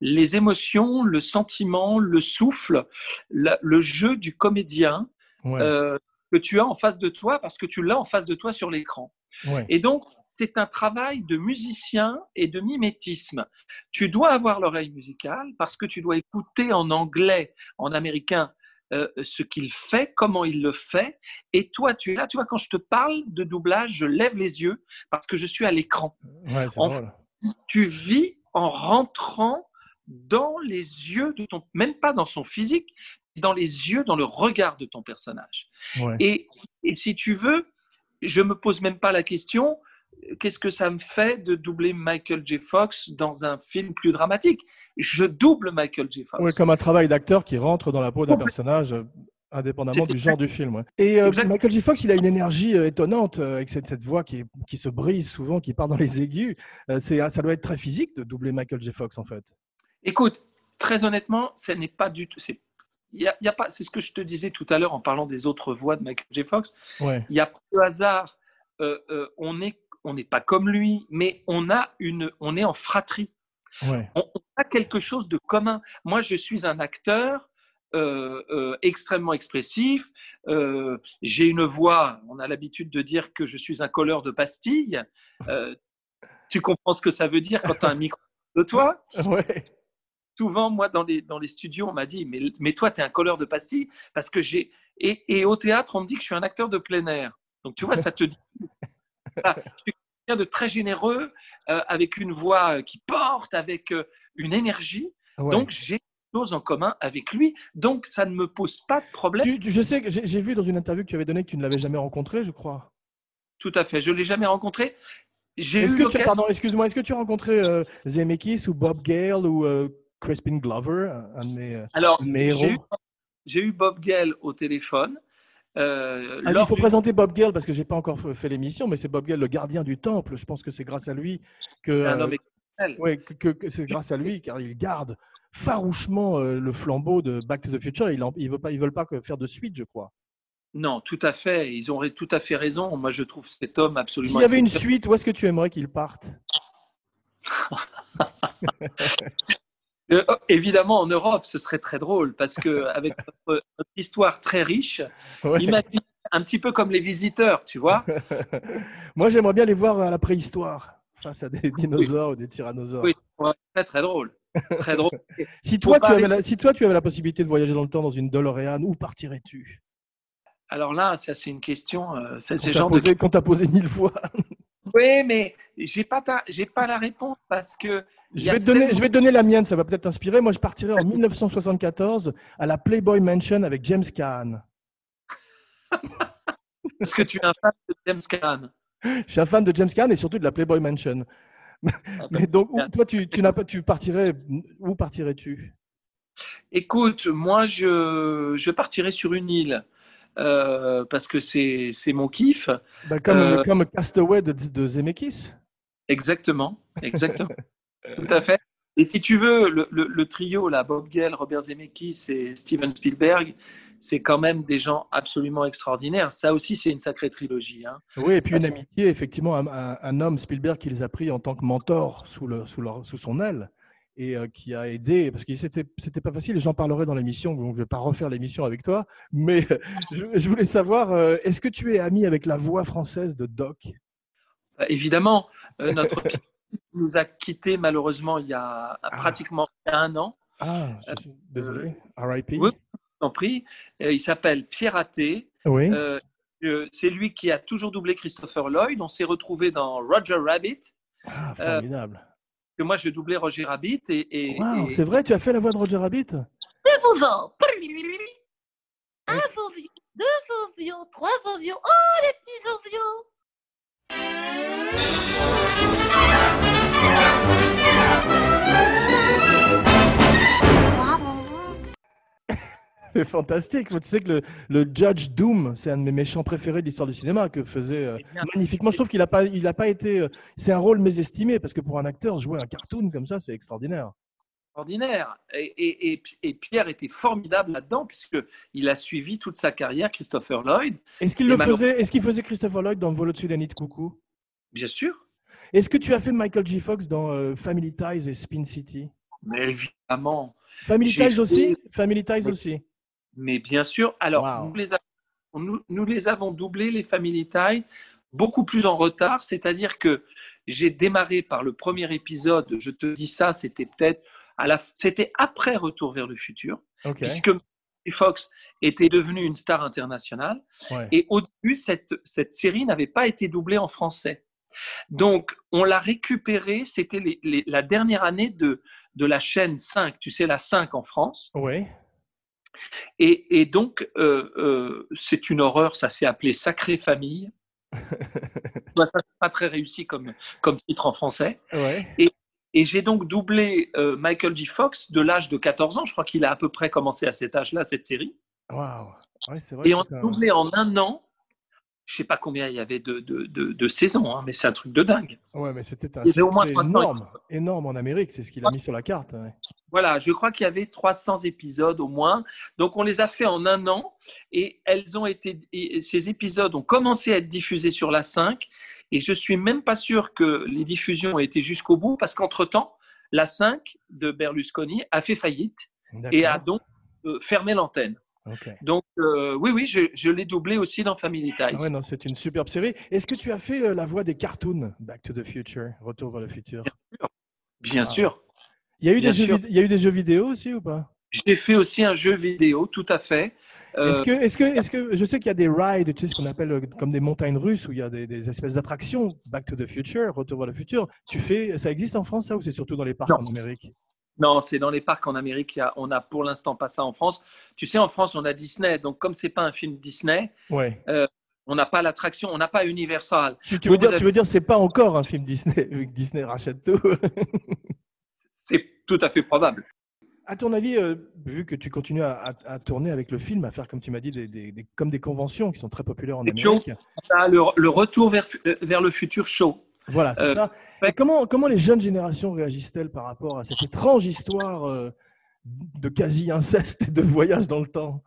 les émotions, le sentiment, le souffle, la- le jeu du comédien ouais, euh, que tu as en face de toi parce que tu l'as en face de toi sur l'écran. ouais. Et donc, c'est un travail de musicien et de mimétisme. Tu dois avoir l'oreille musicale parce que tu dois écouter en anglais, en américain, euh, ce qu'il fait, comment il le fait. Et toi, tu es là, tu vois, quand je te parle de doublage, je lève les yeux parce que je suis à l'écran. Ouais. Tu vis en rentrant dans les yeux de ton, même pas dans son physique, dans les yeux, dans le regard de ton personnage. Ouais. Et, et si tu veux, je me pose même pas la question, qu'est-ce que ça me fait de doubler Michael J. Fox dans un film plus dramatique? Je double Michael J. Fox. Ouais, comme un travail d'acteur qui rentre dans la peau d'un personnage, euh, indépendamment du genre du film. ouais. Et euh. Michael J. Fox, il a une énergie euh, étonnante euh, avec cette, cette voix qui, est- qui se brise souvent, qui part dans les [LAUGHS] aigus. Ça doit être très physique de doubler Michael J. Fox, en fait. Écoute, très honnêtement, ce n'est pas du tout. C'est, y a, y pas, c'est ce que je te disais tout à l'heure en parlant des autres voix de Michael J. Fox. Ouais. Il n'y a pas de hasard. Euh, euh, on est, on n'est pas comme lui, mais on a une, on est en fratrie. Ouais. on, on a quelque chose de commun. Moi, je suis un acteur euh, euh, extrêmement expressif. Euh, J'ai une voix, on a l'habitude de dire que je suis un colleur de pastilles. Tu comprends ce que ça veut dire quand tu as un micro de toi? [LAUGHS] Ouais. Souvent, moi, dans les, dans les studios, on m'a dit mais, mais toi, tu es un colleur de pastilles parce que j'ai. Et, et au théâtre, on me dit que je suis un acteur de plein air. Donc, tu vois, ça te dit. [LAUGHS] Ah, je suis quelqu'un de très généreux, euh, avec une voix qui porte, avec euh, une énergie. Ouais. Donc, j'ai des choses en commun avec lui. Donc, ça ne me pose pas de problème. Tu- tu- je sais que j'ai, vu dans une interview que tu avais donnée que tu ne l'avais jamais rencontré, je crois. Tout à fait. Je ne l'ai jamais rencontré. J'ai Est-ce que tu, pardon, excuse-moi, est-ce que tu as rencontré euh, Zemeckis ou Bob Gale ou euh, Crispin Glover, un de mes, euh, Alors, mes héros j'ai eu, Bob Gale au téléphone. euh, Ah, il faut du- présenter Bob Gale parce que j'ai pas encore fait l'émission, mais c'est Bob Gale, le gardien du temple. Je pense que c'est grâce à lui que, un euh, homme exceptionnel. ouais, que, que- que c'est grâce à lui car il garde farouchement euh, le flambeau de Back to the Future. Il en, il veut pas, ils veulent pas faire de suite, je crois. Non, tout à fait. Ils ont tout à fait raison. Moi, je trouve cet homme absolument. S'il y avait une suite, où est-ce que tu aimerais qu'il parte? [LAUGHS] Euh, oh, évidemment, en Europe, ce serait très drôle parce que [LAUGHS] avec notre, notre histoire très riche, Ouais. imagine un petit peu comme les visiteurs, tu vois. [LAUGHS] Moi, j'aimerais bien les voir à la préhistoire face à des dinosaures ou des tyrannosaures. Oui, ouais, très très drôle, très drôle. [LAUGHS] Si toi, tu avais la, si toi, tu avais la possibilité de voyager dans le temps dans une DeLorean, où partirais-tu? Alors là, ça c'est une question. euh, Qu'on t'a de posé, mille fois. Oui, mais j'ai pas, ta- j'ai pas la réponse parce que. Je vais, te donner, je vais te donner la mienne, ça va peut-être t'inspirer. Moi, je partirai en 1974 à la Playboy Mansion avec James Caan. [LAUGHS] Parce que tu es un fan de James Caan? Je suis un fan de James Caan et surtout de la Playboy Mansion. [LAUGHS] Mais donc, où- toi, tu, tu pas, tu partirais, où partirais-tu? Écoute, moi, je, je partirais sur une île euh, parce que c'est c'est mon kiff. Bah, comme, Euh, comme Castaway de, de Zemeckis. Exactement, exactement. [LAUGHS] Tout à fait. Et si tu veux, le, le- le trio, là, Bob Gale, Robert Zemeckis et Steven Spielberg, c'est quand même des gens absolument extraordinaires. Ça aussi, c'est une sacrée trilogie. hein. Oui, et puis une amitié, effectivement, un, un- un homme, Spielberg, qui les a pris en tant que mentor sous, le, sous, leur- sous son aile et euh, qui a aidé, parce que c'était c'était pas facile, j'en parlerai dans l'émission, donc je vais pas refaire l'émission avec toi, mais [LAUGHS] je, je voulais savoir, euh, est-ce que tu es ami avec la voix française de Doc? Euh, Évidemment, euh, notre [LAUGHS] nous a quittés malheureusement il y a pratiquement un an. Ah, je suis désolé, RIP Oui, je t'en prie. Euh, il s'appelle Pierre Athé. Oui. Euh, euh, c'est lui qui a toujours doublé Christopher Lloyd. On s'est retrouvé dans Roger Rabbit. Ah, Euh, formidable. que moi, je doublais Roger Rabbit. Et, et- Wow, et- c'est vrai, tu as fait la voix de Roger Rabbit? Deux fauvons. Un fauvion, deux fauvions, trois fauvions. Oh, les petits fauvions. [LAUGHS] C'est fantastique. Tu sais que le, le Judge Doom, c'est un de mes méchants préférés de l'histoire du cinéma que faisait euh, magnifiquement. Je trouve qu'il n'a pas, il a pas été. euh, c'est un rôle mésestimé parce que pour un acteur, jouer un cartoon comme ça, c'est extraordinaire. extraordinaire. Et, et- et- et Pierre était formidable là-dedans, puisqu'il a suivi toute sa carrière, Christopher Lloyd. Est-ce qu'il le faisait Est-ce qu'il faisait Christopher Lloyd dans Vol au-dessus des nids de coucou? Bien sûr. Est-ce que tu as fait Michael J. Fox dans euh, Family Ties et Spin City? Mais évidemment. Family Ties aussi? Family Ties aussi. Mais bien sûr. Alors, Wow. nous, les avons, nous, nous les avons doublés, les Family Ties, beaucoup plus en retard. C'est-à-dire que j'ai démarré par le premier épisode. Je te dis ça, c'était peut-être à la, c'était après Retour vers le futur, puisque Fox était devenu une star internationale. Ouais. Et au début, cette, cette série n'avait pas été doublée en français. Donc, on l'a récupérée, c'était les- les- la dernière année de, de la chaîne 5, tu sais, la 5 en France. Oui. Et, et donc, euh, euh, c'est une horreur, ça s'est appelé Sacrée Famille. [LAUGHS] Bah, ça, c'est pas très réussi comme, comme titre en français. Ouais. Et, et j'ai donc doublé euh, Michael J. Fox de l'âge de 14 ans. Je crois qu'il a à peu près commencé à cet âge-là, cette série. Waouh. Ouais. Et on a un- doublé en un an. Je sais pas combien il y avait de, de, de, de saisons, hein, mais c'est un truc de dingue. Ouais, mais c'était un Il y avait au moins succès 300 énorme, énorme en Amérique. C'est ce qu'il a mis sur la carte. ouais. Voilà, je crois qu'il y avait 300 épisodes au moins. Donc on les a fait en un an et elles ont été, et ces épisodes ont commencé à être diffusés sur la 5 et je suis même pas sûr que les diffusions ont été jusqu'au bout parce qu'entre-temps, la 5 de Berlusconi a fait faillite et a donc euh, fermé l'antenne. Donc euh, oui, oui, je, je l'ai doublé aussi dans Family Ties. Ah ouais, non, c'est une superbe série. Est-ce que tu as fait euh, la voix des cartoons Back to the Future, Retour vers le futur? Bien Ah. sûr. Il y a eu Bien des jeux, sûr. il y a eu des jeux vidéo aussi ou pas? J'ai fait aussi un jeu vidéo, tout à fait. Euh, Est-ce que, est-ce que, est-ce que, je sais qu'il y a des rides, tu sais ce qu'on appelle comme des montagnes russes où il y a des, des espèces d'attractions. Back to the Future, Retour vers le futur. Tu fais, ça existe en France ça ou c'est surtout dans les parcs Non. en Amérique? Non, c'est dans les parcs en Amérique. a- on n'a pour l'instant pas ça en France. Tu sais, en France, on a Disney. Donc, comme c'est pas un film Disney, Ouais. on n'a pas l'attraction, on n'a pas Universal. Tu, veux dire, vous tu veux dire, c'est pas encore un film Disney vu que Disney rachète tout. [LAUGHS] C'est tout à fait probable. À ton avis, euh, vu que tu continues à, à- à tourner avec le film, à faire comme tu m'as dit, des, des- des- comme des conventions qui sont très populaires en Amérique. Le, le retour vers, euh, vers le futur show. Voilà, c'est Euh, ça. Et comment, comment les jeunes générations réagissent-elles par rapport à cette étrange histoire euh, de quasi-inceste et de voyage dans le temps?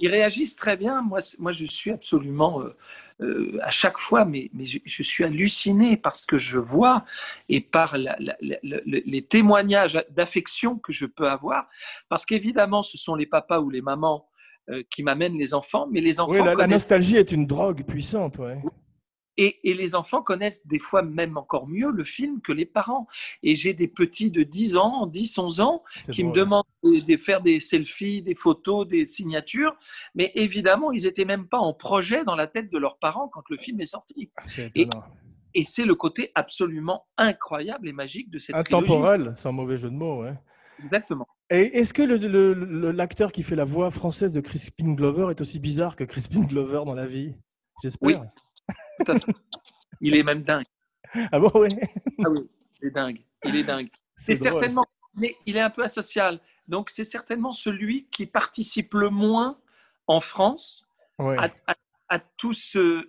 Ils réagissent très bien. Moi, moi je suis absolument, euh, euh, à chaque fois, mais, mais je, je suis halluciné par ce que je vois et par la- la- la- la- les témoignages d'affection que je peux avoir. Parce qu'évidemment, ce sont les papas ou les mamans euh, qui m'amènent les enfants, mais les enfants Oui, la, la connaissent- nostalgie est une drogue puissante. Ouais. Et, et les enfants connaissent des fois même encore mieux le film que les parents. Et j'ai des petits de 10 ans, 10, 11 ans, qui me drôle. demandent de, de faire des selfies, des photos, des signatures. Mais évidemment, ils n'étaient même pas en projet dans la tête de leurs parents quand le film est sorti. C'est Et, étonnant. et c'est le côté absolument incroyable et magique de cette trilogie. Intemporel, sans mauvais jeu de mots, ouais. Exactement. Et est-ce que l'acteur qui fait la voix française de Crispin Glover est aussi bizarre que Crispin Glover dans la vie? J'espère. Oui. Tout à fait. Il est même dingue. Ah bon, oui. Ah oui, il est dingue. Il est dingue. [LAUGHS] C'est certainement, mais il est un peu asocial. Donc c'est certainement celui qui participe le moins en France Ouais. à, à- à tout ce,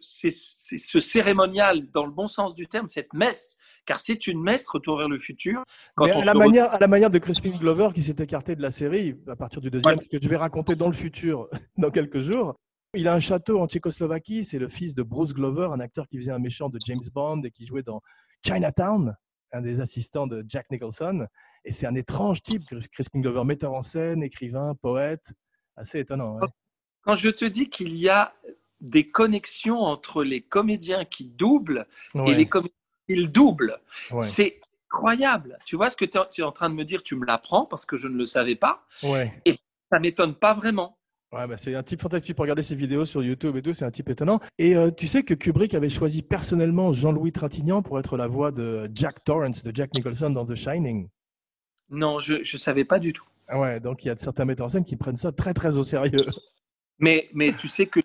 cérémonial, dans le bon sens du terme, cette messe, car c'est une messe, Retour vers le futur. Quand Mais on à la, manière, à la manière de Crispin Glover qui s'est écarté de la série à partir du deuxième, Ouais. que je vais raconter dans le futur, [LAUGHS] dans quelques jours. Il a un château en Tchécoslovaquie, c'est le fils de Bruce Glover, un acteur qui faisait un méchant de James Bond et qui jouait dans Chinatown, un des assistants de Jack Nicholson. Et c'est un étrange type, Chris- Glover, metteur en scène, écrivain, poète, assez étonnant. ouais. Quand je te dis qu'il y a des connexions entre les comédiens qui doublent et les comédiens qui doublent, ouais, c'est incroyable. Tu vois ce que tu es- en train de me dire, tu me l'apprends parce que je ne le savais pas. ouais. Ça m'étonne pas vraiment. Ouais, bah, c'est un type fantastique pour regarder ses vidéos sur YouTube et tout, c'est un type étonnant. Et euh, tu sais que Kubrick avait choisi personnellement Jean-Louis Trintignant pour être la voix de Jack Torrance, de Jack Nicholson dans The Shining. Non, je ne savais pas du tout. Ah Ouais, donc il y a certains metteurs en scène qui prennent ça très très au sérieux. Mais, mais tu sais que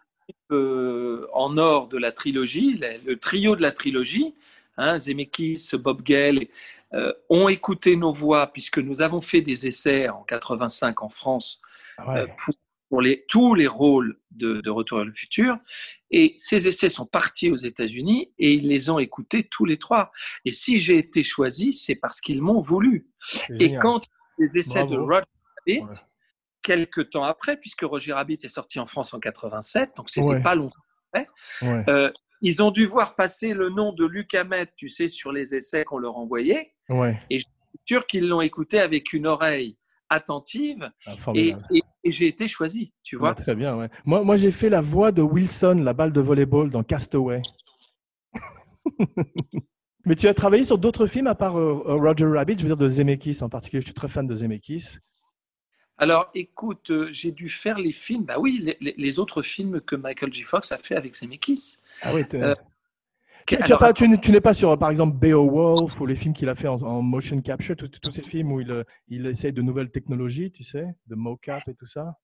euh, en or de la trilogie, le, trio de la trilogie, hein, Zemeckis, Bob Gale, euh, ont écouté nos voix puisque nous avons fait des essais en 85 en France Ah Ouais. euh, pour, pour les, tous les rôles de, de Retour vers le futur. Et ces essais sont partis aux États-Unis et ils les ont écoutés tous les trois. Et si j'ai été choisi, c'est parce qu'ils m'ont voulu. Et quand les essais de. Roger Rabbit, Ouais. quelques temps après, puisque Roger Rabbit est sorti en France en 87, donc c'était Ouais. pas longtemps, Ouais. euh, ils ont dû voir passer le nom de Luc Hamet, tu sais, sur les essais qu'on leur envoyait. Ouais. Je suis sûr qu'ils l'ont écouté avec une oreille attentive Ah, et, formidable. et- et j'ai été choisi, tu vois. Ouais, très bien, ouais. Moi, moi j'ai fait la voix de Wilson, la balle de volleyball dans Castaway. [LAUGHS] Mais tu as travaillé sur d'autres films à part euh, Roger Rabbit, je veux dire de Zemeckis en particulier. Je suis très fan de Zemeckis. Alors, écoute, euh, j'ai dû faire les films, bah oui, les, autres films que Michael J. Fox a fait avec Zemeckis. Ah oui, Euh, tu- tu as alors, pas- tu n- tu n'es pas sur, par exemple, Beowulf ou les films qu'il a fait en, en motion capture, tous ces films où il, euh, il essaye de nouvelles technologies, tu sais, de mocap et tout ça?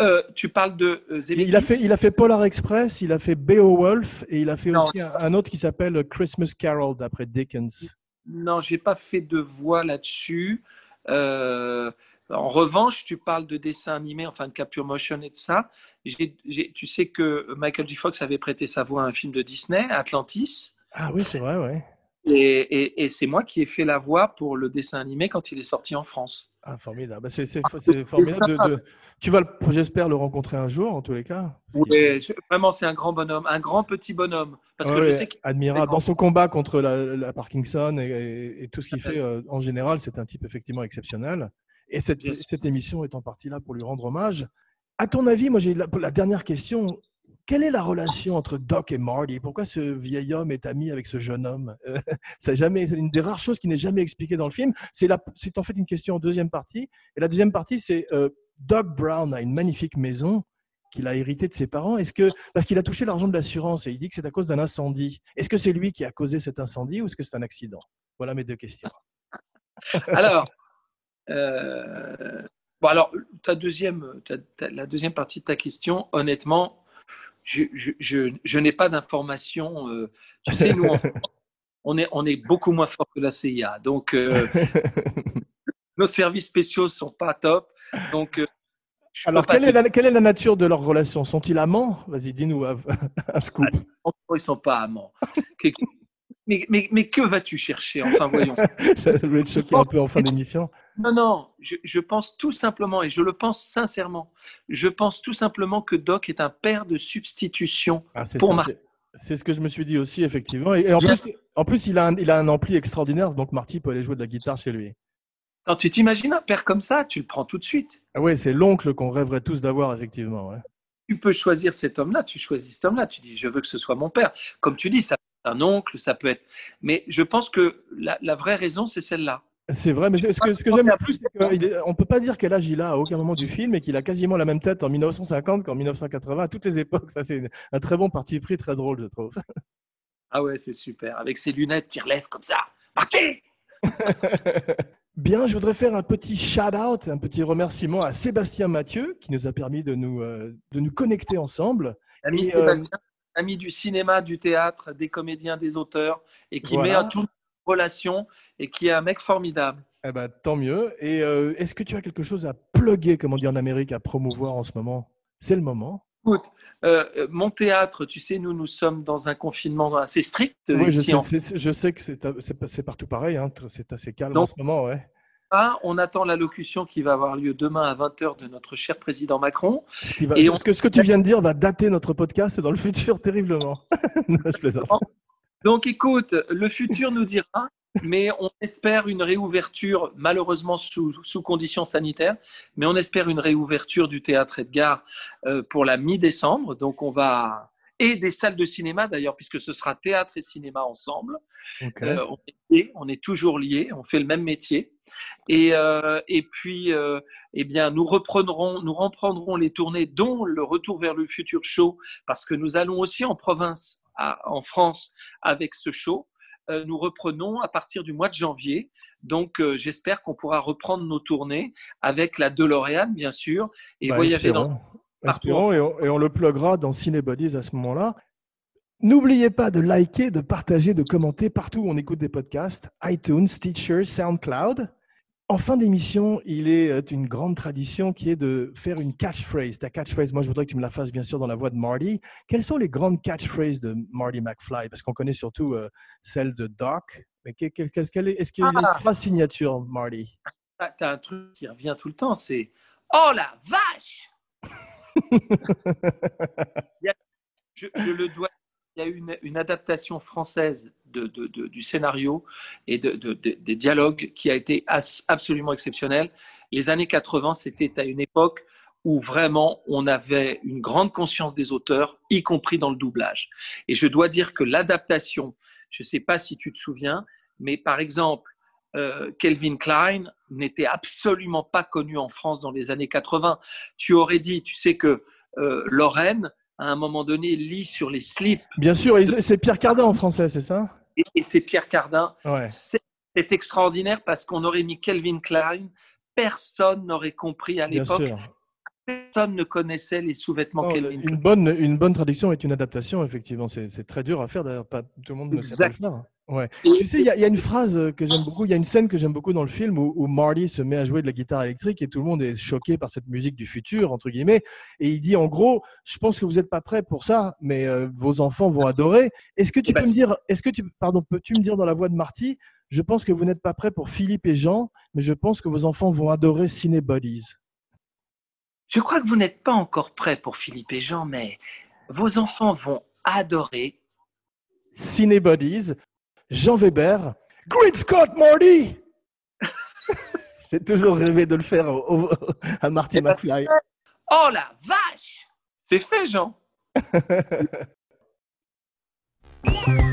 euh, tu parles de euh, Il, a fait, il a fait Polar Express, il a fait Beowulf et il a fait Non. aussi un, un autre qui s'appelle Christmas Carol d'après Dickens. Non, j'ai pas fait de voix là-dessus. Euh, en revanche, tu parles de dessin animé, enfin de capture motion et tout ça. Tu sais que Michael J. Fox avait prêté sa voix à un film de Disney, Atlantis, Ah oui, c'est vrai, ouais. et, et- et c'est moi qui ai fait la voix pour le dessin animé quand il est sorti en France. Ah, formidable. Bah, c'est formidable. de- sympa. de- Tu vas, j'espère, le rencontrer un jour, en tous les cas. Je- vraiment, c'est un grand bonhomme, un grand petit bonhomme. Parce que Ouais, je sais qu'il admirable. Dans son combat contre la, la Parkinson et, tout ce qu'il fait euh, en général, c'est un type effectivement exceptionnel. Et cette, émission est en partie là pour lui rendre hommage. À ton avis, moi j'ai la, la dernière question. Quelle est la relation entre Doc et Marty? Pourquoi ce vieil homme est ami avec ce jeune homme? Euh, [LAUGHS] C'est jamais, c'est une des rares choses qui n'est jamais expliquée dans le film. C'est la- c'est en fait une question en deuxième partie. Et la deuxième partie, c'est euh, Doc Brown a une magnifique maison qu'il a héritée de ses parents. Est-ce que parce qu'il a touché l'argent de l'assurance et il dit que c'est à cause d'un incendie. Est-ce que c'est lui qui a causé cet incendie ou est-ce que c'est un accident? Voilà mes deux questions. Alors, euh, bon alors ta deuxième, ta- ta- la deuxième partie de ta question, honnêtement, je, je, je, je n'ai pas d'informations. euh, tu sais, nous, on [LAUGHS] est, on est beaucoup moins fort que la CIA, donc euh, [LAUGHS] nos services spéciaux sont pas top. Donc, Alors, quelle te est, la, quelle est la nature de leur relation Sont-ils amants? Vas-y, dis-nous un, scoop. dire, ils sont pas amants. Mais, mais, mais que vas-tu chercher Enfin, voyons. [LAUGHS] Ça voulait te choquer un peu en fin d'émission. Non, non, je, je pense tout simplement, et je le pense sincèrement, je pense tout simplement que Doc est un père de substitution Ah, pour ça, Marty. c'est- ce que je me suis dit aussi, effectivement. Et, et en, plus, en plus, il a, un, il a un ampli extraordinaire, donc Marty peut aller jouer de la guitare chez lui. Quand tu t'imagines un père comme ça, tu le prends tout de suite. Ah ouais, c'est l'oncle qu'on rêverait tous d'avoir, effectivement. ouais. Tu peux choisir cet homme-là, tu choisis cet homme-là, tu dis je veux que ce soit mon père. Comme tu dis, ça être un oncle, ça peut être. Mais je pense que la, la vraie raison, c'est celle-là. C'est vrai, mais ce que, ce que j'aime le plus, c'est qu'on ne peut pas dire quel âge il a à aucun moment du film et qu'il a quasiment la même tête en 1950 qu'en 1980, à toutes les époques. Ça, c'est un très bon parti pris, très drôle, je trouve. Ah ouais, c'est super. Avec ses lunettes qui relèvent comme ça. Marqué Bien, je voudrais faire un petit shout-out, un petit remerciement à Sébastien Mathieu qui nous a permis de nous, euh, de nous connecter ensemble. Ami Et, euh, Sébastien, ami du cinéma, du théâtre, des comédiens, des auteurs, et qui Voilà. met à tout en relation et qui est un mec formidable. Eh ben, tant mieux. Et euh, est-ce que tu as quelque chose à plugger, comme on dit en Amérique, à promouvoir en ce moment? C'est le moment. Écoute, euh, euh, mon théâtre, tu sais, nous, nous sommes dans un confinement assez strict. Oui, je sais, en je sais que c'est partout pareil. hein, C'est assez calme en ce moment. Ouais. On attend l'allocution qui va avoir lieu demain à 20h de notre cher président Macron. Ce, qui va, Et on- ce, que, ce que tu viens de dire va dater notre podcast dans le [LAUGHS] futur terriblement? Non, je plaisante. Donc écoute, le futur nous dira, mais on espère une réouverture, malheureusement sous, sous conditions sanitaires, mais on espère une réouverture du théâtre Edgar euh, pour la mi-décembre. Donc on va... Et des salles de cinéma d'ailleurs, puisque ce sera théâtre et cinéma ensemble. Euh, on, est liés, on est toujours liés, on fait le même métier. Et, euh, et puis, euh, eh bien, nous reprendrons, nous reprendrons les tournées, dont le Retour vers le futur show, parce que nous allons aussi en province, à- en France, avec ce show. Nous reprenons à partir du mois de janvier. Donc, j'espère qu'on pourra reprendre nos tournées avec la DeLorean, bien sûr, et Bah, voyager espérons. dans. Espérons, et on, et on le pluggera dans Cinebodies à ce moment-là. N'oubliez pas de liker, de partager, de commenter partout où on écoute des podcasts, iTunes, Stitcher, SoundCloud. En fin d'émission, il est euh, une grande tradition qui est de faire une catchphrase. Ta catchphrase, moi je voudrais que tu me la fasses bien sûr dans la voix de Marty. Quelles sont les grandes catchphrases de Marty McFly? Parce qu'on connaît surtout euh, celle de Doc. Mais est Est-ce qu'il y a Ah. phrase signature, Marty? Ah, T'as un truc qui revient tout le temps, c'est Oh la vache [LAUGHS] je, le dois. Il y a eu une, adaptation française du scénario et de, de- de- des dialogues qui a été absolument exceptionnelle. Les années 80, c'était à une époque où vraiment on avait une grande conscience des auteurs, y compris dans le doublage. Et je dois dire que l'adaptation, je ne sais pas si tu te souviens, mais par exemple, euh, Kelvin Klein n'était absolument pas connu en France dans les années 80. Tu aurais dit, tu sais que euh, Lorraine, à un moment donné, lit sur les slips, Bien sûr, c'est Pierre Cardin en français, c'est ça? Et, et c'est Pierre Cardin. Ouais. C'est extraordinaire parce qu'on aurait mis Kelvin Klein, personne n'aurait compris à l'époque, personne ne connaissait les sous-vêtements Non, Kelvin une, Klein. bonne, une bonne traduction est une adaptation, effectivement. C'est très dur à faire, d'ailleurs. Pas tout le monde ne sait pas le Exact. faire. Ouais. Tu sais, il y, a- il y a une phrase euh, que j'aime beaucoup, il y a une scène que j'aime beaucoup dans le film où, où Marty se met à jouer de la guitare électrique et tout le monde est choqué par cette musique du futur, entre guillemets. Et il dit, en gros, je pense que vous n'êtes pas prêts pour ça, mais euh, vos enfants vont adorer. Est-ce que tu ben, peux me dire, est-ce que tu, pardon, peux-tu me dire dans la voix de Marty, je pense que vous n'êtes pas prêts pour Philippe et Jean, mais je pense que vos enfants vont adorer Ciné Buddies. Je crois que vous n'êtes pas encore prêts pour Philippe et Jean, mais vos enfants vont adorer. Ciné Buddies, Jean Weber, Great Scott Marty [LAUGHS] J'ai toujours rêvé de le faire au- au- à Marty Eh ben, McFly. Oh la vache! C'est fait, Jean [LAUGHS]